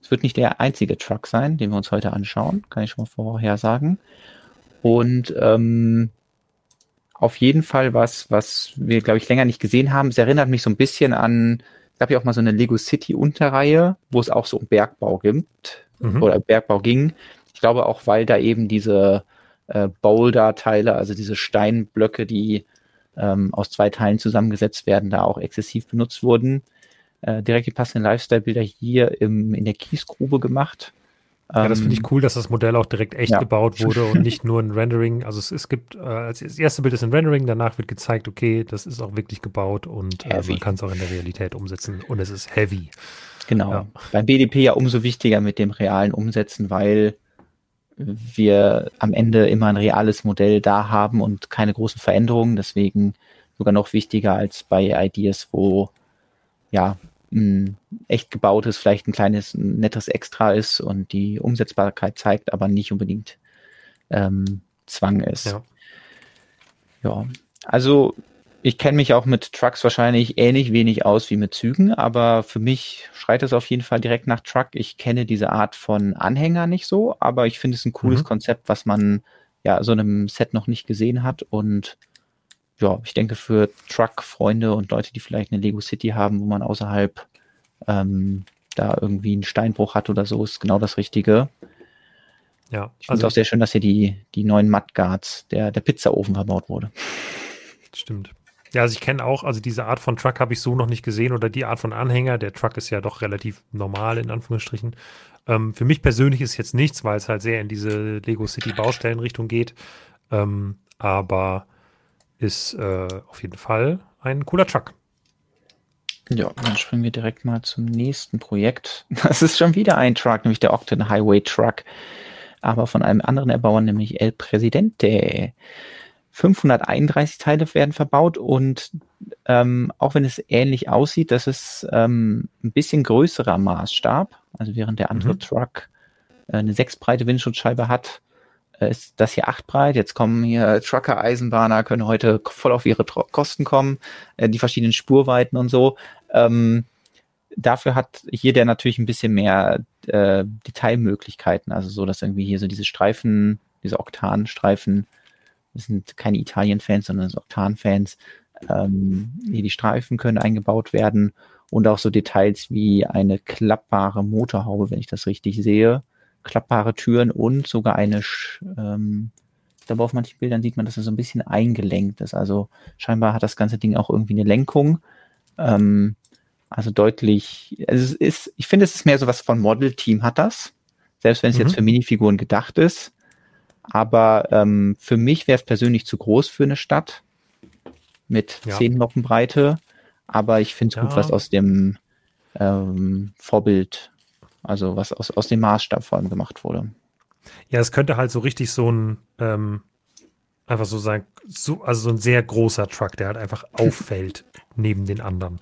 Es wird nicht der einzige Truck sein, den wir uns heute anschauen, kann ich schon mal vorher sagen. Und ähm, auf jeden Fall was, was wir, glaube ich, länger nicht gesehen haben. Es erinnert mich so ein bisschen an, gab ja auch mal so eine Lego City Unterreihe, wo es auch so um Bergbau gibt mhm. oder Bergbau ging. Ich glaube auch, weil da eben diese äh, Boulder-Teile, also diese Steinblöcke, die ähm, aus zwei Teilen zusammengesetzt werden, da auch exzessiv benutzt wurden. Äh, direkt die passenden Lifestyle-Bilder hier im, in der Kiesgrube gemacht. Ja, das finde ich ähm, cool, dass das Modell auch direkt echt ja. gebaut (laughs) wurde und nicht nur ein Rendering. Also es, es gibt, äh, als das erste Bild ist ein Rendering, danach wird gezeigt, okay, das ist auch wirklich gebaut und äh, man kann es auch in der Realität umsetzen und es ist heavy. Genau. Ja. Beim BDP ja umso wichtiger mit dem realen Umsetzen, weil wir am Ende immer ein reales Modell da haben und keine großen Veränderungen. Deswegen sogar noch wichtiger als bei Ideas, wo ja ein echt gebautes, vielleicht ein kleines, ein nettes Extra ist und die Umsetzbarkeit zeigt, aber nicht unbedingt ähm, Zwang ist. Ja. ja. Also ich kenne mich auch mit Trucks wahrscheinlich ähnlich wenig aus wie mit Zügen, aber für mich schreit es auf jeden Fall direkt nach Truck. Ich kenne diese Art von Anhänger nicht so, aber ich finde es ein cooles mhm. Konzept, was man ja so einem Set noch nicht gesehen hat und ja, ich denke für Truck-Freunde und Leute, die vielleicht eine Lego City haben, wo man außerhalb ähm, da irgendwie einen Steinbruch hat oder so, ist genau das Richtige. Ja, Ich finde es also auch sehr schön, dass hier die, die neuen Mudguards, der, der Pizzaofen verbaut wurde. stimmt. Ja, also ich kenne auch, also diese Art von Truck habe ich so noch nicht gesehen oder die Art von Anhänger. Der Truck ist ja doch relativ normal in Anführungsstrichen. Ähm, für mich persönlich ist jetzt nichts, weil es halt sehr in diese Lego City Baustellenrichtung geht. Ähm, aber ist äh, auf jeden Fall ein cooler Truck. Ja, dann springen wir direkt mal zum nächsten Projekt. (laughs) Das ist schon wieder ein Truck, nämlich der Octon Highway Truck. Aber von einem anderen Erbauer, nämlich El Presidente. 531 Teile werden verbaut und ähm, auch wenn es ähnlich aussieht, das ist ähm, ein bisschen größerer Maßstab. Also während der andere Mhm. Truck äh, eine sechs breite Windschutzscheibe hat, ist das hier acht breit. Jetzt kommen hier Trucker, Eisenbahner, können heute voll auf ihre Kosten kommen, äh, die verschiedenen Spurweiten und so. Ähm, dafür hat hier der natürlich ein bisschen mehr äh, Detailmöglichkeiten. Also so, dass irgendwie hier so diese Streifen, diese Oktanstreifen, das sind keine Italien-Fans, sondern so Oktan-Fans, ähm, hier die Streifen können eingebaut werden und auch so Details wie eine klappbare Motorhaube, wenn ich das richtig sehe, klappbare Türen und sogar eine, Sch- ähm, ich glaube auf manchen Bildern sieht man, dass es so ein bisschen eingelenkt ist. Also scheinbar hat das ganze Ding auch irgendwie eine Lenkung. Ähm, also deutlich, also es ist, ich finde, es ist mehr so was von Model-Team hat das. Selbst wenn es Mhm. jetzt für Minifiguren gedacht ist. Aber ähm, für mich wäre es persönlich zu groß für eine Stadt mit Ja. zehn Noppen Breite. Aber ich finde es gut, Ja. was aus dem ähm, Vorbild, also was aus, aus dem Maßstab vor allem gemacht wurde. Ja, es könnte halt so richtig so ein, ähm, einfach so sein, so, also so ein sehr großer Truck, der halt einfach (laughs) auffällt neben den anderen.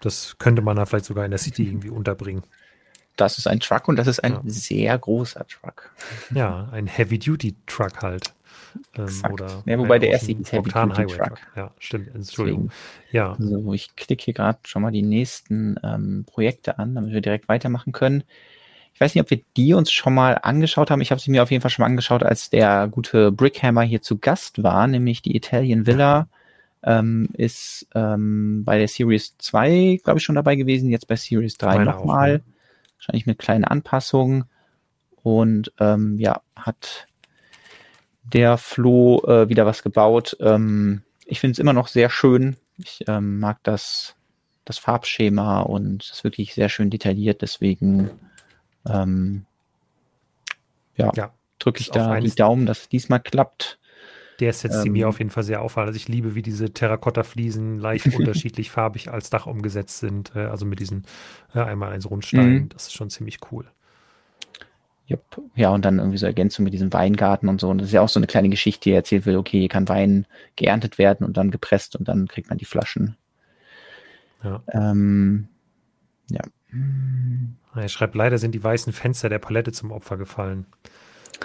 Das könnte man da vielleicht sogar in der City irgendwie unterbringen. Das ist ein Truck und das ist ein Ja. sehr großer Truck. Ja, ein Heavy-Duty-Truck halt. Ähm, Exakt. oder Ja, wobei der erste hieß Heavy Duty Highway Truck. Ja, stimmt. Entschuldigung. Ja, So, ich klicke hier gerade schon mal die nächsten ähm, Projekte an, damit wir direkt weitermachen können. Ich weiß nicht, ob wir die uns schon mal angeschaut haben. Ich habe sie mir auf jeden Fall schon mal angeschaut, als der gute Brickhammer hier zu Gast war, nämlich die Italian Villa. Ähm, ist ähm, bei der Series 2, glaube ich, schon dabei gewesen, jetzt bei Series 3 Meine auch, nochmal. ja. Wahrscheinlich mit kleinen Anpassungen. Und ähm, ja, hat der Flo äh, wieder was gebaut. Ähm, ich finde es immer noch sehr schön. Ich ähm, mag das, das Farbschema und es ist wirklich sehr schön detailliert. Deswegen ähm, ja, Ja, drücke ich da die Daumen, dass es diesmal klappt. der setzt sie Ähm, mir auf jeden Fall sehr auf. Also ich liebe, wie diese Terrakotta-Fliesen leicht (laughs) unterschiedlich farbig als Dach umgesetzt sind. Äh, also mit diesen äh, einmal eins Rundstein. Mhm. Das ist schon ziemlich cool. Jupp. Ja, und dann irgendwie so Ergänzung mit diesem Weingarten und so. Und das ist ja auch so eine kleine Geschichte, die erzählt wird, okay, hier kann Wein geerntet werden und dann gepresst und dann kriegt man die Flaschen. Ja. Ähm, ja. Er schreibt, leider sind die weißen Fenster der Palette zum Opfer gefallen.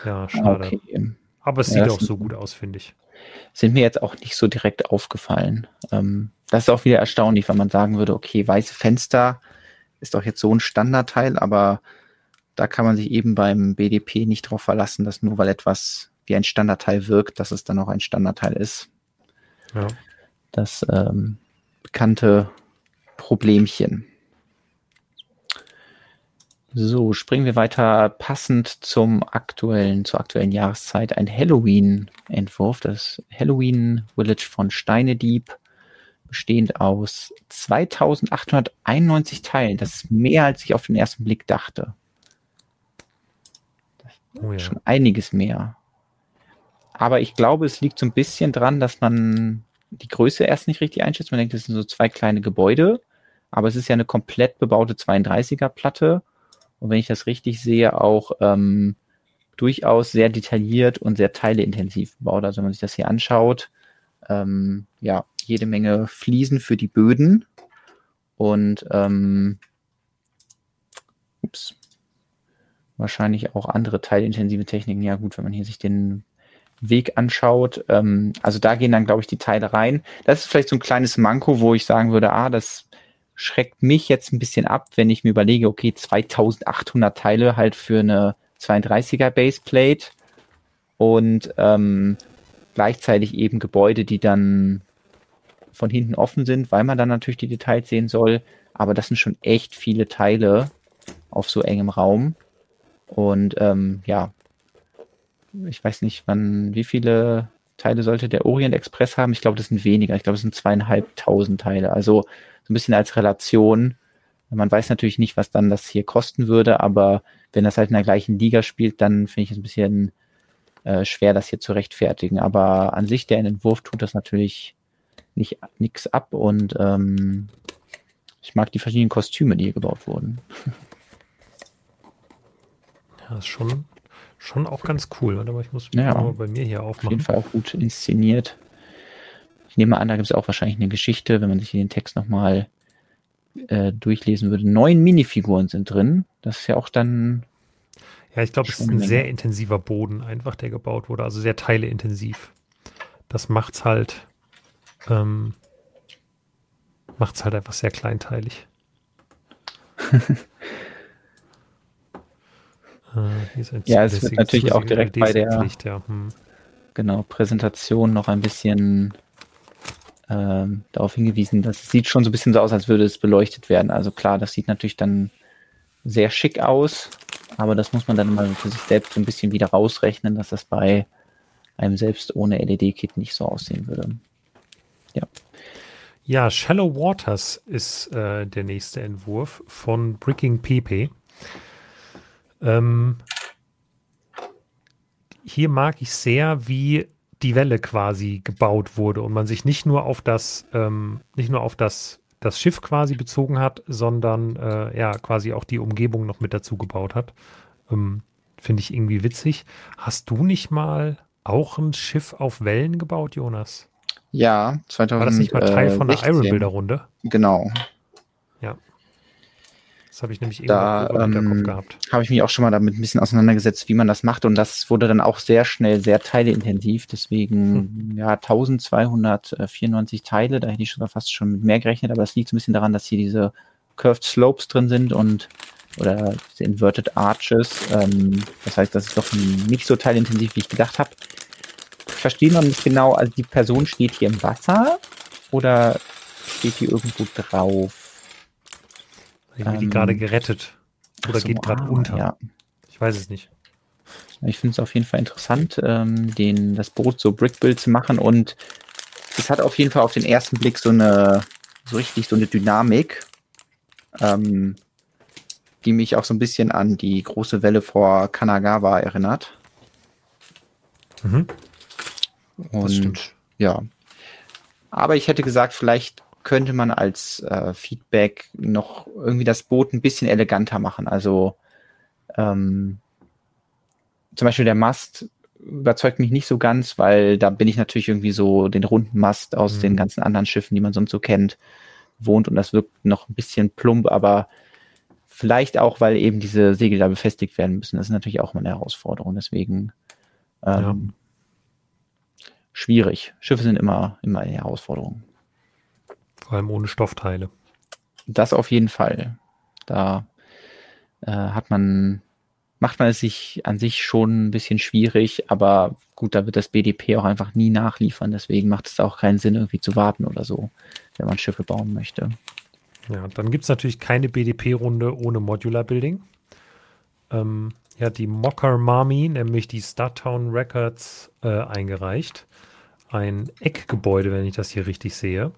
Ja, schade. Okay. Aber es Ja, sieht auch so gut aus, finde ich. Sind mir jetzt auch nicht so direkt aufgefallen. Ähm, das ist auch wieder erstaunlich, wenn man sagen würde, okay, weiße Fenster ist doch jetzt so ein Standardteil, aber da kann man sich eben beim BDP nicht darauf verlassen, dass nur weil etwas wie ein Standardteil wirkt, dass es dann auch ein Standardteil ist. Ja. Das ähm, bekannte Problemchen. So, springen wir weiter passend zum aktuellen, zur aktuellen Jahreszeit. Ein Halloween-Entwurf, das Halloween Village von Steinedieb, bestehend aus 2891 Teilen. Das ist mehr, als ich auf den ersten Blick dachte. Oh ja. Schon einiges mehr. Aber ich glaube, es liegt so ein bisschen dran, dass man die Größe erst nicht richtig einschätzt. Man denkt, das sind so zwei kleine Gebäude, aber es ist ja eine komplett bebaute 32er Platte. Und wenn ich das richtig sehe, auch ähm, durchaus sehr detailliert und sehr teileintensiv bebaut. Also wenn man sich das hier anschaut, ähm, ja, jede Menge Fliesen für die Böden und ähm, ups, wahrscheinlich auch andere teilintensive Techniken. Ja gut, wenn man hier sich den Weg anschaut, ähm, also da gehen dann, glaube ich, die Teile rein. Das ist vielleicht so ein kleines Manko, wo ich sagen würde, ah, das schreckt mich jetzt ein bisschen ab, wenn ich mir überlege, okay, 2800 Teile halt für eine 32er Baseplate und ähm, gleichzeitig eben Gebäude, die dann von hinten offen sind, weil man dann natürlich die Details sehen soll. Aber das sind schon echt viele Teile auf so engem Raum. Und ähm, ja, ich weiß nicht, wann, wie viele Teile sollte der Orient Express haben? Ich glaube, das sind weniger. Ich glaube, es sind zweieinhalbtausend Teile. Also so ein bisschen als Relation. Man weiß natürlich nicht, was dann das hier kosten würde, aber wenn das halt in der gleichen Liga spielt, dann finde ich es ein bisschen äh, schwer, das hier zu rechtfertigen. Aber an sich, der Entwurf tut das natürlich nicht nichts ab und ähm, ich mag die verschiedenen Kostüme, die hier gebaut wurden. (laughs) Ja, ist schon, schon auch ganz cool. Aber ich muss ja, bei mir hier aufmachen. Auf jeden Fall auch gut inszeniert. Ich nehme an, da gibt es auch wahrscheinlich eine Geschichte, wenn man sich den Text nochmal äh, durchlesen würde. Neun Minifiguren sind drin. Das ist ja auch dann. Ja, ich glaube, es ist ein sehr intensiver Boden, einfach der gebaut wurde. Also sehr teileintensiv. Das macht's halt ähm, macht es halt einfach sehr kleinteilig. (laughs) äh, ja, es wird natürlich auch direkt bei der ja. hm. genau, Präsentation noch ein bisschen ähm, darauf hingewiesen, dass es sieht schon so ein bisschen so aus, als würde es beleuchtet werden. Also klar, das sieht natürlich dann sehr schick aus, aber das muss man dann mal für sich selbst so ein bisschen wieder rausrechnen, dass das bei einem selbst ohne LED-Kit nicht so aussehen würde. Ja. Ja, Shallow Waters ist äh, der nächste Entwurf von Bricking PP. Ähm, hier mag ich sehr, wie die Welle quasi gebaut wurde und man sich nicht nur auf das, ähm, nicht nur auf das, das Schiff quasi bezogen hat, sondern äh, ja quasi auch die Umgebung noch mit dazu gebaut hat. Ähm, Finde ich irgendwie witzig. Hast du nicht mal auch ein Schiff auf Wellen gebaut, Jonas? Ja, 2000. War das nicht mal Teil von der Iron Builder Runde? Genau. Ja. Das habe ich nämlich da, im Hinterkopf ähm, gehabt. Habe ich mich auch schon mal damit ein bisschen auseinandergesetzt, wie man das macht. Und das wurde dann auch sehr schnell sehr teileintensiv. Deswegen, hm. ja, 1294 Teile. Da hätte ich sogar fast schon mit mehr gerechnet. Aber das liegt so ein bisschen daran, dass hier diese Curved Slopes drin sind und oder diese Inverted Arches. Ähm, das heißt, das ist doch nicht so teilintensiv, wie ich gedacht habe verstehe noch nicht genau, also die Person steht hier im Wasser oder steht hier irgendwo drauf? Ich ähm, die gerade gerettet oder so, geht gerade ah, unter. Ja. Ich weiß es nicht. Ich finde es auf jeden Fall interessant, ähm, den, das Boot so Brickbuild zu machen und es hat auf jeden Fall auf den ersten Blick so eine, so richtig so eine Dynamik, ähm, die mich auch so ein bisschen an die große Welle vor Kanagawa erinnert. Mhm. Und ja. Aber ich hätte gesagt, vielleicht könnte man als äh, Feedback noch irgendwie das Boot ein bisschen eleganter machen. Also ähm, zum Beispiel der Mast überzeugt mich nicht so ganz, weil da bin ich natürlich irgendwie so den runden Mast aus mhm. den ganzen anderen Schiffen, die man sonst so kennt, wohnt und das wirkt noch ein bisschen plump, aber vielleicht auch, weil eben diese Segel da befestigt werden müssen. Das ist natürlich auch mal eine Herausforderung. Deswegen ähm, schwierig. Schiffe sind immer, immer eine Herausforderung. Vor allem ohne Stoffteile. Das auf jeden Fall. Da äh, hat man, macht man es sich an sich schon ein bisschen schwierig, aber gut, da wird das BDP auch einfach nie nachliefern. Deswegen macht es auch keinen Sinn, irgendwie zu warten oder so, wenn man Schiffe bauen möchte. Ja, dann gibt es natürlich keine BDP-Runde ohne Modular Building. Ähm, ja, die Mocker Mami, nämlich die Startown Records, äh, eingereicht ein Eckgebäude, wenn ich das hier richtig sehe.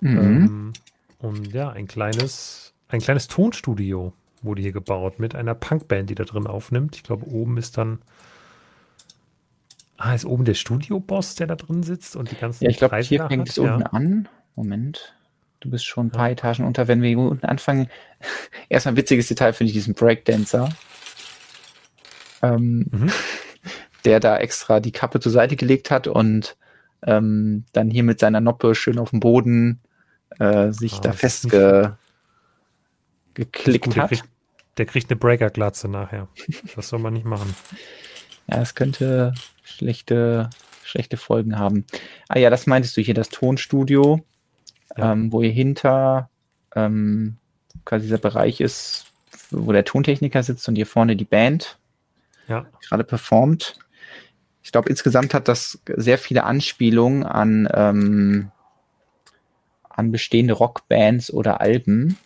Mhm. Ähm, und ja, ein kleines, ein kleines Tonstudio wurde hier gebaut mit einer Punkband, die da drin aufnimmt. Ich glaube, oben ist dann. Ah, ist oben der Studioboss, der da drin sitzt und die ganzen. Ja, ich glaube, hier fängt es ja. unten an. Moment. Du bist schon ein paar ja. Etagen unter. Wenn wir hier unten anfangen, (laughs) erstmal ein witziges Detail finde ich diesen Breakdancer. Ähm, mhm (laughs) der da extra die Kappe zur Seite gelegt hat und ähm, dann hier mit seiner Noppe schön auf dem Boden äh, sich oh, da festgeklickt hat. Der kriegt, der kriegt eine Breaker-Glatze nachher. Das soll man nicht machen. Ja, es könnte schlechte, schlechte Folgen haben. Ah ja, das meintest du hier, das Tonstudio, ja. ähm, wo hier hinter ähm, quasi dieser Bereich ist, wo der Tontechniker sitzt und hier vorne die Band ja. gerade performt. Ich glaube, insgesamt hat das sehr viele Anspielungen an, ähm, an bestehende Rockbands oder Alben.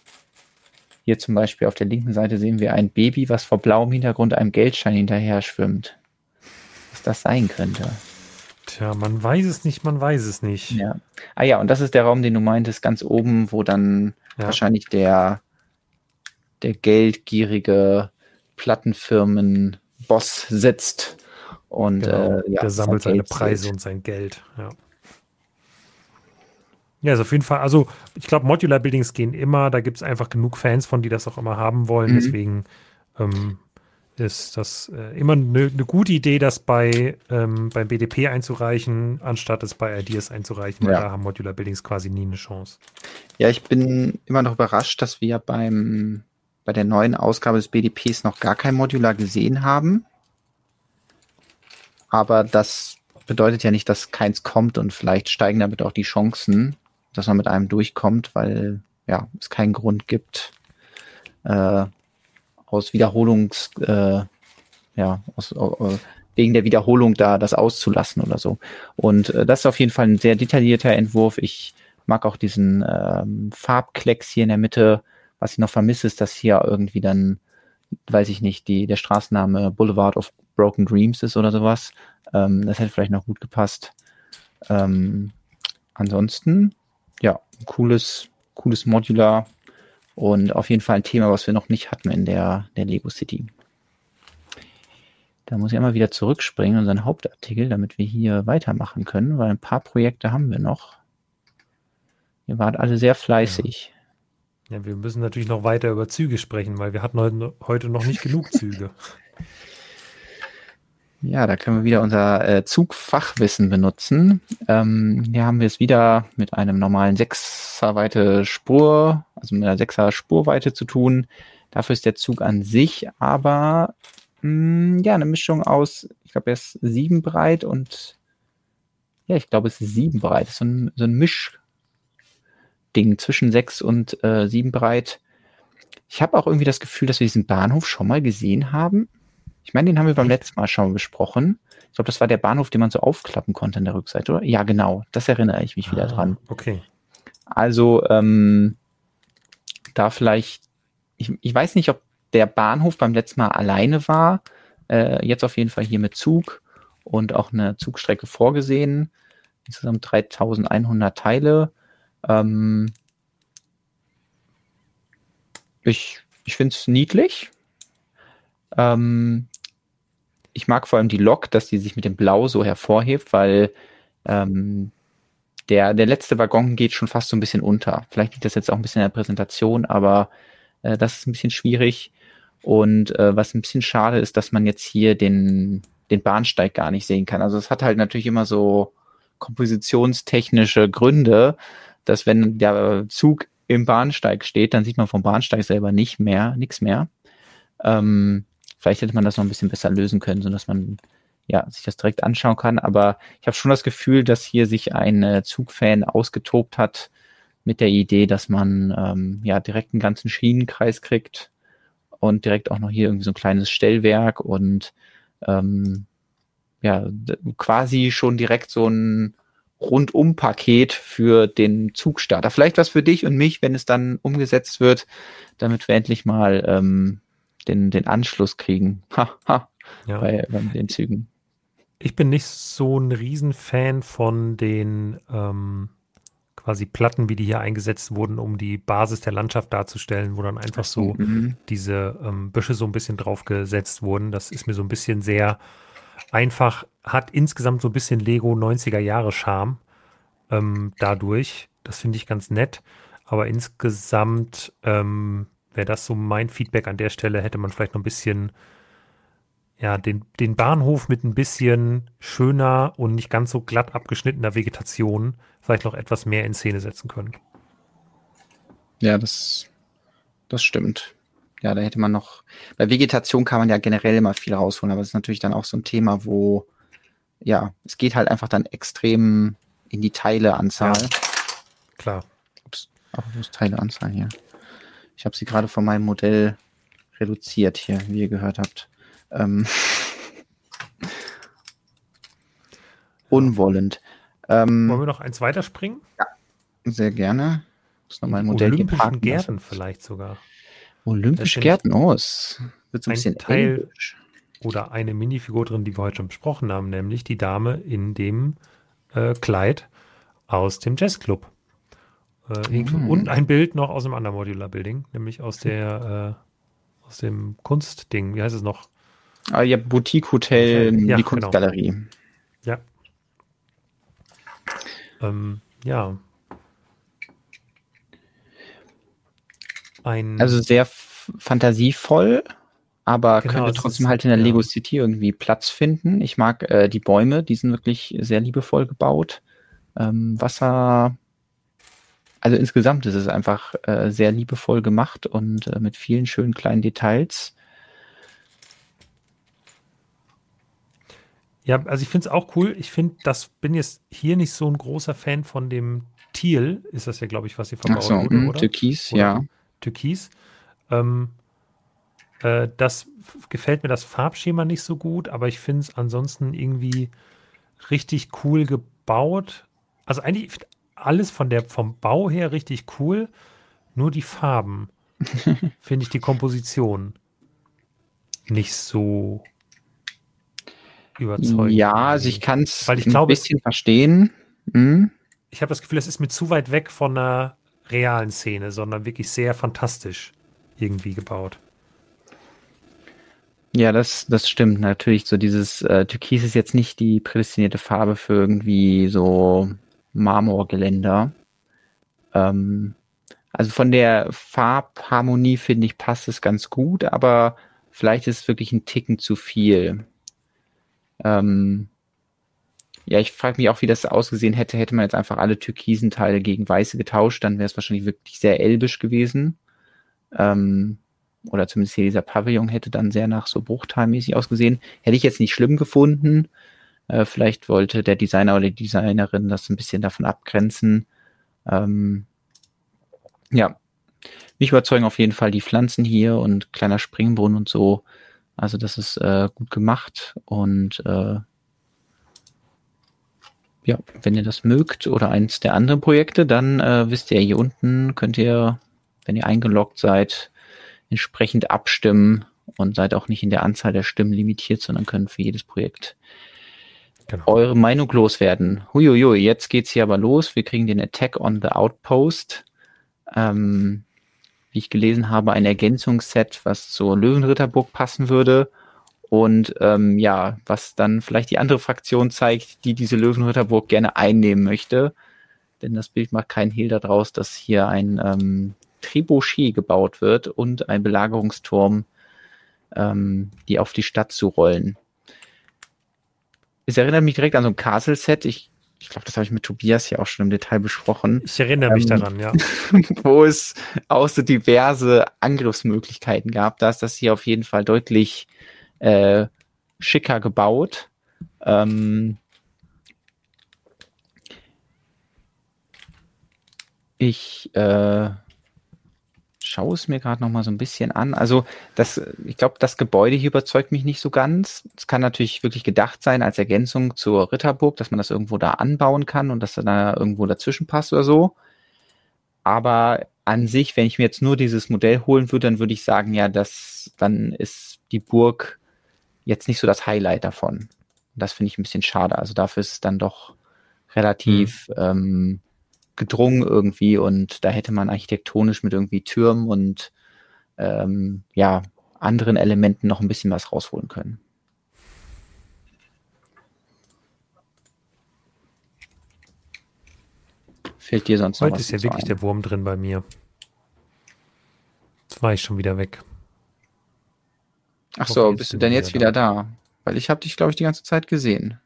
Hier zum Beispiel auf der linken Seite sehen wir ein Baby, was vor blauem Hintergrund einem Geldschein hinterher schwimmt. was das sein könnte. Tja, man weiß es nicht, man weiß es nicht. Ja. Ah ja, und das ist der Raum, den du meintest, ganz oben, wo dann Ja. wahrscheinlich der, der geldgierige Plattenfirmen-Boss sitzt. Und Genau, äh, ja, der sammelt sein seine Preise und sein Geld. Ja. Ja, ist auf jeden Fall, also ich glaube, Modular Buildings gehen immer, da gibt es einfach genug Fans von, die das auch immer haben wollen. Mhm. Deswegen ähm, ist das äh, immer eine ne gute Idee, das bei ähm, beim BDP einzureichen, anstatt es bei Ideas einzureichen, weil Ja. da haben Modular Buildings quasi nie eine Chance. Ja, ich bin immer noch überrascht, dass wir beim, bei der neuen Ausgabe des BDPs noch gar kein Modular gesehen haben. Aber das bedeutet ja nicht, dass keins kommt und vielleicht steigen damit auch die Chancen, dass man mit einem durchkommt, weil ja, es keinen Grund gibt, äh, aus Wiederholungs, äh, ja, aus, äh, wegen der Wiederholung da das auszulassen oder so. Und äh, das ist auf jeden Fall ein sehr detaillierter Entwurf. Ich mag auch diesen ähm, Farbklecks hier in der Mitte. Was ich noch vermisse, ist, dass hier irgendwie dann, weiß ich nicht, die, der Straßenname Boulevard of Broken Dreams ist oder sowas. Ähm, das hätte vielleicht noch gut gepasst. Ähm, ansonsten, ja, ein cooles, cooles Modular und auf jeden Fall ein Thema, was wir noch nicht hatten in der, der Lego City. Da muss ich einmal wieder zurückspringen in unseren Hauptartikel, damit wir hier weitermachen können, weil ein paar Projekte haben wir noch. Ihr wart alle sehr fleißig. Ja, wir müssen natürlich noch weiter über Züge sprechen, weil wir hatten heute, heute noch nicht genug Züge. (laughs) Ja, da können wir wieder unser äh, Zugfachwissen benutzen. Ähm, hier haben wir es wieder mit einem normalen Sechserweite Spur, also mit einer Sechser Spurweite zu tun. Dafür ist der Zug an sich aber mh, ja eine Mischung aus, ich glaube, er ist sieben breit und ja, ich glaube, es ist sieben breit. So ein, so ein Mischding zwischen sechs und äh, sieben breit. Ich habe auch irgendwie das Gefühl, dass wir diesen Bahnhof schon mal gesehen haben. Ich meine, den haben wir beim letzten Mal schon besprochen. Ich glaube, das war der Bahnhof, den man so aufklappen konnte an der Rückseite, oder? Ja, genau. Das erinnere ich mich wieder Ah, dran. Okay. Also, ähm, da vielleicht, ich, ich weiß nicht, ob der Bahnhof beim letzten Mal alleine war. Äh, jetzt auf jeden Fall hier mit Zug und auch eine Zugstrecke vorgesehen. Insgesamt 3100 Teile. Ähm, ich ich finde es niedlich. Ähm, ich mag vor allem die Lok, dass die sich mit dem Blau so hervorhebt, weil ähm, der, der letzte Waggon geht schon fast so ein bisschen unter. Vielleicht liegt das jetzt auch ein bisschen in der Präsentation, aber äh, das ist ein bisschen schwierig. Und äh, was ein bisschen schade ist, dass man jetzt hier den, den Bahnsteig gar nicht sehen kann. Also es hat halt natürlich immer so kompositionstechnische Gründe, dass wenn der Zug im Bahnsteig steht, dann sieht man vom Bahnsteig selber nicht mehr, nichts mehr. Ähm, vielleicht hätte man das noch ein bisschen besser lösen können, sodass man ja, sich das direkt anschauen kann. Aber ich habe schon das Gefühl, dass hier sich ein äh, Zugfan ausgetobt hat mit der Idee, dass man ähm, ja direkt einen ganzen Schienenkreis kriegt und direkt auch noch hier irgendwie so ein kleines Stellwerk und ähm, ja, quasi schon direkt so ein Rundum-Paket für den Zugstarter. Vielleicht was für dich und mich, wenn es dann umgesetzt wird, damit wir endlich mal ähm, den, den Anschluss kriegen. (laughs) Ha, ha, Ja. bei, bei den Zügen. Ich bin nicht so ein Riesenfan von den ähm, quasi Platten, wie die hier eingesetzt wurden, um die Basis der Landschaft darzustellen, wo dann einfach so Mhm. diese ähm, Büsche so ein bisschen draufgesetzt wurden. Das ist mir so ein bisschen sehr einfach, hat insgesamt so ein bisschen Lego 90er Jahre Charme ähm, dadurch. Das finde ich ganz nett. Aber insgesamt ähm, wäre das so mein Feedback an der Stelle, hätte man vielleicht noch ein bisschen ja, den, den Bahnhof mit ein bisschen schöner und nicht ganz so glatt abgeschnittener Vegetation vielleicht noch etwas mehr in Szene setzen können. Ja, das, das stimmt. Ja, da hätte man noch, bei Vegetation kann man ja generell immer viel rausholen, aber es ist natürlich dann auch so ein Thema, wo, ja, es geht halt einfach dann extrem in die Teileanzahl. Ja. Klar. Ups, wo ist Teileanzahl hier? Ich habe sie gerade von meinem Modell reduziert hier, wie ihr gehört habt. Ähm, (laughs) unwollend. Wollen Ähm, wir noch eins weiterspringen? sehr gerne. Muss noch mein Modell hier Olympischen parken Gärten lassen. vielleicht sogar. Olympische Das Gärten, oh, es wird so ein ein bisschen Teil- englisch. oder eine Minifigur drin, die wir heute schon besprochen haben, nämlich die Dame in dem äh, Kleid aus dem Jazzclub. Äh, mhm. Und ein Bild noch aus einem anderen Modular Building, nämlich aus der äh, aus dem Kunstding. Wie heißt es noch? Ah, ja, Boutique Hotel, ja, die genau. Kunstgalerie. Genau. Ja. Ähm, ja. Ein also sehr fantasievoll, aber genau, könnte trotzdem ist, halt in der ja. Lego City irgendwie Platz finden. Ich mag äh, die Bäume, die sind wirklich sehr liebevoll gebaut. Ähm, Wasser, also insgesamt ist es einfach äh, sehr liebevoll gemacht und äh, mit vielen schönen kleinen Details. Ja, also ich finde es auch cool. Ich finde, das bin jetzt hier nicht so ein großer Fan von dem Thiel, ist das ja, glaube ich, was sie verbaut so, wurde, oder? Türkis, oder? ja. Türkis. Ähm, äh, das gefällt mir das Farbschema nicht so gut, aber ich finde es ansonsten irgendwie richtig cool gebaut. Also eigentlich alles von der, vom Bau her richtig cool, nur die Farben (laughs) finde ich die Komposition nicht so überzeugend. Ja, also ich kann es ein glaube, bisschen verstehen. Hm? Ich habe das Gefühl, es ist mir zu weit weg von einer realen Szene, sondern wirklich sehr fantastisch irgendwie gebaut. Ja, das, das stimmt natürlich. So dieses äh, Türkis ist jetzt nicht die prädestinierte Farbe für irgendwie so Marmorgeländer. Ähm, also von der Farbharmonie finde ich passt es ganz gut, aber vielleicht ist es wirklich ein Ticken zu viel. Ähm, ja, ich frage mich auch, wie das ausgesehen hätte, hätte man jetzt einfach alle türkisen Teile gegen weiße getauscht, dann wäre es wahrscheinlich wirklich sehr elbisch gewesen. Ähm, oder zumindest hier dieser Pavillon hätte dann sehr nach so bruchteilmäßig ausgesehen. Hätte ich jetzt nicht schlimm gefunden. Äh, vielleicht wollte der Designer oder die Designerin das ein bisschen davon abgrenzen. Ähm, ja, mich überzeugen auf jeden Fall die Pflanzen hier und kleiner Springbrunnen und so. Also das ist äh, gut gemacht und äh, ja, wenn ihr das mögt oder eins der anderen Projekte, dann äh, wisst ihr hier unten könnt ihr, wenn ihr eingeloggt seid, entsprechend abstimmen und seid auch nicht in der Anzahl der Stimmen limitiert, sondern könnt für jedes Projekt genau. eure Meinung loswerden. Huiuiui, jetzt geht's hier aber los. Wir kriegen den Attack on the Outpost. Ähm, wie ich gelesen habe, ein Ergänzungsset, was zur Löwenritterburg passen würde. Und ähm, ja, was dann vielleicht die andere Fraktion zeigt, die diese Löwenritterburg gerne einnehmen möchte. Denn das Bild macht keinen Hehl daraus, dass hier ein ähm, Trebuchet gebaut wird und ein Belagerungsturm, ähm, die auf die Stadt zu rollen es erinnert mich direkt an so ein Castle-Set. Ich, ich glaube, das habe ich mit Tobias ja auch schon im Detail besprochen. Ich erinnere ähm, mich daran, ja. (laughs) wo es auch so diverse Angriffsmöglichkeiten gab. Da ist das hier auf jeden Fall deutlich äh, schicker gebaut. Ähm, ich äh, schaue es mir gerade noch mal so ein bisschen an. Also das, ich glaube, das Gebäude hier überzeugt mich nicht so ganz. Es kann natürlich wirklich gedacht sein als Ergänzung zur Ritterburg, dass man das irgendwo da anbauen kann und dass da irgendwo dazwischen passt oder so. Aber an sich, wenn ich mir jetzt nur dieses Modell holen würde, dann würde ich sagen, ja, das, dann ist die Burg jetzt nicht so das Highlight davon. Das finde ich ein bisschen schade. Also dafür ist es dann doch relativ mhm. ähm, gedrungen irgendwie und da hätte man architektonisch mit irgendwie Türmen und ähm, ja, anderen Elementen noch ein bisschen was rausholen können. Fehlt dir sonst noch Heute was? Heute ist ja wirklich ein? der Wurm drin bei mir. Jetzt war ich schon wieder weg. Ach so, bist du denn jetzt wieder da? da? Weil ich habe dich, glaube ich, die ganze Zeit gesehen.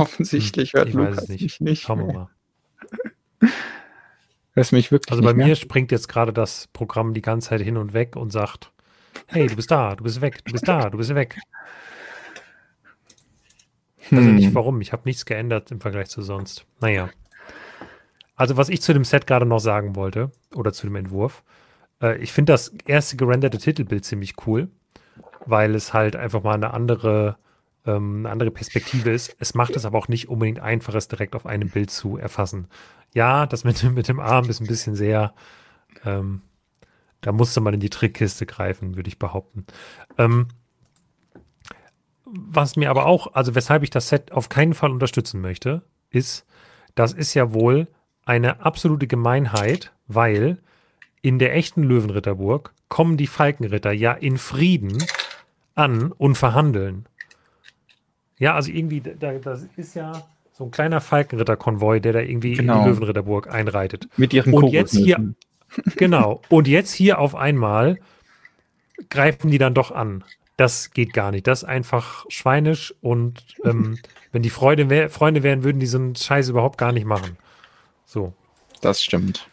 Offensichtlich hört ich Lukas nicht. mich nicht. Schauen wir mal. (laughs) Hörst mich wirklich Also bei mir mehr? springt jetzt gerade das Programm die ganze Zeit hin und weg und sagt, hey, du bist da, du bist weg, du bist da, du bist weg. Hm. Also nicht warum, ich habe nichts geändert im Vergleich zu sonst. Naja. Also was ich zu dem Set gerade noch sagen wollte, oder zu dem Entwurf, äh, ich finde das erste gerenderte Titelbild ziemlich cool, weil es halt einfach mal eine andere ähm, eine andere Perspektive ist. Es macht es aber auch nicht unbedingt einfach, es direkt auf einem Bild zu erfassen. Ja, das mit, mit dem Arm ist ein bisschen sehr, ähm, da musste man in die Trickkiste greifen, würde ich behaupten. Ähm, was mir aber auch, also weshalb ich das Set auf keinen Fall unterstützen möchte, ist, das ist ja wohl eine absolute Gemeinheit, weil in der echten Löwenritterburg kommen die Falkenritter ja in Frieden an und verhandeln. Ja, also irgendwie, da, das ist ja so ein kleiner Falkenritterkonvoi, der da irgendwie genau. in die genau. Löwenritterburg einreitet. Mit ihren Und jetzt hier, (laughs) (laughs) genau. Und jetzt hier auf einmal greifen die dann doch an. Das geht gar nicht. Das ist einfach schweinisch und ähm, (laughs) wenn die Freude wär, Freunde wären, würden die so einen Scheiß überhaupt gar nicht machen. So. Das stimmt.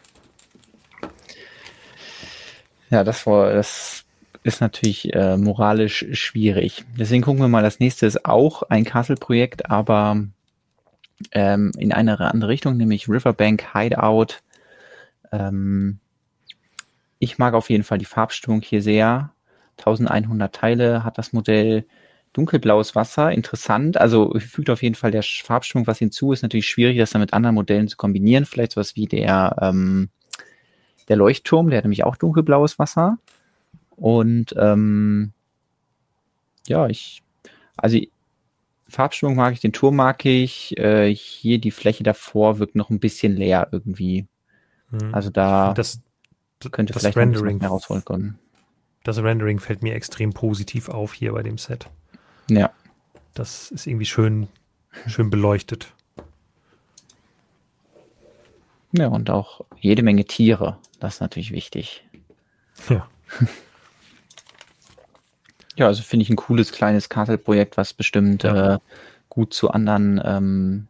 Ja, das war, das ist natürlich äh, moralisch schwierig. Deswegen gucken wir mal, das nächste ist auch ein Castle-Projekt, aber ähm, in eine andere Richtung, nämlich Riverbank Hideout. Ähm, ich mag auf jeden Fall die Farbstimmung hier sehr. 1100 Teile hat das Modell. Dunkelblaues Wasser, interessant. Also fügt auf jeden Fall der Farbstimmung was hinzu. Ist natürlich schwierig, das dann mit anderen Modellen zu kombinieren. Vielleicht sowas wie der, ähm, der Leuchtturm, der hat nämlich auch dunkelblaues Wasser. Und ähm, ja, ich, also Farbstimmung mag ich, den Turm mag ich. Äh, hier die Fläche davor wirkt noch ein bisschen leer irgendwie. Hm. Also da das, könnte das vielleicht Rendering, mehr rausholen können. Das Rendering fällt mir extrem positiv auf hier bei dem Set. Ja. Das ist irgendwie schön, schön beleuchtet. Ja, und auch jede Menge Tiere. Das ist natürlich wichtig. Ja. (laughs) Ja, also finde ich ein cooles kleines Castle-Projekt, was bestimmt ja. äh, gut zu anderen ähm,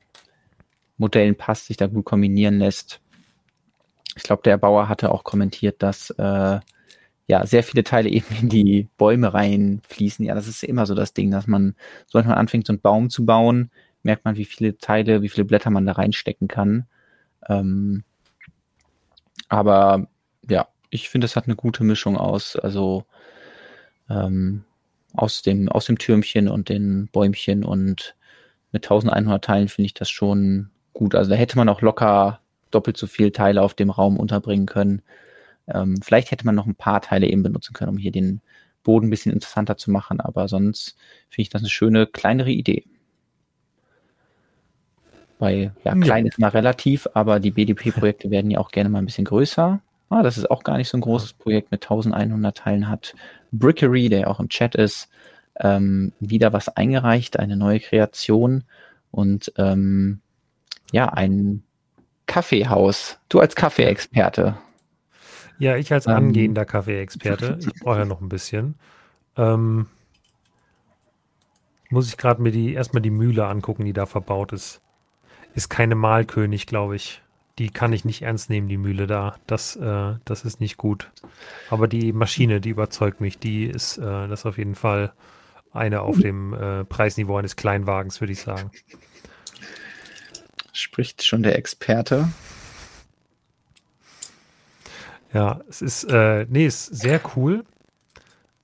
Modellen passt, sich da gut kombinieren lässt. Ich glaube, der Bauer hatte auch kommentiert, dass äh, ja sehr viele Teile (laughs) eben in die Bäume reinfließen. Ja, das ist immer so das Ding, dass man, sobald man anfängt, so einen Baum zu bauen, merkt man, wie viele Teile, wie viele Blätter man da reinstecken kann. Ähm, aber ja, ich finde, es hat eine gute Mischung aus. Also ähm, aus dem, aus dem Türmchen und den Bäumchen und mit 1100 Teilen finde ich das schon gut. Also da hätte man auch locker doppelt so viele Teile auf dem Raum unterbringen können. Ähm, vielleicht hätte man noch ein paar Teile eben benutzen können, um hier den Boden ein bisschen interessanter zu machen, aber sonst finde ich das eine schöne, kleinere Idee. Weil, ja, klein ja. ist mal relativ, aber die BDP-Projekte werden ja auch gerne mal ein bisschen größer. Ah, das ist auch gar nicht so ein großes Projekt mit 1100 Teilen hat. Brickery, der auch im Chat ist, ähm, wieder was eingereicht, eine neue Kreation und ähm, ja, ein Kaffeehaus. Du als Kaffeeexperte. Ja, ich als ähm, angehender Kaffeeexperte. (laughs) Ich brauche ja noch ein bisschen. Ähm, muss ich gerade mir die erstmal die Mühle angucken, die da verbaut ist. Ist keine Malkönig, glaube ich die kann ich nicht ernst nehmen, die Mühle da. Das, äh, das ist nicht gut. Aber die Maschine, die überzeugt mich, die ist, äh, das ist auf jeden Fall eine auf dem äh, Preisniveau eines Kleinwagens, würde ich sagen. Spricht schon der Experte. Ja, es ist, äh, nee, ist sehr cool.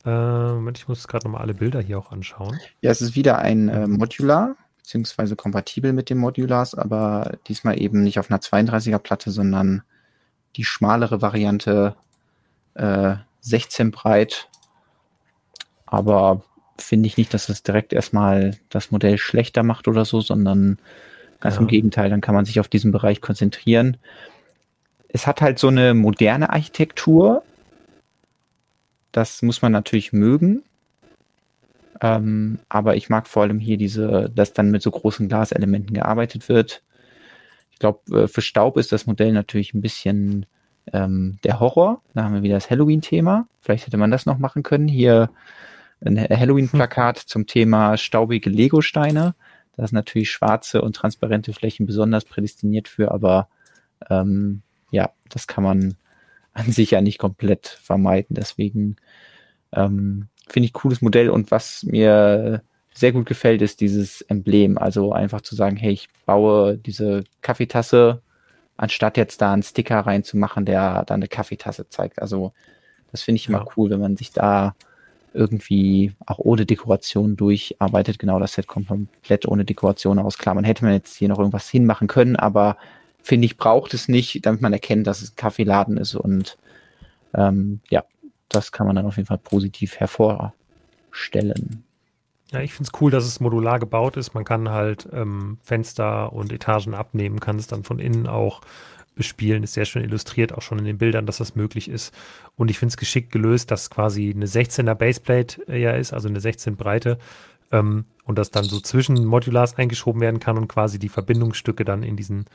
Äh, ich muss gerade nochmal alle Bilder hier auch anschauen. Ja, es ist wieder ein äh, Modular beziehungsweise kompatibel mit den Modulars, aber diesmal eben nicht auf einer 32er Platte, sondern die schmalere Variante äh, 16 breit. Aber finde ich nicht, dass das direkt erstmal das Modell schlechter macht oder so, sondern ganz ja. im Gegenteil, dann kann man sich auf diesen Bereich konzentrieren. Es hat halt so eine moderne Architektur. Das muss man natürlich mögen. Ähm, aber ich mag vor allem hier diese, dass dann mit so großen Glaselementen gearbeitet wird. Ich glaube, äh, für Staub ist das Modell natürlich ein bisschen ähm, der Horror. Da haben wir wieder das Halloween-Thema. Vielleicht hätte man das noch machen können. Hier ein Halloween-Plakat hm. zum Thema staubige Lego-Steine. Da ist natürlich schwarze und transparente Flächen besonders prädestiniert für, aber ähm, ja, das kann man an sich ja nicht komplett vermeiden. Deswegen ähm, finde ich cooles Modell und was mir sehr gut gefällt, ist dieses Emblem. Also einfach zu sagen, hey, ich baue diese Kaffeetasse, anstatt jetzt da einen Sticker reinzumachen, der da eine Kaffeetasse zeigt. Also das finde ich immer ja. cool, wenn man sich da irgendwie auch ohne Dekoration durcharbeitet. Genau, das Set kommt komplett ohne Dekoration aus. Klar, man hätte man jetzt hier noch irgendwas hinmachen können, aber finde ich, braucht es nicht, damit man erkennt, dass es ein Kaffeeladen ist und ähm, ja, das kann man dann auf jeden Fall positiv hervorstellen. Ja, ich finde es cool, dass es modular gebaut ist. Man kann halt ähm, Fenster und Etagen abnehmen, kann es dann von innen auch bespielen. Ist sehr schön illustriert, auch schon in den Bildern, dass das möglich ist. Und ich finde es geschickt gelöst, dass quasi eine 16er Baseplate äh, ja ist, also eine 16 Breite. Ähm, und das dann so zwischen Modulars eingeschoben werden kann und quasi die Verbindungsstücke dann in diesen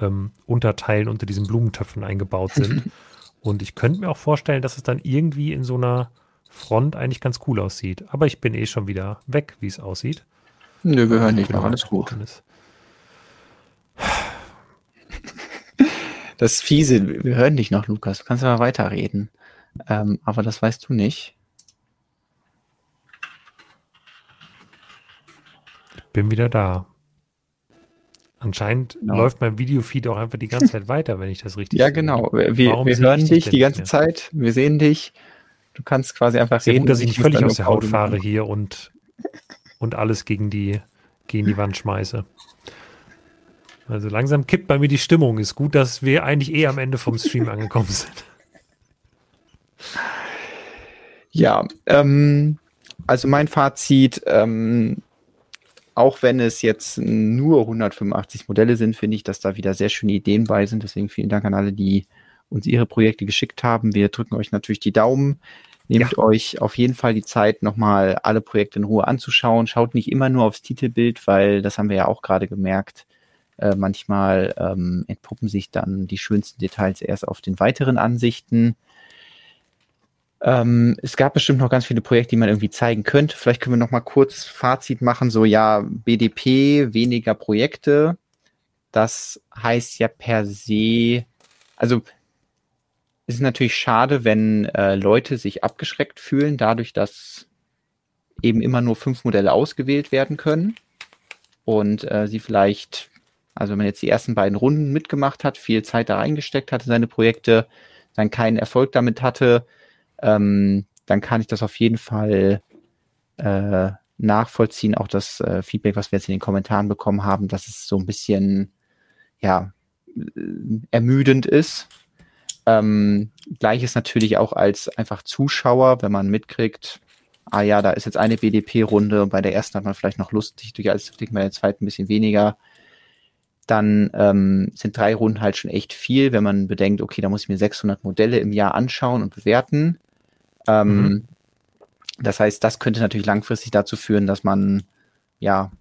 ähm, Unterteilen unter diesen Blumentöpfen eingebaut sind. (laughs) und ich könnte mir auch vorstellen, dass es dann irgendwie in so einer Front eigentlich ganz cool aussieht. Aber ich bin eh schon wieder weg, wie es aussieht. Nö, wir hören nicht noch, alles gut. Das fiese, wir hören dich noch, Lukas. Du kannst aber weiterreden. Ähm, aber das weißt du nicht. Ich bin wieder da. Anscheinend genau. läuft mein Videofeed auch einfach die ganze Zeit weiter, wenn ich das richtig sehe. Ja, genau. Wir, wir hören dich die ganze Zeit. Wir sehen dich. Du kannst quasi einfach Sehr reden. Gut, dass ich nicht völlig aus der Haut fahre hier und, und alles gegen die, gegen die Wand schmeiße. Also langsam kippt bei mir die Stimmung. Ist gut, dass wir eigentlich eh am Ende vom Stream angekommen sind. Ja, ähm, also mein Fazit, ähm, auch wenn es jetzt nur 185 Modelle sind, finde ich, dass da wieder sehr schöne Ideen bei sind. Deswegen vielen Dank an alle, die uns ihre Projekte geschickt haben. Wir drücken euch natürlich die Daumen. Nehmt ja. euch auf jeden Fall die Zeit, nochmal alle Projekte in Ruhe anzuschauen. Schaut nicht immer nur aufs Titelbild, weil das haben wir ja auch gerade gemerkt. Äh, manchmal ähm, entpuppen sich dann die schönsten Details erst auf den weiteren Ansichten. Ähm, es gab bestimmt noch ganz viele Projekte, die man irgendwie zeigen könnte. Vielleicht können wir noch mal kurz Fazit machen. So, ja, BDP, weniger Projekte. Das heißt ja per se, also es ist natürlich schade, wenn äh, Leute sich abgeschreckt fühlen, dadurch, dass eben immer nur fünf Modelle ausgewählt werden können und äh, sie vielleicht, also wenn man jetzt die ersten beiden Runden mitgemacht hat, viel Zeit da reingesteckt hatte, seine Projekte, dann keinen Erfolg damit hatte, ähm, dann kann ich das auf jeden Fall äh, nachvollziehen. Auch das äh, Feedback, was wir jetzt in den Kommentaren bekommen haben, dass es so ein bisschen ja äh, ermüdend ist ähm, Gleiches natürlich auch als einfach Zuschauer, wenn man mitkriegt, ah ja, da ist jetzt eine BDP-Runde und bei der ersten hat man vielleicht noch Lust, sich durch alles zu klicken, bei der zweiten ein bisschen weniger. Dann ähm, sind drei Runden halt schon echt viel, wenn man bedenkt, okay, da muss ich mir 600 Modelle im Jahr anschauen und bewerten. Ähm, mhm. Das heißt, das könnte natürlich langfristig dazu führen, dass man ja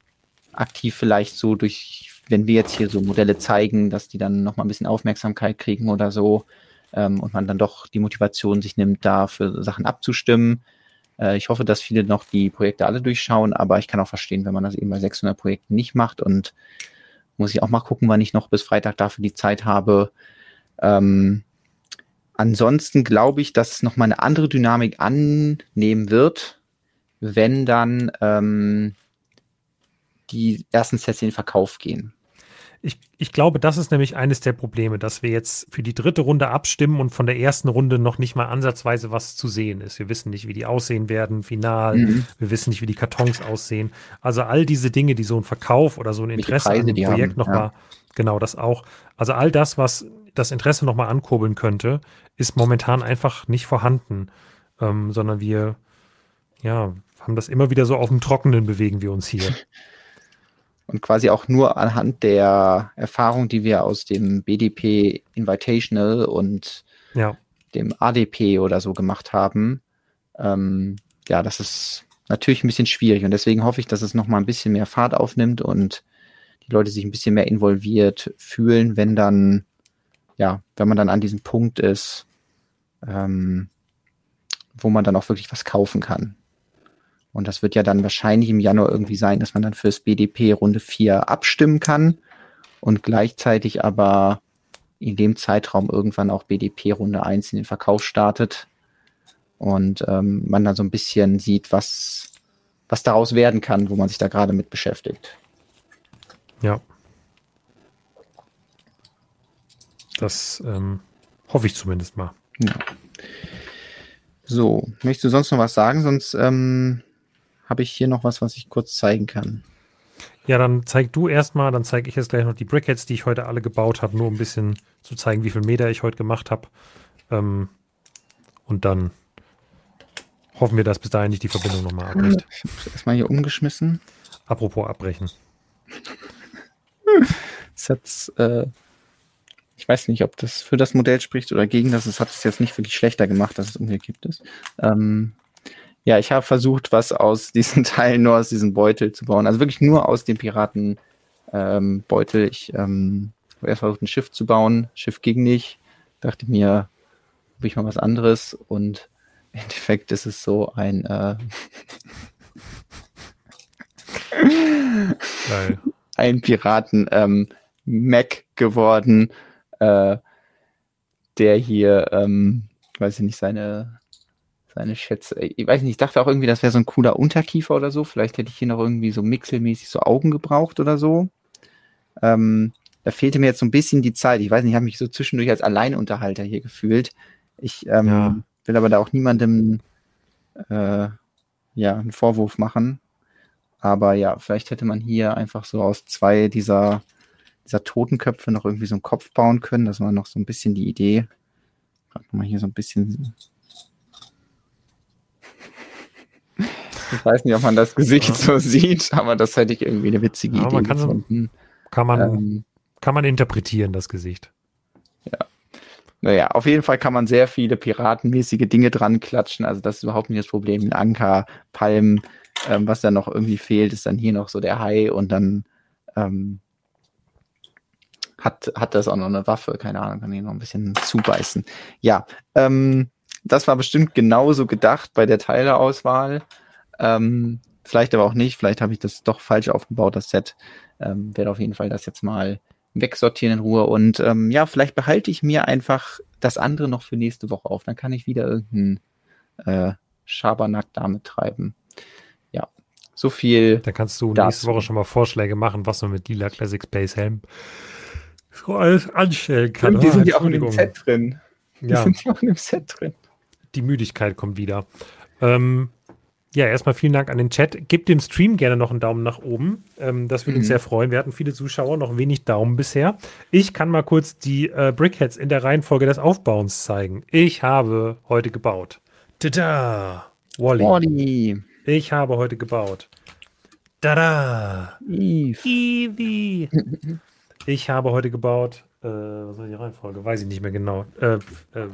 aktiv vielleicht so durch, wenn wir jetzt hier so Modelle zeigen, dass die dann nochmal ein bisschen Aufmerksamkeit kriegen oder so, ähm, und man dann doch die Motivation sich nimmt, da für Sachen abzustimmen. Äh, ich hoffe, dass viele noch die Projekte alle durchschauen, aber ich kann auch verstehen, wenn man das eben bei 600 Projekten nicht macht und muss ich auch mal gucken, wann ich noch bis Freitag dafür die Zeit habe. Ähm, ansonsten glaube ich, dass es nochmal eine andere Dynamik annehmen wird, wenn dann ähm, die ersten Sets in den Verkauf gehen. Ich, ich glaube, das ist nämlich eines der Probleme, dass wir jetzt für die dritte Runde abstimmen und von der ersten Runde noch nicht mal ansatzweise was zu sehen ist. Wir wissen nicht, wie die aussehen werden, final. Mhm. Wir wissen nicht, wie die Kartons aussehen. Also all diese Dinge, die so ein Verkauf oder so ein Interesse Preise, an dem Projekt nochmal, ja. genau das auch. Also all das, was das Interesse nochmal ankurbeln könnte, ist momentan einfach nicht vorhanden, ähm, sondern wir, ja, haben das immer wieder so auf dem Trockenen bewegen wir uns hier. (laughs) und quasi auch nur anhand der Erfahrung, die wir aus dem BDP Invitational und ja. dem ADP oder so gemacht haben, ähm, ja, das ist natürlich ein bisschen schwierig und deswegen hoffe ich, dass es noch mal ein bisschen mehr Fahrt aufnimmt und die Leute sich ein bisschen mehr involviert fühlen, wenn dann, ja, wenn man dann an diesem Punkt ist, ähm, wo man dann auch wirklich was kaufen kann. Und das wird ja dann wahrscheinlich im Januar irgendwie sein, dass man dann fürs BDP Runde 4 abstimmen kann und gleichzeitig aber in dem Zeitraum irgendwann auch BDP Runde 1 in den Verkauf startet und ähm, man dann so ein bisschen sieht, was, was daraus werden kann, wo man sich da gerade mit beschäftigt. Ja. Das ähm, hoffe ich zumindest mal. Ja. So, möchtest du sonst noch was sagen? Sonst ähm, habe ich hier noch was, was ich kurz zeigen kann. Ja, dann zeig du erstmal, dann zeige ich jetzt gleich noch die Brickheads, die ich heute alle gebaut habe, nur um ein bisschen zu zeigen, wie viel Meter ich heute gemacht habe. Ähm, Und dann hoffen wir, dass bis dahin nicht die Verbindung nochmal abbricht. Ich habe erstmal hier umgeschmissen. Apropos abbrechen. (laughs) Es hat, äh, ich weiß nicht, ob das für das Modell spricht oder gegen das. Es hat es jetzt nicht wirklich schlechter gemacht, dass es umgekippt ist. Ähm, ja, ich habe versucht, was aus (laughs) diesen Teilen nur aus diesem Beutel zu bauen. Also wirklich nur aus dem Piratenbeutel. Ähm, Beutel. ich ähm, habe erst versucht, ein Schiff zu bauen. Schiff ging nicht. Dachte mir, habe ich mal was anderes. Und (laughs) im Endeffekt ist es so ein äh, (laughs) ein Piraten ähm, Mac geworden, äh, der hier, ähm, weiß ich nicht, seine seine Schätze. Ich weiß nicht, ich dachte auch irgendwie, das wäre so ein cooler Unterkiefer oder so. Vielleicht hätte ich hier noch irgendwie so mixelmäßig so Augen gebraucht oder so. Ähm, da fehlte mir jetzt so ein bisschen die Zeit. Ich weiß nicht, ich habe mich so zwischendurch als Alleinunterhalter hier gefühlt. Ich ähm, Ja. will aber da auch niemandem äh, ja, einen Vorwurf machen. Aber ja, vielleicht hätte man hier einfach so aus zwei dieser, dieser Totenköpfe noch irgendwie so einen Kopf bauen können. Das war noch so ein bisschen die Idee. Gerade mal hier so ein bisschen. Ich weiß nicht, ob man das Gesicht Ja. so sieht, aber das hätte ich irgendwie eine witzige Ja, Idee man kann so- gefunden. Kann man, Ähm, kann man interpretieren, das Gesicht. Naja, auf jeden Fall kann man sehr viele piratenmäßige Dinge dran klatschen. Also das ist überhaupt nicht das Problem. Ein Anker, Palmen, ähm, was da noch irgendwie fehlt, ist dann hier noch so der Hai und dann ähm, hat, hat das auch noch eine Waffe. Keine Ahnung, kann ich noch ein bisschen zubeißen. Ja, ähm, das war bestimmt genauso gedacht bei der Teileauswahl. Ähm, vielleicht aber auch nicht. Vielleicht habe ich das doch falsch aufgebaut, das Set. Ähm, werde auf jeden Fall das jetzt mal wegsortieren in Ruhe. Und ähm, ja, vielleicht behalte ich mir einfach das andere noch für nächste Woche auf. Dann kann ich wieder irgendeinen äh, Schabernack damit treiben. Ja, so viel. Da kannst du Dazu. nächste Woche schon mal Vorschläge machen, was man mit lila Classic Space Helm so alles anstellen kann. die Ah, sind ja auch in dem. Set drin. Die Ja, sind ja auch in dem Set drin. die Müdigkeit kommt wieder. Ähm, ja, erstmal vielen Dank an den Chat. Gebt dem Stream gerne noch einen Daumen nach oben. Ähm, das würde uns Mhm. sehr freuen. Wir hatten viele Zuschauer, noch wenig Daumen bisher. Ich kann mal kurz die äh, Brickheads in der Reihenfolge des Aufbauens zeigen. Ich habe heute gebaut. Tada! Wally. Wally, Ich habe heute gebaut. Tada! Eve, Eevee. (laughs) Ich habe heute gebaut. Äh, was war die Reihenfolge? Weiß ich nicht mehr genau. Äh, äh,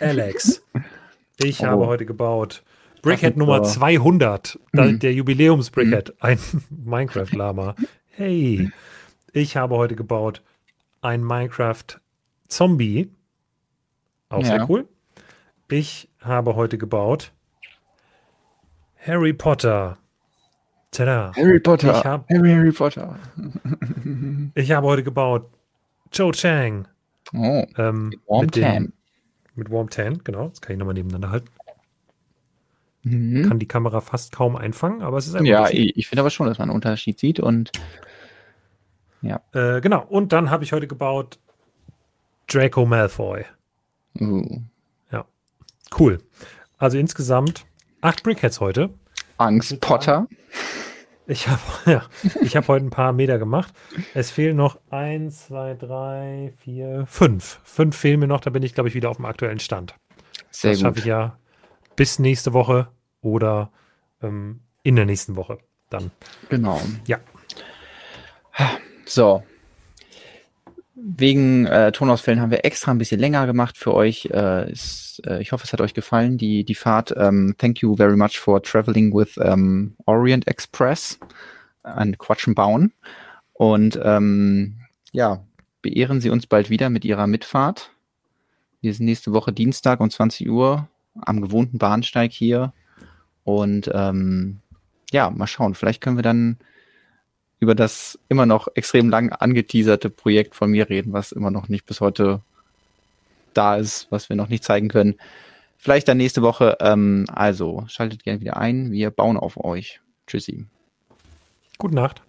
Alex. (laughs) Ich Oh. habe heute gebaut. Brickhead Nummer super. 200. Da, Mhm. Der Jubiläums-Brickhead. Ein (laughs) Minecraft-Lama. Hey. Ich habe heute gebaut ein Minecraft-Zombie. Auch Ja. sehr cool. Ich habe heute gebaut Harry Potter. Tada. Harry Potter, (laughs) Ich hab- Harry, Potter. Ich habe heute gebaut Joe Chang. Oh, Ähm, Warm mit, dem, Tan. mit Warm Tan, genau. Das kann ich nochmal nebeneinander halten. Mhm. Kann die Kamera fast kaum einfangen, aber es ist ein Ja, ich, ich finde aber schon, dass man einen Unterschied sieht und Äh, genau. Und dann habe ich heute gebaut Draco Malfoy. uh, Cool. Also insgesamt acht Brickheads heute. Angst Potter. Ich habe (laughs) ja, ich hab heute ein paar Meter gemacht. Es fehlen noch eins, zwei, drei, vier, fünf. Fünf fehlen mir noch, da bin ich, glaube ich, wieder auf dem aktuellen Stand. Sehr das schaffe ich ja bis nächste Woche oder ähm, in der nächsten Woche dann. Genau. Ja. So. Wegen äh, Tonausfällen haben wir extra ein bisschen länger gemacht für euch. Äh, ist, äh, ich hoffe, es hat euch gefallen, die, die Fahrt. Ähm, thank you very much for traveling with ähm, Orient Express an Quatschenbauen. Und ähm, ja, beehren Sie uns bald wieder mit Ihrer Mitfahrt. Wir sind nächste Woche Dienstag um 20 Uhr am gewohnten Bahnsteig hier. Und ähm, ja, mal schauen. Vielleicht können wir dann über das immer noch extrem lang angeteaserte Projekt von mir reden, was immer noch nicht bis heute da ist, was wir noch nicht zeigen können. Vielleicht dann nächste Woche. Ähm, also schaltet gerne wieder ein. Wir bauen auf euch. Tschüssi. Gute Nacht.